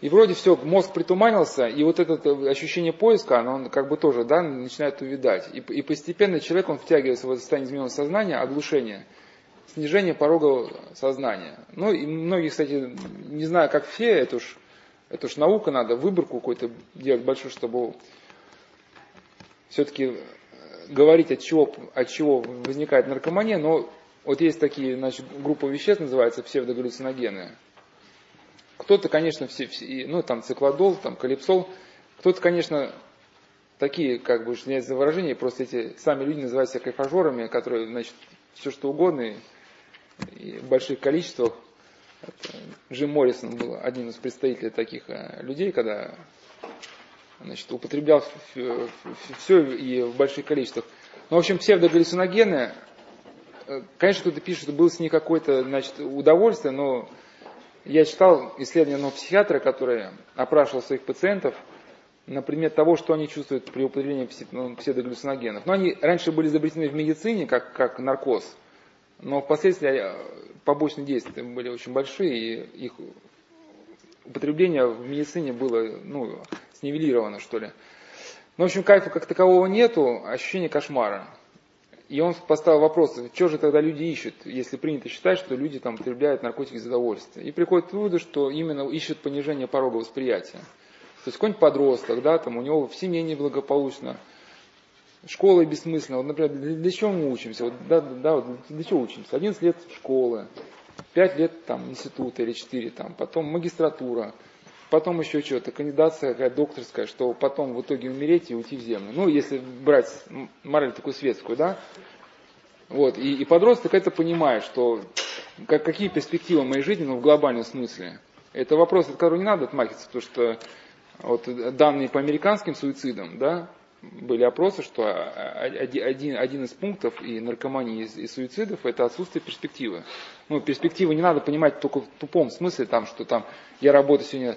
И вроде все, мозг притуманился, и вот это ощущение поиска, оно как бы тоже, да, начинает увидать. И, и постепенно человек, он втягивается в это состояние измененного сознания, оглушение – снижение порога сознания. Ну и многие, кстати, не знаю, как все, это уж, это уж наука надо, выборку какой-то делать большую, чтобы все-таки говорить, от чего, от чего возникает наркомания, но вот есть такие, значит, группа веществ называется псевдогаллюциногены. Кто-то, конечно, все, все, ну там циклодол, там калипсол, кто-то, конечно, такие, как бы, извиняюсь за выражение, просто эти сами люди называют себя кайфажерами, которые, значит, все что угодно, и в больших количествах. Джим Моррисон был один из представителей таких э, людей, когда значит, употреблял все и в больших количествах. Ну, в общем, псевдогаллюциногены, конечно, кто-то пишет, что было с ней какое-то значит, удовольствие, но я читал исследование одного психиатра, который опрашивал своих пациентов на предмет того, что они чувствуют при употреблении ну, псевдогаллюциногенов. Но они раньше были изобретены в медицине как, как наркоз. Но впоследствии э, побочные действия были очень большие, и их употребление в медицине было ну, снивелировано, что ли. Ну, в общем, кайфа как такового нету, ощущение кошмара. И он поставил вопрос, что же тогда люди ищут, если принято считать, что люди там употребляют наркотики за удовольствие. И приходит к выводу, что именно ищут понижение порога восприятия. То есть какой-нибудь подросток, да, там у него в семье неблагополучно, Школа бессмысленна. Вот, например, для, для чего мы учимся? Вот, да, да, вот, для чего учимся? 11 лет школы, 5 лет там института или 4, там, потом магистратура, потом еще что-то, кандидация какая докторская, что потом в итоге умереть и уйти в землю. Ну, если брать мораль такую светскую, да. Вот, и, и подросток это понимает, что как, какие перспективы моей жизни, ну, в глобальном смысле. Это вопрос, от которого не надо отмахиваться, потому что вот данные по американским суицидам, да, были опросы, что один, один из пунктов и наркомании, и, и суицидов это отсутствие перспективы. Ну, перспективы не надо понимать только в тупом смысле, там, что там я работаю сегодня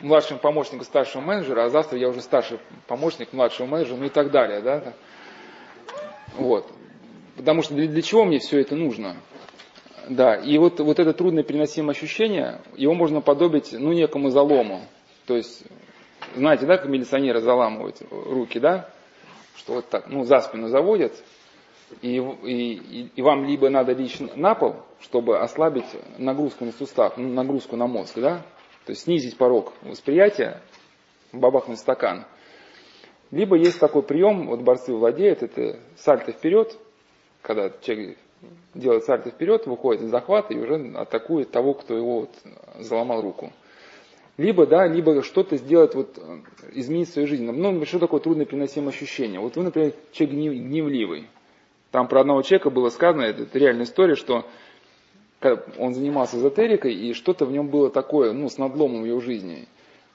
младшим помощником старшего менеджера, а завтра я уже старший помощник младшего менеджера, ну и так далее. Да? Вот. Потому что для, для чего мне все это нужно? Да, и вот, вот это трудное переносимое ощущение, его можно подобить, ну, некому залому. То есть знаете, да, как милиционеры заламывают руки, да? Что вот так, ну, за спину заводят, и, и, и вам либо надо лечь на пол, чтобы ослабить нагрузку на сустав, ну, нагрузку на мозг, да? То есть снизить порог восприятия, бабахнуть стакан. Либо есть такой прием, вот борцы владеют, это сальто вперед, когда человек делает сальто вперед, выходит из захвата и уже атакует того, кто его вот заломал руку. Либо, да, либо что-то сделать, вот, э, изменить свою жизнь. Ну, что такое трудно переносимое ощущение? Вот вы, например, человек гнев, гневливый. Там про одного человека было сказано, это, это реальная история, что он занимался эзотерикой, и что-то в нем было такое, ну, с надломом в его жизни.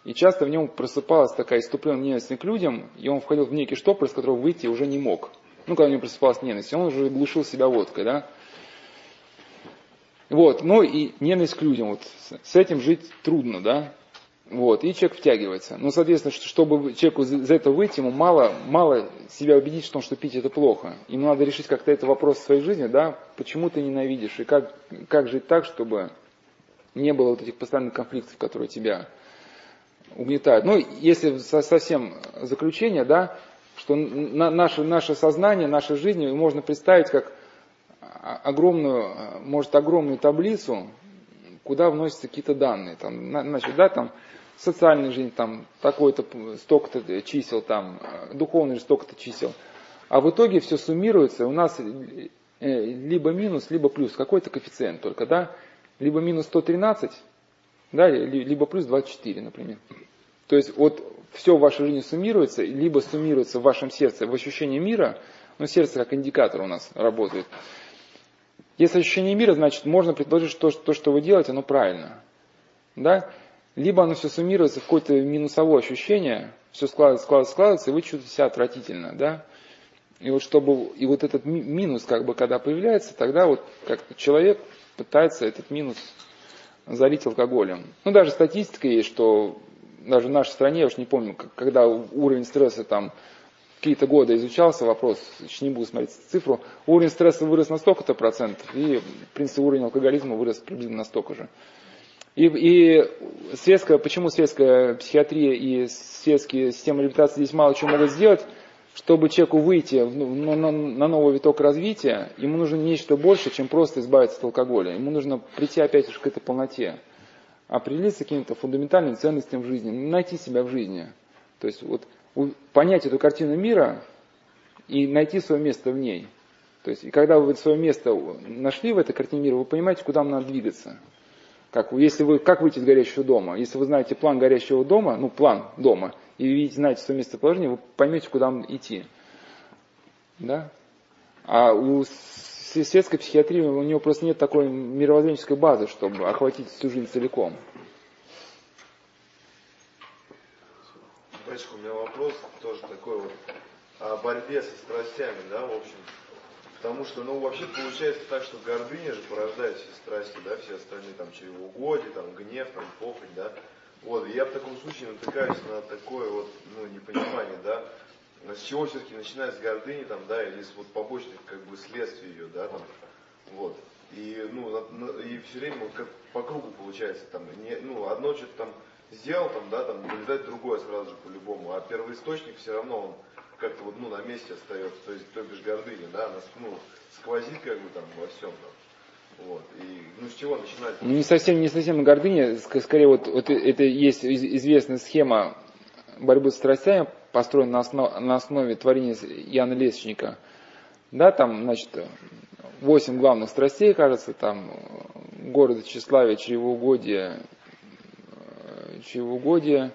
И часто в нем просыпалась такая иступленная ненависть к людям, и он входил в некий штопор, из которого выйти уже не мог. Ну, когда у него просыпалась ненависть, он уже глушил себя водкой, да. Вот, ну и ненависть к людям, вот с этим жить трудно, да. Вот, и человек втягивается. Ну, соответственно, чтобы человеку из этого выйти, ему мало, мало себя убедить в том, что пить это плохо. Ему надо решить как-то этот вопрос в своей жизни, да, почему ты ненавидишь, и как, как жить так, чтобы не было вот этих постоянных конфликтов, которые тебя угнетают. Ну, если совсем заключение, да, что на, наше, наше сознание, наша жизнь можно представить как огромную, может, огромную таблицу, куда вносятся какие-то данные. Там, значит, да, там социальная жизнь, там такой-то, столько-то чисел, там, духовная жизнь, столько-то чисел. А в итоге все суммируется, у нас э, либо минус, либо плюс, какой-то коэффициент только, да, либо минус 113, да, либо плюс 24, например. То есть вот все в вашей жизни суммируется, либо суммируется в вашем сердце в ощущении мира, ну сердце как индикатор у нас работает. Если ощущение мира, значит можно предположить, что то, что вы делаете, оно правильно. Да? Либо оно все суммируется в какое-то минусовое ощущение, все складывается, складывается, складывается, и вы чувствуете себя отвратительно. Да? И вот чтобы, и вот этот минус, как бы, когда появляется, тогда вот как-то человек пытается этот минус залить алкоголем. Ну, даже статистика есть, что даже в нашей стране, я уж не помню, когда уровень стресса там какие-то годы изучался вопрос, не буду смотреть цифру, уровень стресса вырос на столько-то процентов, и, в принципе, уровень алкоголизма вырос приблизительно на столько же. И, и светская, почему светская психиатрия и светские системы реабилитации здесь мало чего могут сделать, чтобы человеку выйти на, на, на новый виток развития, ему нужно нечто больше, чем просто избавиться от алкоголя. Ему нужно прийти опять же к этой полноте, определиться каким-то фундаментальным ценностям в жизни, найти себя в жизни. То есть вот понять эту картину мира и найти свое место в ней. То есть, и когда вы свое место нашли в этой картине мира, вы понимаете, куда вам надо двигаться. Как, если вы, как выйти из горящего дома? Если вы знаете план горящего дома, ну план дома, и видите, знаете свое местоположение, вы поймете, куда вам идти. Да? А у светской психиатрии у него просто нет такой мировоззренческой базы, чтобы охватить всю жизнь целиком. Батюшка, у меня вопрос тоже такой вот о борьбе со страстями, да, в общем. Потому что, ну, вообще получается так, что гордыня же порождает все страсти, да, все остальные там чревоугодие, там гнев, там похоть, да. Вот, и я в таком случае натыкаюсь на такое вот, ну, непонимание, да, с чего все-таки начинать с гордыни, там, да, или с вот побочных, как бы, следствий ее, да, там, вот. И, ну, и все время вот как по кругу получается, там, не, ну, одно что-то там сделал, там, да, там, вылезает другое сразу же по-любому, а первоисточник все равно он как-то вот, ну, на месте остается, то есть, то бишь гордыня, да, она, ну, сквозит, как бы, там, во всем, там. Вот. И, ну, с чего начинать? Не совсем, не совсем гордыня, скорее вот, вот это есть известная схема борьбы с страстями, построена на, основ, на основе творения Яна Лесочника. Да, там, значит, восемь главных страстей, кажется, там, город, тщеславие, чревоугодие, чревоугодие,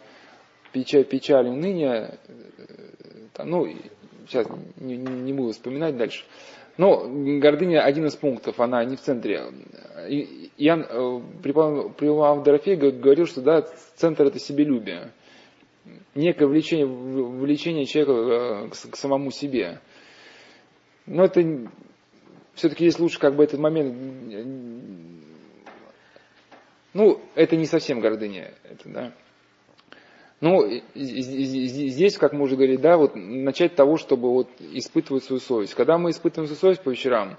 печаль, печаль, уныние, там, ну, сейчас не, не буду вспоминать дальше. Но гордыня один из пунктов, она не в центре. Ян э, Прилав Дорофей говорил, что да, центр это себелюбие. Некое влечение, влечение человека э, к, к самому себе. Но это все-таки есть лучше как бы этот момент. Ну, это не совсем гордыня. Это, да. Ну, здесь, как мы уже говорили, да, вот начать того, чтобы вот испытывать свою совесть. Когда мы испытываем свою совесть по вечерам,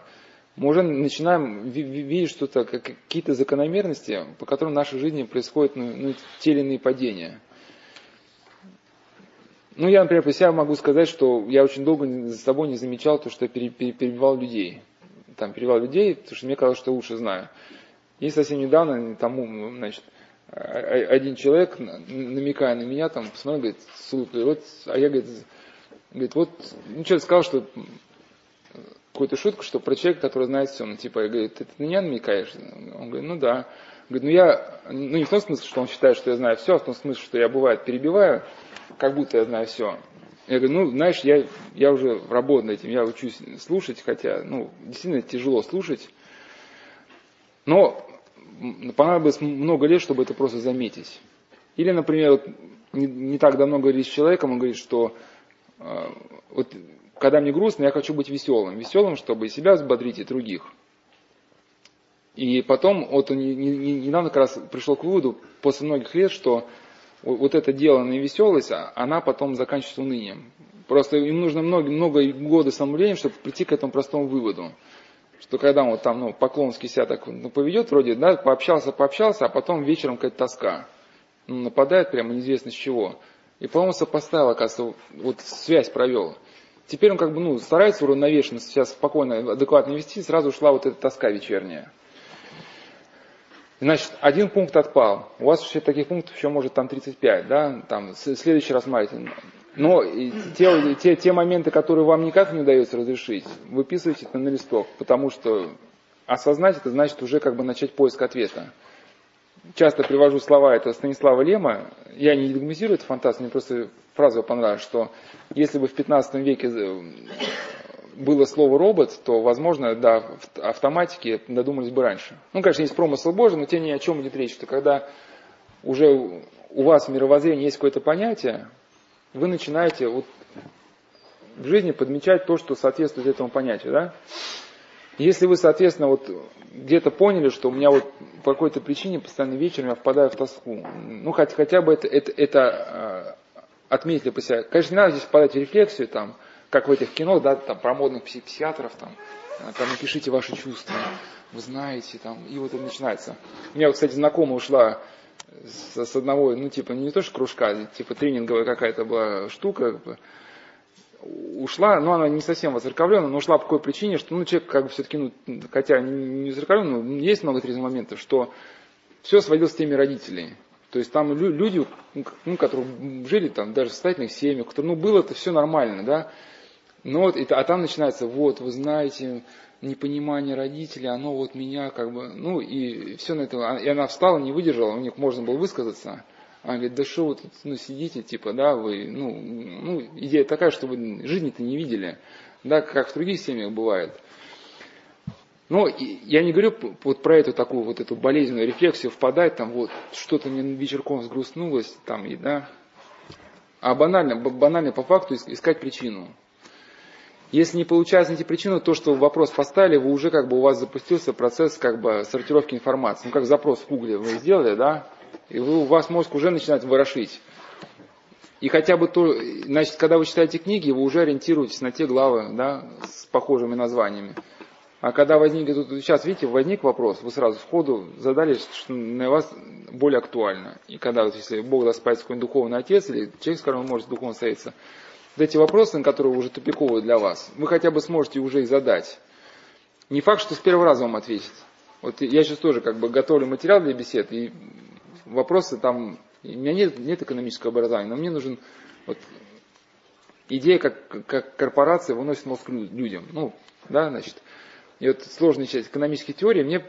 мы уже начинаем видеть что-то, какие-то закономерности, по которым в нашей жизни происходят ну, ну, те или иные падения. Ну, я, например, по себе могу сказать, что я очень долго за собой не замечал то, что я перебивал людей. Там, перебивал людей, потому что мне казалось, что лучше знаю. И совсем недавно, тому, значит, один человек, намекая на меня, там, посмотрел, говорит, с улыбкой, вот, а я, говорит, говорит, вот, ну, что сказал, что какую-то шутку, что про человека, который знает все, ну, типа, я говорю, ты, ты на меня намекаешь? Он говорит, ну, да. Говорит, ну, я, ну, не в том смысле, что он считает, что я знаю все, а в том смысле, что я, бывает, перебиваю, как будто я знаю все. Я говорю, ну, знаешь, я, я уже работаю над этим, я учусь слушать, хотя, ну, действительно тяжело слушать. Но понадобилось много лет, чтобы это просто заметить. Или, например, вот не, не так давно говорили с человеком, он говорит, что э, вот когда мне грустно, я хочу быть веселым. Веселым, чтобы и себя взбодрить, и других. И потом, вот он недавно как раз пришел к выводу, после многих лет, что вот это деланная веселость, а она потом заканчивается унынием. Просто им нужно много, много года самовлияния, чтобы прийти к этому простому выводу что когда он там, ну, поклонски себя так ну, поведет, вроде, да, пообщался, пообщался, а потом вечером какая-то тоска. Ну, нападает прямо неизвестно с чего. И, по-моему, сопоставил, оказывается, вот связь провел. Теперь он как бы, ну, старается уравновешенно сейчас спокойно, адекватно вести, сразу ушла вот эта тоска вечерняя. Значит, один пункт отпал. У вас еще таких пунктов еще может там 35, да? Там, следующий раз смотрите. Но те, те, те моменты, которые вам никак не удается разрешить, выписывайте это на листок, потому что осознать это значит уже как бы начать поиск ответа. Часто привожу слова это Станислава Лема, я не догматизирую это фантаст, мне просто фраза понравилась, что если бы в 15 веке э, было слово робот, то, возможно, да, в автоматике додумались бы раньше. Ну, конечно, есть промысел Божий, но тем не о чем идет речь, что когда уже у вас в мировоззрении есть какое-то понятие, вы начинаете вот в жизни подмечать то, что соответствует этому понятию. Да? Если вы, соответственно, вот где-то поняли, что у меня вот по какой-то причине постоянно вечером я впадаю в тоску, ну хотя, хотя бы это, это, это э, отметили по себе. Конечно, не надо здесь впадать в рефлексию, там, как в этих кино, да, там, про модных психиатров, там, э, там, напишите ваши чувства, вы знаете, там, и вот это начинается. У меня, кстати, знакомая ушла с, с одного, ну, типа, не то что кружка, типа тренинговая какая-то была штука, ушла, но она не совсем воцерковленная, но ушла по какой причине, что, ну, человек, как бы, все-таки, ну, хотя не воцерковленный, но есть много трезвых моментов, что все сводилось с теми родителей. То есть там люди, ну, которые жили там даже в состоятельных семьях, которые, ну, было это все нормально, да, но вот, а там начинается, вот, вы знаете, непонимание родителей, оно вот меня как бы, ну и все на это, и она встала, не выдержала, у них можно было высказаться. Она говорит, да что вы тут ну, сидите, типа, да, вы, ну, ну, идея такая, что вы жизни-то не видели, да, как в других семьях бывает. Но я не говорю вот про эту такую вот эту болезненную рефлексию, впадать там вот, что-то мне вечерком взгрустнулось, там, и, да, а банально, банально по факту искать причину. Если не получается найти причину, то, что вопрос поставили, вы уже как бы у вас запустился процесс как бы сортировки информации. Ну, как запрос в Гугле вы сделали, да, и вы, у вас мозг уже начинает ворошить. И хотя бы то, значит, когда вы читаете книги, вы уже ориентируетесь на те главы, да, с похожими названиями. А когда возник, тут, сейчас, видите, возник вопрос, вы сразу сходу задали, что на вас более актуально. И когда, вот, если Бог даст спать какой-нибудь духовный отец, или человек, с которым может духовно стоиться, вот эти вопросы, на которые уже тупиковые для вас, вы хотя бы сможете уже их задать. Не факт, что с первого раза вам ответит. Вот я сейчас тоже как бы готовлю материал для бесед, и вопросы там, у меня нет, нет экономического образования, но мне нужен вот, идея, как, как корпорация выносит мозг людям. Ну, да, значит, и вот сложная часть экономической теории, мне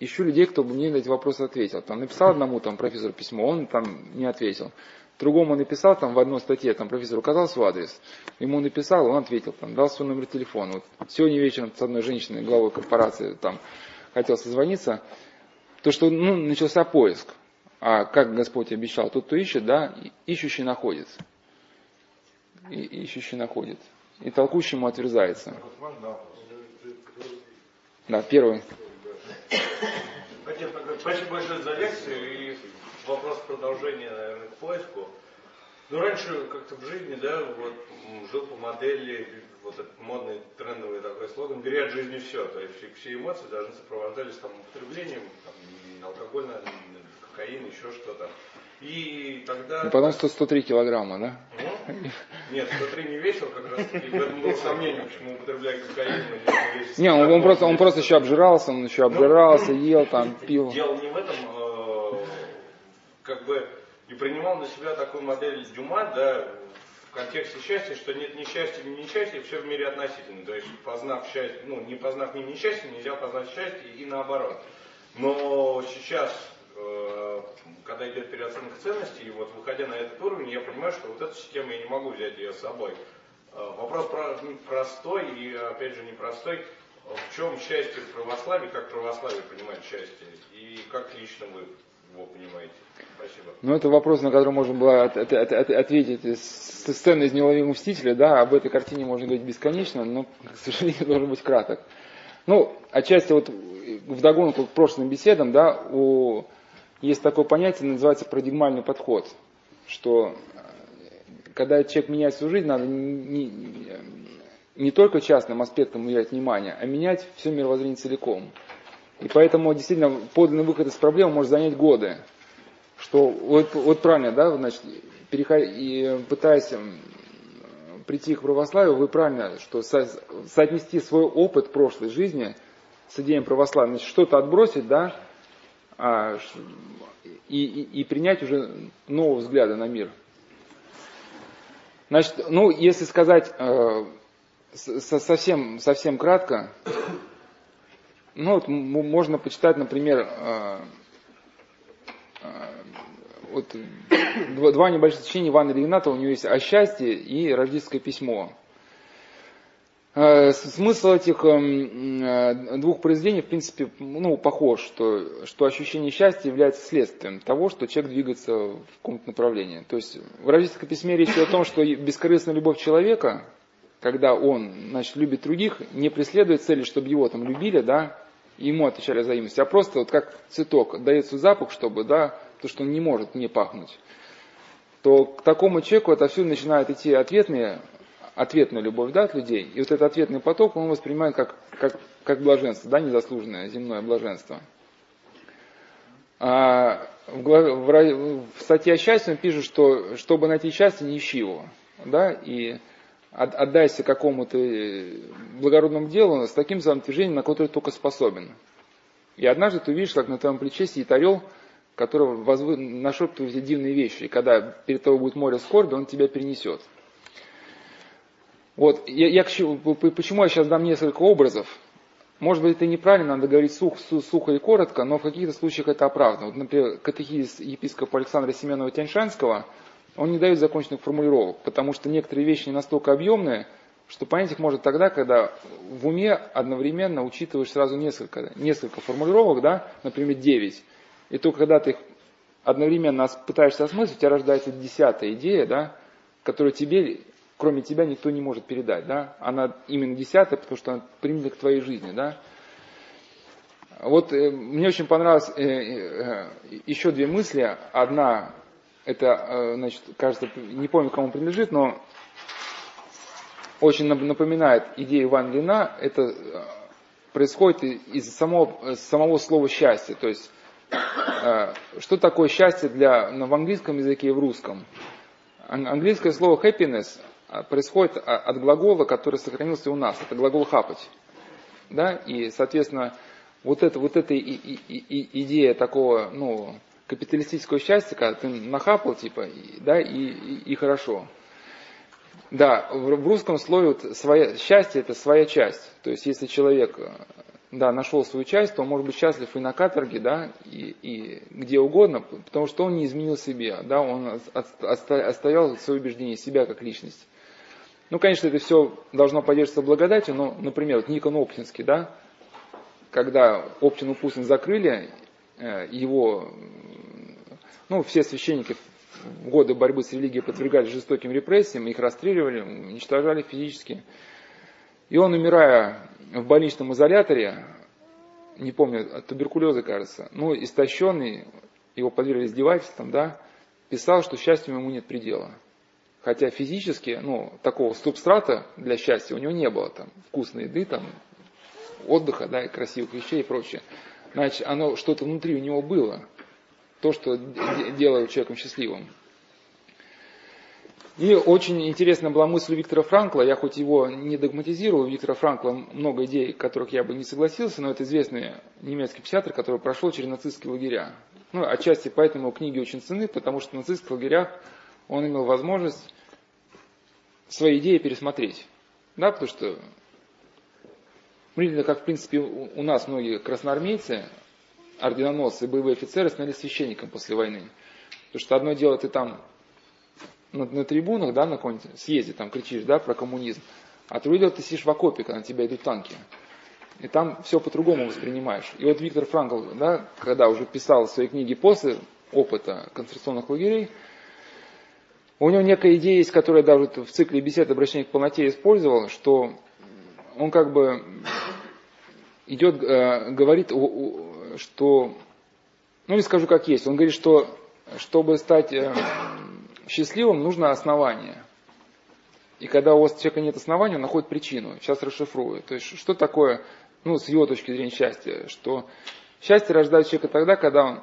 ищу людей, кто бы мне на эти вопросы ответил. Там написал одному там профессору письмо, он там не ответил. Другому написал там в одной статье, там профессор указал свой адрес, ему написал, он ответил, там, дал свой номер телефона. Вот сегодня вечером с одной женщиной, главой корпорации, там, хотел созвониться, то, что ну, начался поиск. А как Господь обещал, тот, кто ищет, да, ищущий находит. И, ищущий находит. И толкущему отверзается. Да, первый. Спасибо большое за лекцию вопрос продолжения, наверное, к поиску. Ну, раньше как-то в жизни, да, вот жил по модели, вот этот модный трендовый такой слоган, бери от жизни все. То есть все эмоции должны сопровождались там употреблением, там, алкогольно, кокаин, еще что-то. И тогда... Ну, потом 100, 103 килограмма, да? Ну, нет, 103 не весил, как раз таки. В этом было сомнение, почему употребляет кокаин. Не, он, он, просто, он просто еще обжирался, он еще обжирался, ну, ел, там, *laughs* пил. Дело не в этом, бы и принимал на себя такую модель Дюма, да, в контексте счастья, что нет ни счастья, ни несчастья, все в мире относительно. То есть, познав счастье, ну, не познав ни несчастье, нельзя познать счастье и наоборот. Но сейчас, э, когда идет переоценка ценностей, и вот выходя на этот уровень, я понимаю, что вот эту систему я не могу взять ее с собой. Э, вопрос про, простой и, опять же, непростой. В чем счастье в православии, как православие понимает счастье, и как лично вы его. Ну, это вопрос, на который можно было от, от, от, от, ответить с сцены из «Неуловимого мстителя». Да, об этой картине можно говорить бесконечно, но, к сожалению, *laughs* должен быть краток. Ну, отчасти вот вдогонку к прошлым беседам, да, у, есть такое понятие, называется парадигмальный подход, что э, когда человек меняет свою жизнь, надо не, не, не только частным аспектам уделять внимание, а менять все мировоззрение целиком. И поэтому действительно подлинный выход из проблемы может занять годы. Что вот, вот правильно, да, значит, и пытаясь прийти к православию, вы правильно, что со, соотнести свой опыт прошлой жизни с идеей православия, значит, что-то отбросить, да, а, и, и, и принять уже нового взгляда на мир. Значит, ну, если сказать э, совсем, совсем кратко, ну, вот можно почитать, например, э, э, вот, два, два небольших сочинения Ивана Регната, у него есть «О счастье» и «Рождественское письмо». Э, смысл этих эм, э, двух произведений, в принципе, ну, похож, что, что ощущение счастья является следствием того, что человек двигается в каком-то направлении. То есть в «Рождественском письме» речь о том, что бескорыстная любовь человека, когда он значит, любит других, не преследует цели, чтобы его там любили, да, ему отвечали взаимностью, а просто вот как цветок дается запах, чтобы, да, то, что он не может не пахнуть, то к такому человеку отовсюду начинают идти ответные ответную любовь да, от людей, и вот этот ответный поток он воспринимает как, как, как блаженство, да, незаслуженное земное блаженство. А в, в, в статье о счастье он пишет, что чтобы найти счастье, не ищи его. Да, и отдайся какому-то благородному делу с таким самоотвержением, на которое только способен. И однажды ты увидишь, как на твоем плече сидит орел, который возвы... нашептывает эти дивные вещи. И когда перед тобой будет море скорби, он тебя перенесет. Вот, я, я, почему я сейчас дам несколько образов? Может быть, это неправильно, надо говорить сух, сухо и коротко, но в каких-то случаях это оправдано. Вот, например, катехизис епископа Александра Семенова Тяньшанского, он не дает законченных формулировок, потому что некоторые вещи не настолько объемные, что понять их может тогда, когда в уме одновременно учитываешь сразу несколько, несколько формулировок, да, например, 9. И только когда ты их одновременно пытаешься осмыслить, у тебя рождается десятая идея, да, которая тебе кроме тебя никто не может передать, да? Она именно десятая, потому что она примет к твоей жизни, да? Вот э, мне очень понравилось э, э, еще две мысли. Одна, это, э, значит, кажется, не помню, кому принадлежит, но очень напоминает идею Ивана Лина. Это э, происходит из самого, самого слова счастье. То есть, э, что такое счастье для, в английском языке и в русском? Английское слово happiness происходит а, от глагола, который сохранился у нас. Это глагол хапать. Да? И, соответственно, вот, это, вот эта и, и, и, идея такого ну, капиталистического счастья, когда ты нахапал, типа, и, да, и, и, и хорошо. Да, в, в русском слове вот своя, счастье это своя часть. То есть, если человек да, нашел свою часть, то он может быть счастлив и на каторге, да, и, и где угодно, потому что он не изменил себе, да, он оставил свое убеждение себя как личность. Ну, конечно, это все должно поддерживаться благодатью, но, например, вот Никон Оптинский, да, когда Оптин Упустин закрыли, э, его, ну, все священники в годы борьбы с религией подвергались жестоким репрессиям, их расстреливали, уничтожали физически. И он, умирая в больничном изоляторе, не помню, от туберкулеза, кажется, ну, истощенный, его подвергли издевательствам, да, писал, что счастью ему нет предела. Хотя физически, ну, такого субстрата для счастья у него не было. Там, вкусной еды, там, отдыха, да, и красивых вещей и прочее. Значит, оно что-то внутри у него было. То, что делает человеком счастливым. И очень интересная была мысль Виктора Франкла. Я хоть его не догматизирую, у Виктора Франкла много идей, которых я бы не согласился, но это известный немецкий психиатр, который прошел через нацистские лагеря. Ну, отчасти поэтому книги очень ценны, потому что в нацистских лагерях он имел возможность свои идеи пересмотреть. Да, потому что мы как, в принципе, у нас многие красноармейцы, орденоносцы, боевые офицеры становились священником после войны. Потому что одно дело ты там на, на трибунах, да, на каком-нибудь съезде там кричишь, да, про коммунизм, а другое дело ты сидишь в окопе, когда на тебя идут танки. И там все по-другому воспринимаешь. И вот Виктор Франкл, да, когда уже писал свои книги после опыта концентрационных лагерей, у него некая идея есть, которая даже в цикле бесед обращения к полноте использовал, что он как бы идет, э, говорит, что, ну не скажу как есть, он говорит, что чтобы стать э, счастливым, нужно основание. И когда у вас человека нет основания, он находит причину. Сейчас расшифрую. То есть, что такое, ну, с его точки зрения счастье? Что счастье рождает человека тогда, когда он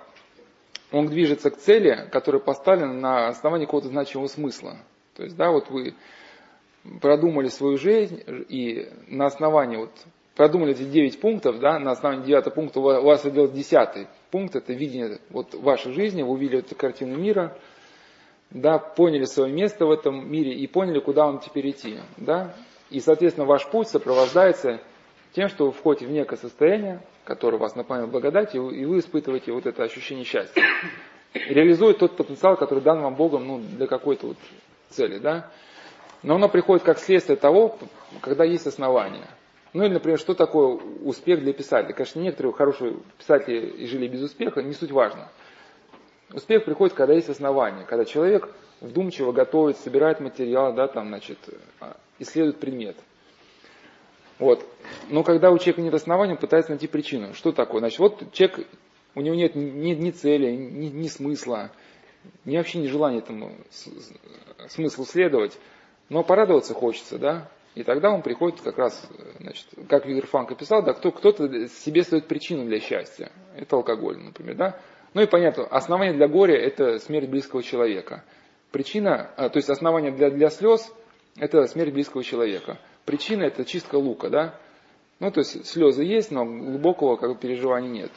он движется к цели, которая поставлена на основании какого-то значимого смысла. То есть, да, вот вы продумали свою жизнь, и на основании, вот, продумали эти 9 пунктов, да, на основании 9 пункта у вас родился 10 пункт, это видение вот, вашей жизни, вы увидели эту картину мира, да, поняли свое место в этом мире и поняли, куда вам теперь идти. Да? И, соответственно, ваш путь сопровождается тем, что вы входите в некое состояние, которое вас наполняет благодатью, и вы испытываете вот это ощущение счастья. Реализует тот потенциал, который дан вам Богом ну, для какой-то вот цели. Да? Но оно приходит как следствие того, когда есть основания. Ну или, например, что такое успех для писателя? Конечно, некоторые хорошие писатели жили без успеха, не суть важно. Успех приходит, когда есть основания, когда человек вдумчиво готовит, собирает материал, да, там, значит, исследует предмет. Вот. Но когда у человека нет основания, он пытается найти причину. Что такое? Значит, вот человек, у него нет ни, ни цели, ни, ни смысла, ни вообще ни желания этому смыслу следовать, но порадоваться хочется, да? И тогда он приходит как раз, значит, как Виктор Франк описал, да, кто, кто-то себе стоит причину для счастья. Это алкоголь, например, да? Ну и понятно, основание для горя – это смерть близкого человека. Причина, а, то есть основание для, для слез – это смерть близкого человека. Причина – это чистка лука, да? Ну, то есть слезы есть, но глубокого как бы, переживания нет.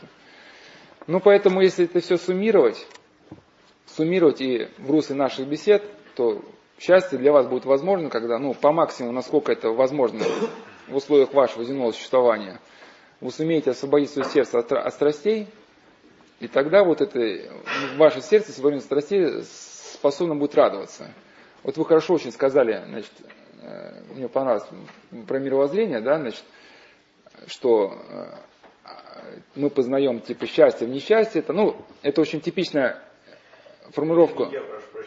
Ну, поэтому, если это все суммировать, суммировать и в русле наших бесед, то счастье для вас будет возможно, когда, ну, по максимуму, насколько это возможно в условиях вашего земного существования, вы сумеете освободить свое сердце от, от страстей, и тогда вот это, ваше сердце, свободное страстей, способно будет радоваться. Вот вы хорошо очень сказали, значит, э, мне понравилось про мировоззрение, да, значит, что э, мы познаем типа счастье в несчастье. Это, ну, это очень типичная формулировка.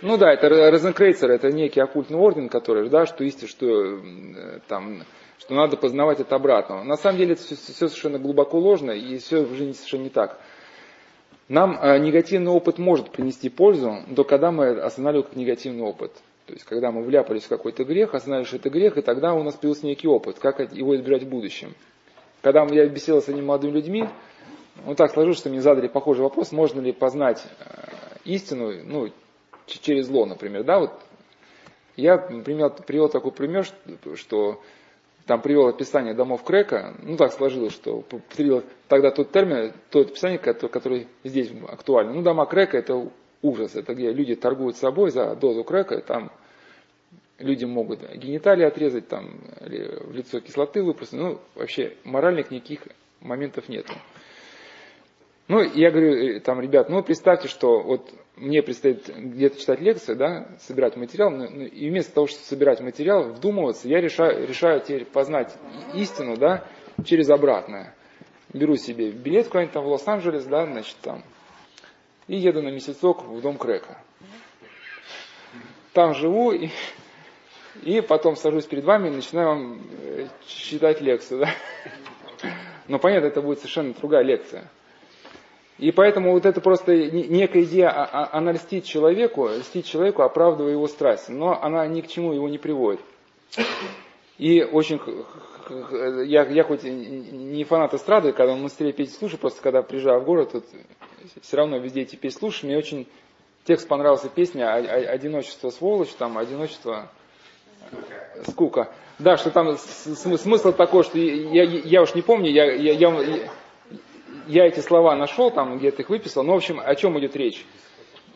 Ну да, это Розенкрейцер, это некий оккультный орден, который, да, что истина, что э, там, что надо познавать от обратного. На самом деле это все, все совершенно глубоко ложно, и все в жизни совершенно не так. Нам э, негативный опыт может принести пользу, но когда мы останавливаем как негативный опыт. То есть, когда мы вляпались в какой-то грех, останавливаешь это грех, и тогда у нас появился некий опыт, как его избежать в будущем. Когда я беседовал с этими молодыми людьми, вот так сложилось, что мне задали похожий вопрос, можно ли познать э, истину, ну, через зло, например, да, вот я привел, привел такой пример, что там привел описание домов Крека, ну так сложилось, что привел тогда тот термин, тот описание, который, который здесь актуально. Ну, дома Крека это ужас, это где люди торгуют собой за дозу Крека, там люди могут гениталии отрезать, там, или в лицо кислоты выпустить, ну, вообще моральных никаких моментов нету. Ну, я говорю, э, там, ребят, ну, представьте, что вот мне предстоит где-то читать лекции, да, собирать материал, ну, и вместо того, чтобы собирать материал, вдумываться, я решаю, решаю теперь познать истину, да, через обратное. Беру себе билет куда-нибудь там в Лос-Анджелес, да, значит, там, и еду на месяцок в дом Крека. Там живу, и, и потом сажусь перед вами и начинаю вам э, читать лекцию, да. Но понятно, это будет совершенно другая лекция. И поэтому вот это просто некая идея, а, а, она льстит человеку, льстит человеку, оправдывая его страсть, но она ни к чему его не приводит. И очень, я, я хоть не фанат эстрады, когда в монастыре петь слушаю, просто когда приезжаю в город, тут все равно везде эти песни слушаю, мне очень текст понравился песня «Одиночество сволочь», там «Одиночество скука». Да, что там смысл такой, что я, я уж не помню, я, я, я, я эти слова нашел, там где-то их выписал, но в общем, о чем идет речь?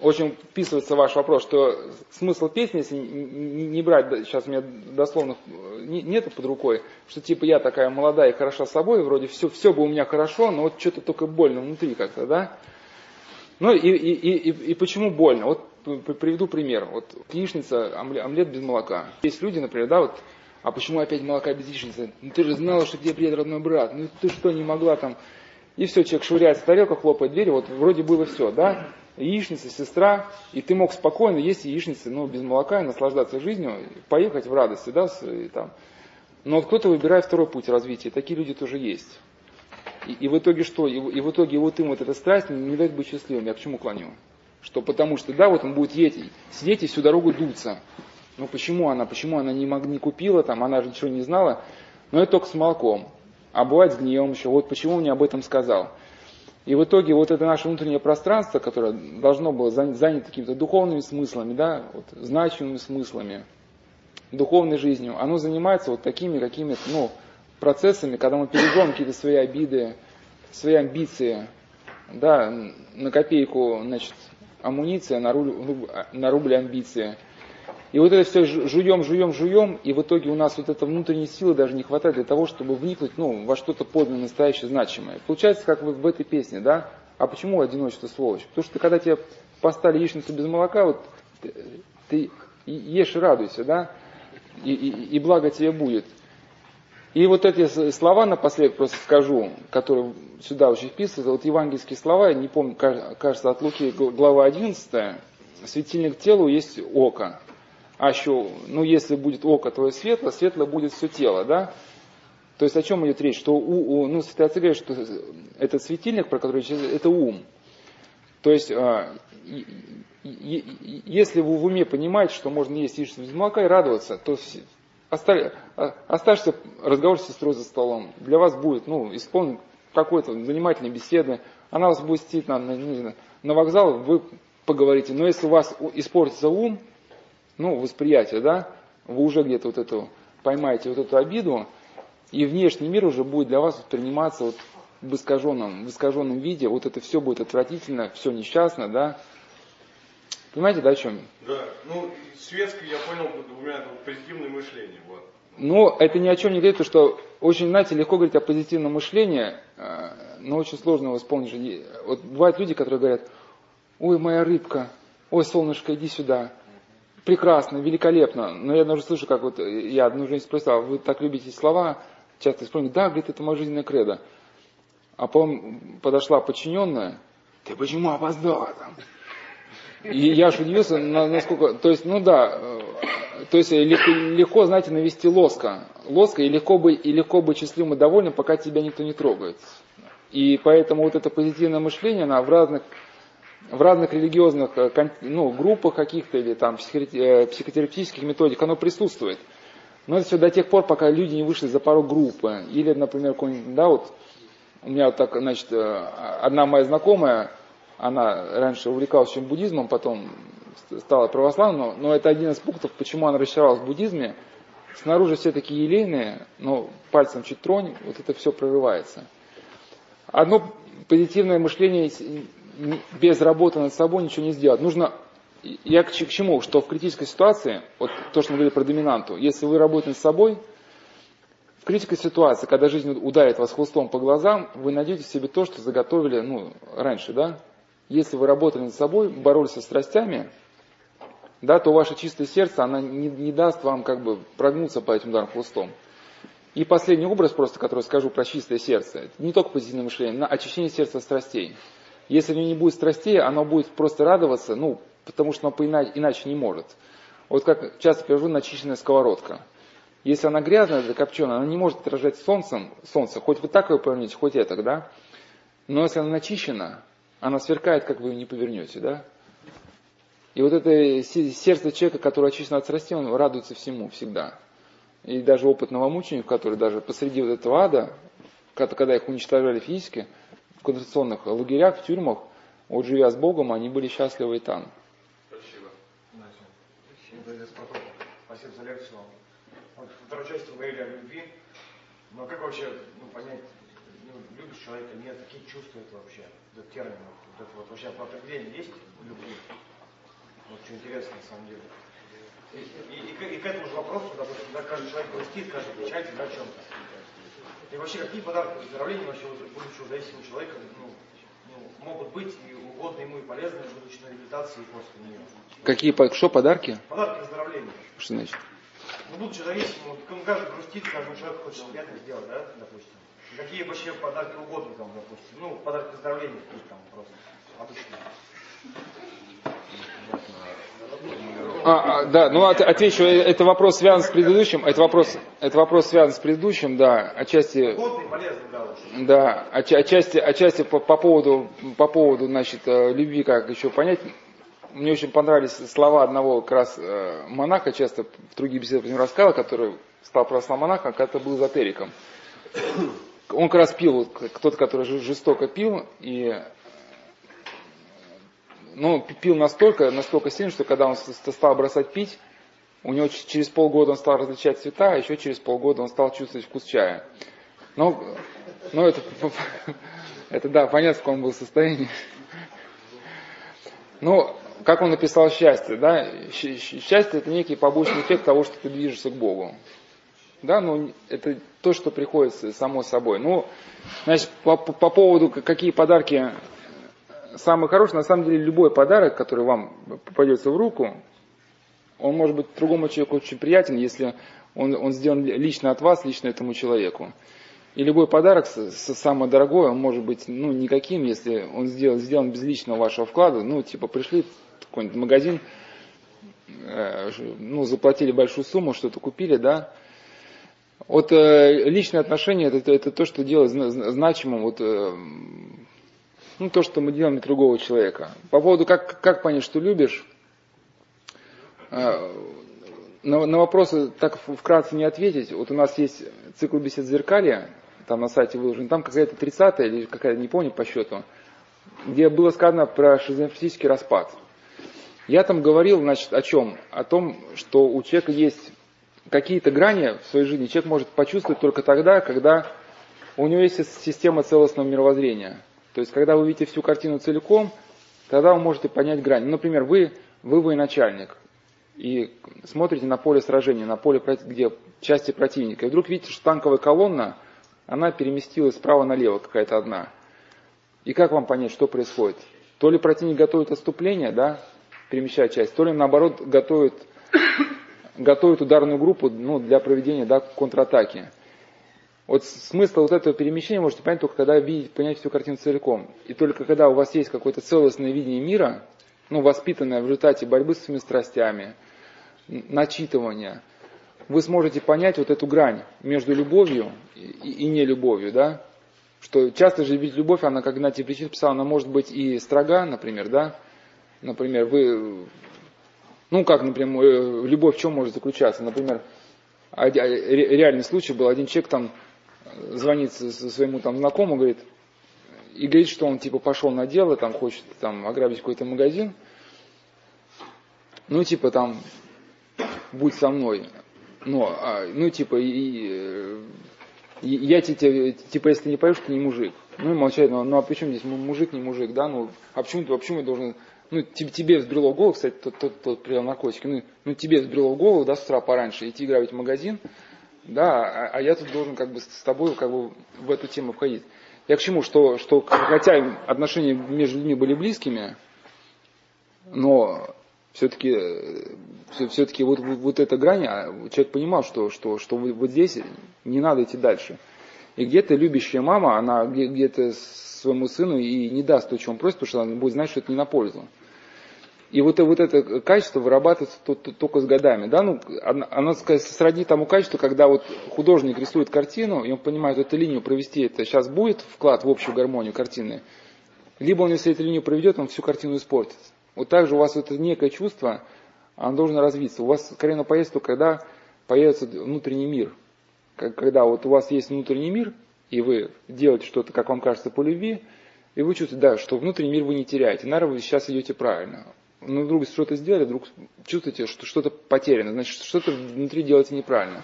Очень вписывается ваш вопрос, что смысл песни, если не, брать, сейчас у меня дословно нету под рукой, что типа я такая молодая и хороша собой, вроде все, все бы у меня хорошо, но вот что-то только больно внутри как-то, да? Ну и, и, и, и, почему больно? Вот приведу пример. Вот яичница, омлет без молока. Есть люди, например, да, вот, а почему опять молока без яичницы? Ну ты же знала, что тебе приедет родной брат. Ну ты что, не могла там и все, человек швыряется в тарелку, хлопает дверь, вот вроде было все, да? Яичница, сестра, и ты мог спокойно есть яичницы, ну, без молока, и наслаждаться жизнью, поехать в радости, да, и там. Но вот кто-то выбирает второй путь развития, такие люди тоже есть. И, и в итоге что? И, и в итоге вот им вот эта страсть не дает быть счастливым. Я к чему клоню? Что потому что, да, вот он будет едить, сидеть и всю дорогу дуться. Ну почему она, почему она не, мог, не купила, там, она же ничего не знала. Но это только с молоком а бывает с гневом еще. Вот почему он мне об этом сказал. И в итоге вот это наше внутреннее пространство, которое должно было занято какими-то духовными смыслами, да, вот, значимыми смыслами, духовной жизнью, оно занимается вот такими какими-то, ну, процессами, когда мы переживаем какие-то свои обиды, свои амбиции, да, на копейку, значит, амуниция, на рубль, на рубль амбиции – и вот это все жуем, жуем, жуем, и в итоге у нас вот этой внутренней силы даже не хватает для того, чтобы вникнуть ну, во что-то подлинное, настоящее, значимое. Получается, как вот в этой песне, да? А почему одиночество сволочь? Потому что когда тебе поставили яичницу без молока, вот ты ешь и радуйся, да? И, и, и благо тебе будет. И вот эти слова напоследок просто скажу, которые сюда очень вписываются, вот евангельские слова, я не помню, кажется, от Луки, глава 11, светильник телу есть око а еще, ну если будет око твое светло, светло будет все тело, да? То есть о чем идет речь? Что у, у, ну, святые отцы говорят, что этот светильник, про который сейчас, это ум. То есть, а, и, и, если вы в уме понимаете, что можно есть яичницу без молока и радоваться, то оставь, а, оставьте разговор с сестрой за столом. Для вас будет ну, исполнен какой-то занимательной беседы. Она вас будет сидеть на, на, на вокзал, вы поговорите. Но если у вас испортится ум, ну, восприятие, да, вы уже где-то вот эту поймаете вот эту обиду, и внешний мир уже будет для вас восприниматься вот в искаженном, в искаженном виде, вот это все будет отвратительно, все несчастно, да. Понимаете, да, о чем? Да, ну, светское, я понял, у меня позитивное мышление, вот. Но это ни о чем не говорит, потому что очень, знаете, легко говорить о позитивном мышлении, э, но очень сложно его исполнить. Вот бывают люди, которые говорят, ой, моя рыбка, ой, солнышко, иди сюда прекрасно, великолепно. Но я даже слышу, как вот я одну женщину спросил, а вы так любите слова, часто исполняете, да, говорит, это моя жизненная кредо. А потом подошла подчиненная, ты почему опоздала там? И я аж удивился, насколько, то есть, ну да, э, то есть легко, легко, знаете, навести лоска. Лоска, и легко, бы, и легко быть счастливым и довольным, пока тебя никто не трогает. И поэтому вот это позитивное мышление, оно в разных в разных религиозных э, ну, группах каких-то или там э, психотерапевтических методик, оно присутствует. Но это все до тех пор, пока люди не вышли за порог группы. Или, например, да, вот у меня вот так, значит, э, одна моя знакомая, она раньше увлекалась чем буддизмом, потом стала православной, но это один из пунктов, почему она расчаровалась в буддизме. Снаружи все такие елейные, но пальцем чуть тронь, вот это все прорывается. Одно позитивное мышление без работы над собой ничего не сделать. Нужно, я к, чему, что в критической ситуации, вот то, что мы говорили про доминанту, если вы работаете над собой, в критической ситуации, когда жизнь ударит вас хвостом по глазам, вы найдете в себе то, что заготовили ну, раньше, да? Если вы работали над собой, боролись со страстями, да, то ваше чистое сердце, оно не, не даст вам как бы прогнуться по этим ударам хвостом. И последний образ просто, который скажу про чистое сердце, не только позитивное мышление, но очищение сердца от страстей. Если у нее не будет страстей, оно будет просто радоваться, ну, потому что оно иначе не может. Вот как часто привожу начищенная сковородка. Если она грязная, закопченная, она не может отражать солнцем, солнце, хоть вы так ее повернете, хоть это, да? Но если она начищена, она сверкает, как вы ее не повернете, да? И вот это сердце человека, которое очищено от страстей, он радуется всему всегда. И даже опытного мученика, который даже посреди вот этого ада, когда их уничтожали физически, в концентрационных лагерях, в тюрьмах, вот живя с Богом, они были счастливы и там. Спасибо. Спасибо за лекцию. Вот второй части вы говорили о любви. Но как вообще ну, понять, ну, любишь человека, нет, какие чувства это вообще, этот термин, вот это вот вообще по определению есть любви? Вот что интересно на самом деле. И, и, и, и к этому же вопросу, допустим, когда каждый человек грустит, каждый печалится да, о чем-то. И вообще, какие подарки выздоровления вообще будущего зависимого человека ну, ну, могут быть и угодны ему и полезны, будучи на реабилитации и после нее? Какие, что подарки? Подарки выздоровления. Что значит? Ну, будучи зависимым, вот, каждый грустит, каждому человеку хочет приятно сделать, да, допустим. Какие вообще подарки угодны там, допустим. Ну, подарки выздоровления там просто обычные. А, а, да, ну от, отвечу, э, это вопрос связан с предыдущим, это вопрос, это вопрос связан с предыдущим, да, отчасти, да, от, отчасти, отчасти по, по поводу, по поводу, значит, э, любви, как еще понять, мне очень понравились слова одного как раз э, монаха, часто в других беседах рассказывал, который стал монахом, когда был эзотериком. он как раз пил, кто-то, который жестоко пил, и ну, пил настолько, настолько сильно, что когда он стал бросать пить, у него через полгода он стал различать цвета, а еще через полгода он стал чувствовать вкус чая. Но, но это, *laughs* это да, понятно, в каком был состоянии. Ну, как он написал счастье, да? Счастье это некий побочный эффект того, что ты движешься к Богу. Да, ну, это то, что приходит само собой. Ну, значит, по, по поводу, какие подарки самые хорошие, на самом деле любой подарок, который вам попадется в руку, он может быть другому человеку очень приятен, если он, он сделан лично от вас, лично этому человеку. И любой подарок, самый дорогой, он может быть ну, никаким, если он сделан, сделан без личного вашего вклада. Ну, типа, пришли в какой-нибудь магазин, э, ну, заплатили большую сумму, что-то купили, да. Вот э, личные отношения это, это то, что делает значимым, вот, э, ну, то, что мы делаем для другого человека. По поводу, как, как понять, что любишь, э, на, на вопросы так вкратце не ответить. Вот у нас есть цикл бесед зеркалья, там на сайте выложен, там какая-то 30 или какая-то, не помню по счету, где было сказано про шизофренический распад. Я там говорил, значит, о чем? О том, что у человека есть какие-то грани в своей жизни, человек может почувствовать только тогда, когда у него есть система целостного мировоззрения. То есть, когда вы видите всю картину целиком, тогда вы можете понять грань. Ну, например, вы, вы военачальник, и смотрите на поле сражения, на поле, где части противника, и вдруг видите, что танковая колонна – она переместилась справа налево, какая-то одна. И как вам понять, что происходит? То ли противник готовит отступление, да, перемещая часть, то ли наоборот готовит, *coughs* готовит ударную группу ну, для проведения да, контратаки. Вот смысл вот этого перемещения можете понять только когда видеть, понять всю картину целиком. И только когда у вас есть какое-то целостное видение мира, ну, воспитанное в результате борьбы с своими страстями, начитывания, вы сможете понять вот эту грань между любовью и, и нелюбовью, да? Что часто же ведь любовь, она, как Игнатий Причин писал, она может быть и строга, например, да? Например, вы, ну как, например, э, любовь в чем может заключаться? Например, реальный случай был, один человек там звонит своему там знакомому, говорит, и говорит, что он типа пошел на дело, там хочет там ограбить какой-то магазин, ну типа там будь со мной. Ну, а, ну типа, и, и, я тебе, типа, если ты не поешь, ты не мужик. Ну и молчать, ну, ну а почему здесь мужик, не мужик, да? Ну, а почему, а почему я должен... Ну, тебе, тебе взбрело голову, кстати, тот, тот, тот принял наркотики, ну, ну, тебе взбрело голову, да, с утра пораньше идти грабить магазин, да, а, а я тут должен как бы с тобой как бы в эту тему входить. Я к чему, что, что хотя отношения между людьми были близкими, но все-таки все, все-таки вот, вот, вот эта грань, а человек понимал, что, что, что вот здесь не надо идти дальше. И где-то любящая мама, она где-то своему сыну и не даст то, что он просит, потому что она будет знать, что это не на пользу. И вот, вот это качество вырабатывается только с годами. Да? Ну, оно сродни тому качеству, когда вот художник рисует картину, и он понимает, эту линию провести, это сейчас будет вклад в общую гармонию картины, либо он, если эту линию проведет, он всю картину испортит. Вот так же у вас это некое чувство, оно должно развиться. У вас скорее появится только когда появится внутренний мир. Когда вот у вас есть внутренний мир, и вы делаете что-то, как вам кажется, по любви, и вы чувствуете, да, что внутренний мир вы не теряете. Наверное, вы сейчас идете правильно. Но вдруг что-то сделали, вдруг чувствуете, что что-то потеряно, значит, что-то внутри делаете неправильно.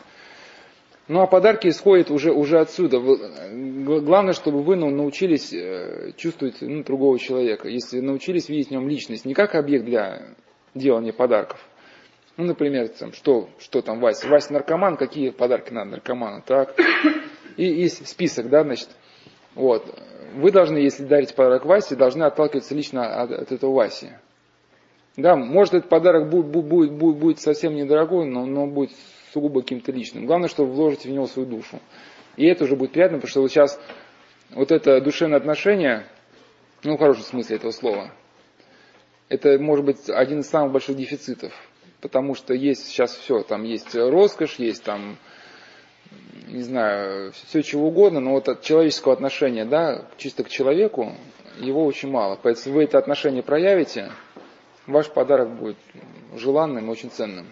Ну а подарки исходят уже, уже отсюда. Главное, чтобы вы ну, научились э, чувствовать ну, другого человека. Если научились видеть в нем личность, не как объект для делания подарков. Ну, например, там, что, что там Вася? Вася наркоман, какие подарки надо наркоману? Так. И есть список, да, значит. Вот. Вы должны, если дарить подарок Васе, должны отталкиваться лично от, от этого Васи. Да, может этот подарок будет, будет, будет, будет совсем недорогой, но, но будет сугубо каким-то личным. Главное, чтобы вложите в него свою душу. И это уже будет приятно, потому что вот сейчас вот это душевное отношение, ну, в хорошем смысле этого слова, это может быть один из самых больших дефицитов. Потому что есть сейчас все, там есть роскошь, есть там, не знаю, все чего угодно, но вот от человеческого отношения, да, чисто к человеку, его очень мало. Поэтому вы это отношение проявите, ваш подарок будет желанным и очень ценным.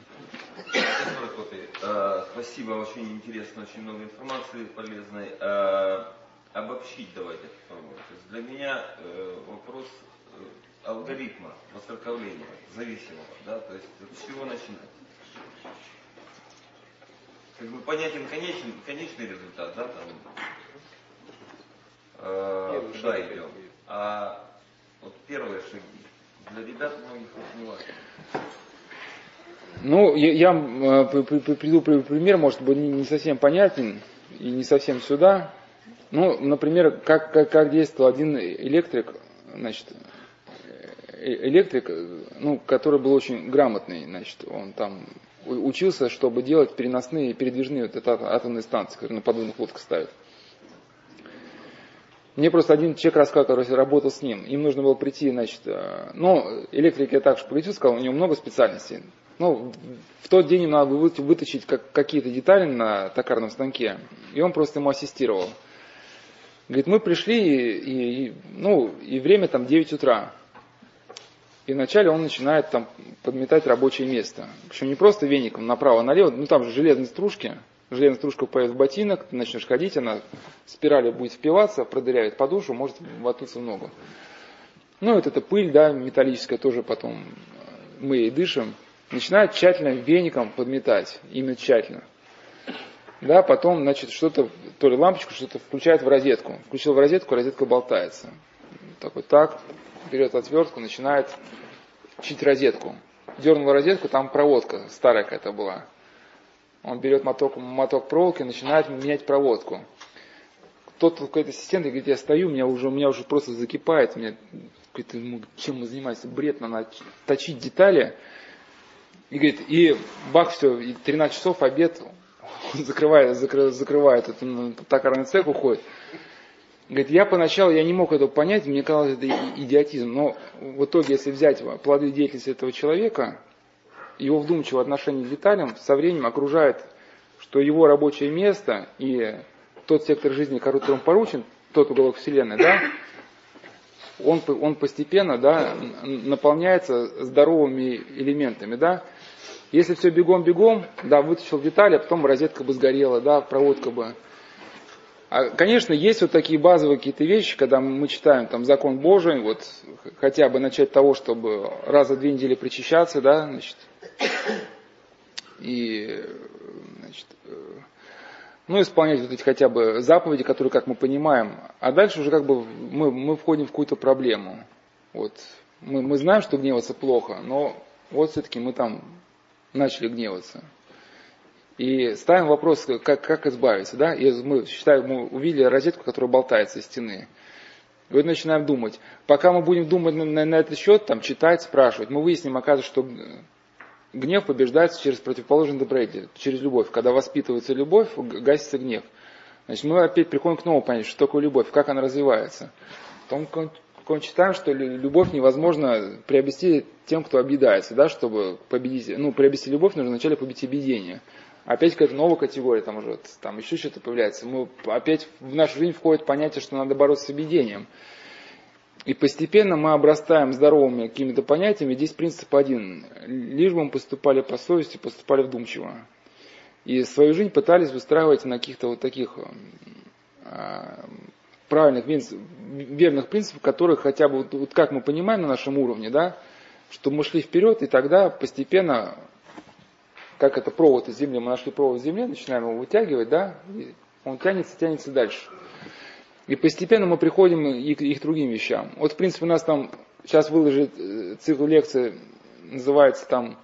Э, спасибо, очень интересно, очень много информации полезной. Э, обобщить давайте попробуем. Для меня э, вопрос алгоритма воцерковления зависимого, да, то есть с чего начинать? Как бы понятен конечный, конечный результат, да, там, э, куда идем. А вот первые шаги для ребят многих вот не важно. Ну, я, я э, приду пример, может быть, не совсем понятен и не совсем сюда. Ну, например, как, как, как действовал один электрик, значит, э, электрик, ну, который был очень грамотный, значит, он там учился, чтобы делать переносные, передвижные вот это атомные станции, которые на подводных лодках ставят. Мне просто один человек рассказал, который работал с ним. Им нужно было прийти, значит, э, ну, электрик я так же погрузил, сказал, у него много специальностей. Ну, в тот день им надо было вытащить как, какие-то детали на токарном станке, и он просто ему ассистировал. Говорит, мы пришли, и, и, ну, и время там 9 утра. И вначале он начинает там подметать рабочее место. Причем не просто веником направо-налево, ну там же железные стружки, железная стружка упадет в ботинок, ты начнешь ходить, она спирали будет впиваться, продырявит подошву, может воткнуться в ногу. Ну, вот эта пыль, да, металлическая тоже потом мы ей дышим начинает тщательно веником подметать, именно тщательно. Да, потом, значит, что-то, то ли лампочку, что-то включает в розетку. Включил в розетку, розетка болтается. Так вот так, берет отвертку, начинает чить розетку. Дернул розетку, там проводка старая какая-то была. Он берет моток, моток проволоки, начинает менять проводку. Тот какой-то ассистент говорит, я стою, меня уже, у меня уже просто закипает, меня, говорит, чем мы занимаемся, бред, надо точить детали, и говорит, и бах, все, и 13 часов обед, закрывает, закрывает, закрывает этот токарный цех, уходит. Говорит, я поначалу я не мог этого понять, мне казалось, это идиотизм. Но в итоге, если взять плоды деятельности этого человека, его вдумчивое отношение к деталям со временем окружает, что его рабочее место и тот сектор жизни, который он поручен, тот уголок Вселенной, да, он, он постепенно да, наполняется здоровыми элементами. Да. Если все бегом-бегом, да, вытащил детали, а потом розетка бы сгорела, да, проводка бы. А, конечно, есть вот такие базовые какие-то вещи, когда мы читаем там закон Божий, вот хотя бы начать того, чтобы раз за две недели причащаться, да, значит, и, значит, ну, исполнять вот эти хотя бы заповеди, которые, как мы понимаем, а дальше уже как бы мы, мы входим в какую-то проблему. Вот. Мы, мы знаем, что гневаться плохо, но вот все-таки мы там начали гневаться. И ставим вопрос, как, как избавиться. Да? И мы, считаем, мы увидели розетку, которая болтается из стены. И вот начинаем думать. Пока мы будем думать на, на, на этот счет, там, читать, спрашивать, мы выясним, оказывается, что гнев побеждается через противоположный добродетель, через любовь. Когда воспитывается любовь, гасится гнев. Значит, мы опять приходим к новому понятию, что такое любовь, как она развивается. Потом мы читаем, что любовь невозможно приобрести тем, кто объедается, да, чтобы победить, ну, приобрести любовь, нужно вначале победить объедение. Опять какая-то новая категория, там уже, там еще что-то появляется. Мы, опять в нашу жизнь входит понятие, что надо бороться с объедением. И постепенно мы обрастаем здоровыми какими-то понятиями. Здесь принцип один. Лишь бы мы поступали по совести, поступали вдумчиво. И свою жизнь пытались выстраивать на каких-то вот таких э, правильных, верных принципах, которые хотя бы, вот, как мы понимаем на нашем уровне, да, чтобы мы шли вперед, и тогда постепенно, как это провод из земли, мы нашли провод в земле, начинаем его вытягивать, да, и он тянется, тянется дальше. И постепенно мы приходим и к, и другим вещам. Вот, в принципе, у нас там сейчас выложит э, цикл лекций, называется там,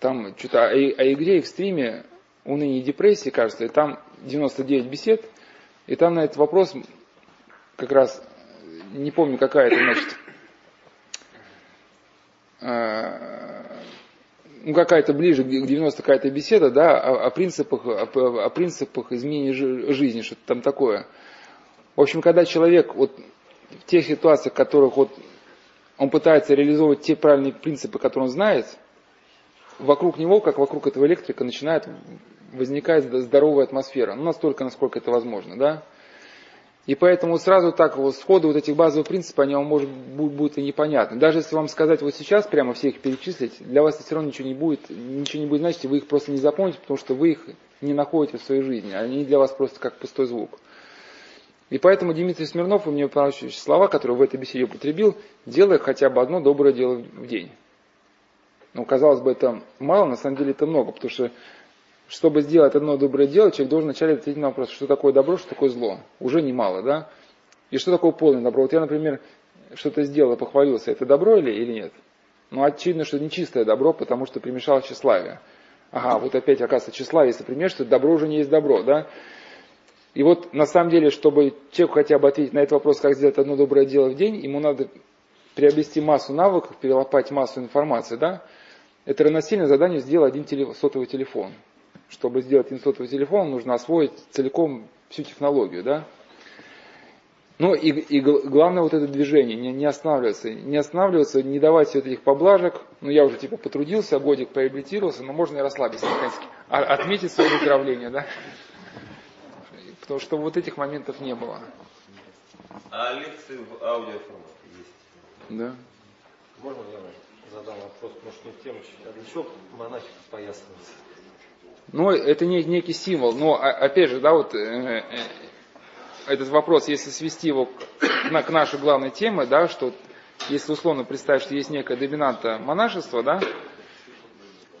там что-то о, о игре, экстриме, унынии и депрессии, кажется, и там 99 бесед, и там на этот вопрос как раз, не помню какая это, значит, э, ну, какая-то ближе к 90 какая-то беседа, да, о, о принципах, о, о принципах изменения жизни, что-то там такое. В общем, когда человек вот в тех ситуациях, в которых вот он пытается реализовывать те правильные принципы, которые он знает, вокруг него, как вокруг этого электрика, начинает возникать здоровая атмосфера. Ну, настолько, насколько это возможно, да. И поэтому сразу так вот сходу вот этих базовых принципов, они вам может будут и непонятны. Даже если вам сказать вот сейчас, прямо все их перечислить, для вас это все равно ничего не будет, ничего не будет значить, вы их просто не запомните, потому что вы их не находите в своей жизни. Они для вас просто как пустой звук. И поэтому Дмитрий Смирнов, у меня понравились слова, которые в этой беседе употребил, делая хотя бы одно доброе дело в день. Ну, казалось бы, это мало, на самом деле это много, потому что, чтобы сделать одно доброе дело, человек должен вначале ответить на вопрос, что такое добро, что такое зло. Уже немало, да? И что такое полное добро? Вот я, например, что-то сделал, похвалился, это добро или, или нет? Ну, очевидно, что не чистое добро, потому что примешалось тщеславие. Ага, вот опять, оказывается, тщеславие, если примешь, что добро уже не есть добро, да? И вот на самом деле, чтобы человеку хотя бы ответить на этот вопрос, как сделать одно доброе дело в день, ему надо приобрести массу навыков, перелопать массу информации, да? Это равносильно заданию сделать один теле, сотовый телефон. Чтобы сделать один сотовый телефон, нужно освоить целиком всю технологию, да? Ну и, и главное вот это движение, не, не останавливаться, не останавливаться, не давать вот этих поблажек. Ну я уже типа потрудился, годик пореабилитировался, но можно и расслабиться наконец а, отметить свое выздоровление, да? Потому что вот этих моментов не было. А лекции в аудиоформате есть? Да. Можно я задам вопрос, может не в тему, а для чего монахи поясываются? Ну, это не, некий символ, но опять же, да, вот э, э, этот вопрос, если свести его к, *coughs* к нашей главной теме, да, что если условно представить, что есть некая доминанта монашества, да,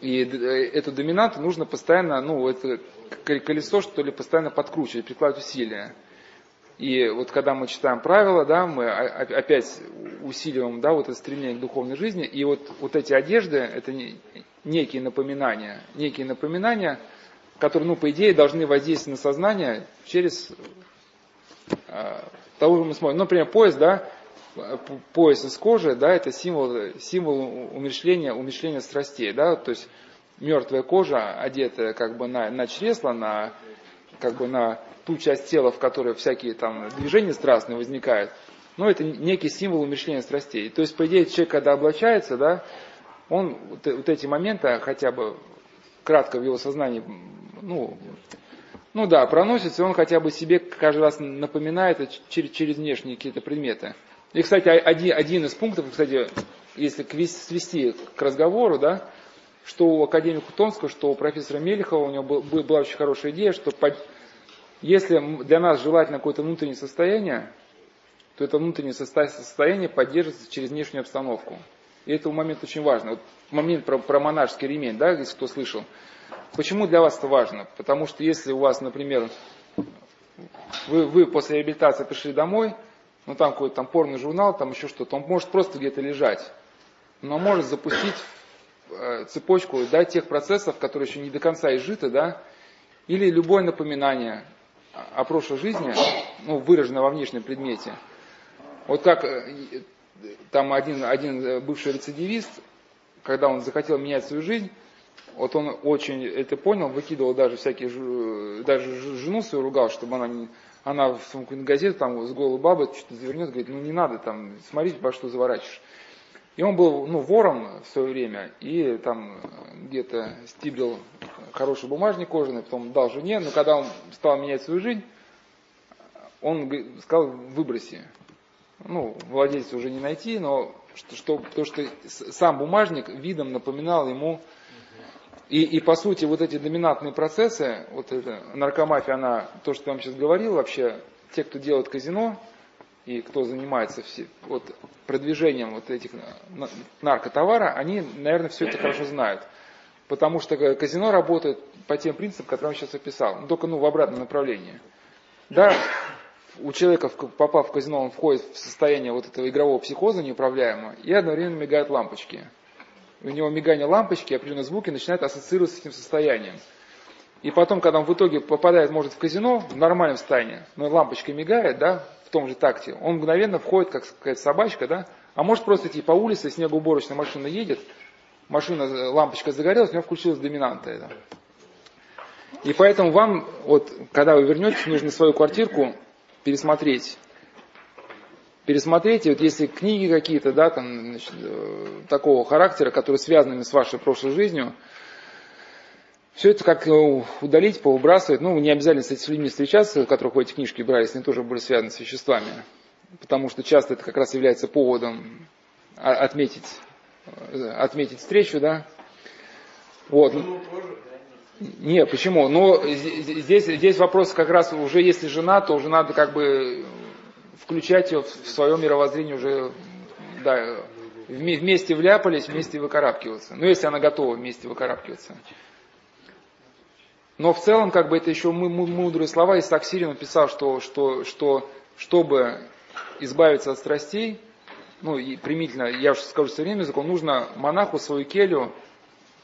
и э, эту доминанту нужно постоянно, ну, это колесо, что ли, постоянно подкручивать, прикладывать усилия. И вот когда мы читаем правила, да, мы опять усиливаем, да, вот это стремление к духовной жизни, и вот, вот эти одежды, это некие напоминания, некие напоминания, которые, ну, по идее, должны воздействовать на сознание через э, того, что мы смотрим. Например, пояс, да, пояс из кожи, да, это символ, символ умершления, умершления страстей, да, то есть мертвая кожа, одетая как бы на, на чресло, на, как бы на ту часть тела, в которой всякие там движения страстные возникают, ну, это некий символ умершления страстей. То есть, по идее, человек, когда облачается, да, он вот, вот эти моменты хотя бы кратко в его сознании, ну, ну да, проносится, и он хотя бы себе каждый раз напоминает через, через внешние какие-то предметы. И, кстати, один, один из пунктов, кстати, если свести к разговору, да, что у академика Томского, что у профессора Мелехова, у него была очень хорошая идея, что под, если для нас желательно какое-то внутреннее состояние, то это внутреннее состояние поддерживается через внешнюю обстановку. И это момент очень важный. Вот момент про, про монашеский ремень, да, если кто слышал. Почему для вас это важно? Потому что если у вас, например, вы, вы после реабилитации пришли домой, ну там какой-то там порный журнал, там еще что-то, он может просто где-то лежать, но может запустить цепочку да, тех процессов, которые еще не до конца изжиты, да, или любое напоминание о прошлой жизни, ну, выраженное во внешнем предмете. Вот как э, там один, один бывший рецидивист, когда он захотел менять свою жизнь, вот он очень это понял, выкидывал даже всякие, даже жену свою ругал, чтобы она не, она в какую-то газету там с голой бабы что-то завернет, говорит, ну не надо там, смотрите, во что заворачиваешь. И он был, ну, вором в свое время, и там где-то стибил хороший бумажник кожаный, потом дал жене, но когда он стал менять свою жизнь, он сказал, выброси. Ну, владельца уже не найти, но что, что, то, что сам бумажник видом напоминал ему и, и по сути вот эти доминантные процессы, вот эта наркомафия, она, то, что я вам сейчас говорил, вообще, те, кто делает казино, и кто занимается все, вот, продвижением вот этих наркотовара, они, наверное, все это хорошо знают. Потому что казино работает по тем принципам, которые я сейчас описал, только ну, в обратном направлении. Да, у человека, попав в казино, он входит в состояние вот этого игрового психоза неуправляемого, и одновременно мигают лампочки у него мигание лампочки, определенные звуки начинают ассоциироваться с этим состоянием. И потом, когда он в итоге попадает, может, в казино, в нормальном состоянии, но лампочка мигает, да, в том же такте, он мгновенно входит, как какая-то собачка, да, а может просто идти по улице, снегоуборочная машина едет, машина, лампочка загорелась, у него включилась доминанта. Это. И поэтому вам, вот, когда вы вернетесь, нужно свою квартирку пересмотреть пересмотрите, вот если книги какие-то, да, там, значит, э, такого характера, которые связаны с вашей прошлой жизнью, все это как э, удалить, поубрасывать. Ну, не обязательно с этими людьми встречаться, у которых эти книжки брались, они тоже были связаны с веществами. Потому что часто это как раз является поводом отметить, э, отметить встречу, да. Вот. Не, почему? Ну, здесь, здесь вопрос как раз уже если жена, то уже надо как бы включать ее в свое мировоззрение уже, да, вместе вляпались, вместе выкарабкиваться. Ну, если она готова вместе выкарабкиваться. Но в целом, как бы это еще мудрые слова. Исаак Сирин написал, что, что, что чтобы избавиться от страстей, ну, и примительно, я уже скажу современным языком, нужно монаху свою келью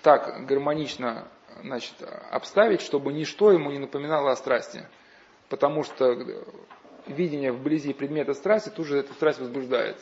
так гармонично значит, обставить, чтобы ничто ему не напоминало о страсти. Потому что видение вблизи предмета страсти тут же эту страсть возбуждает.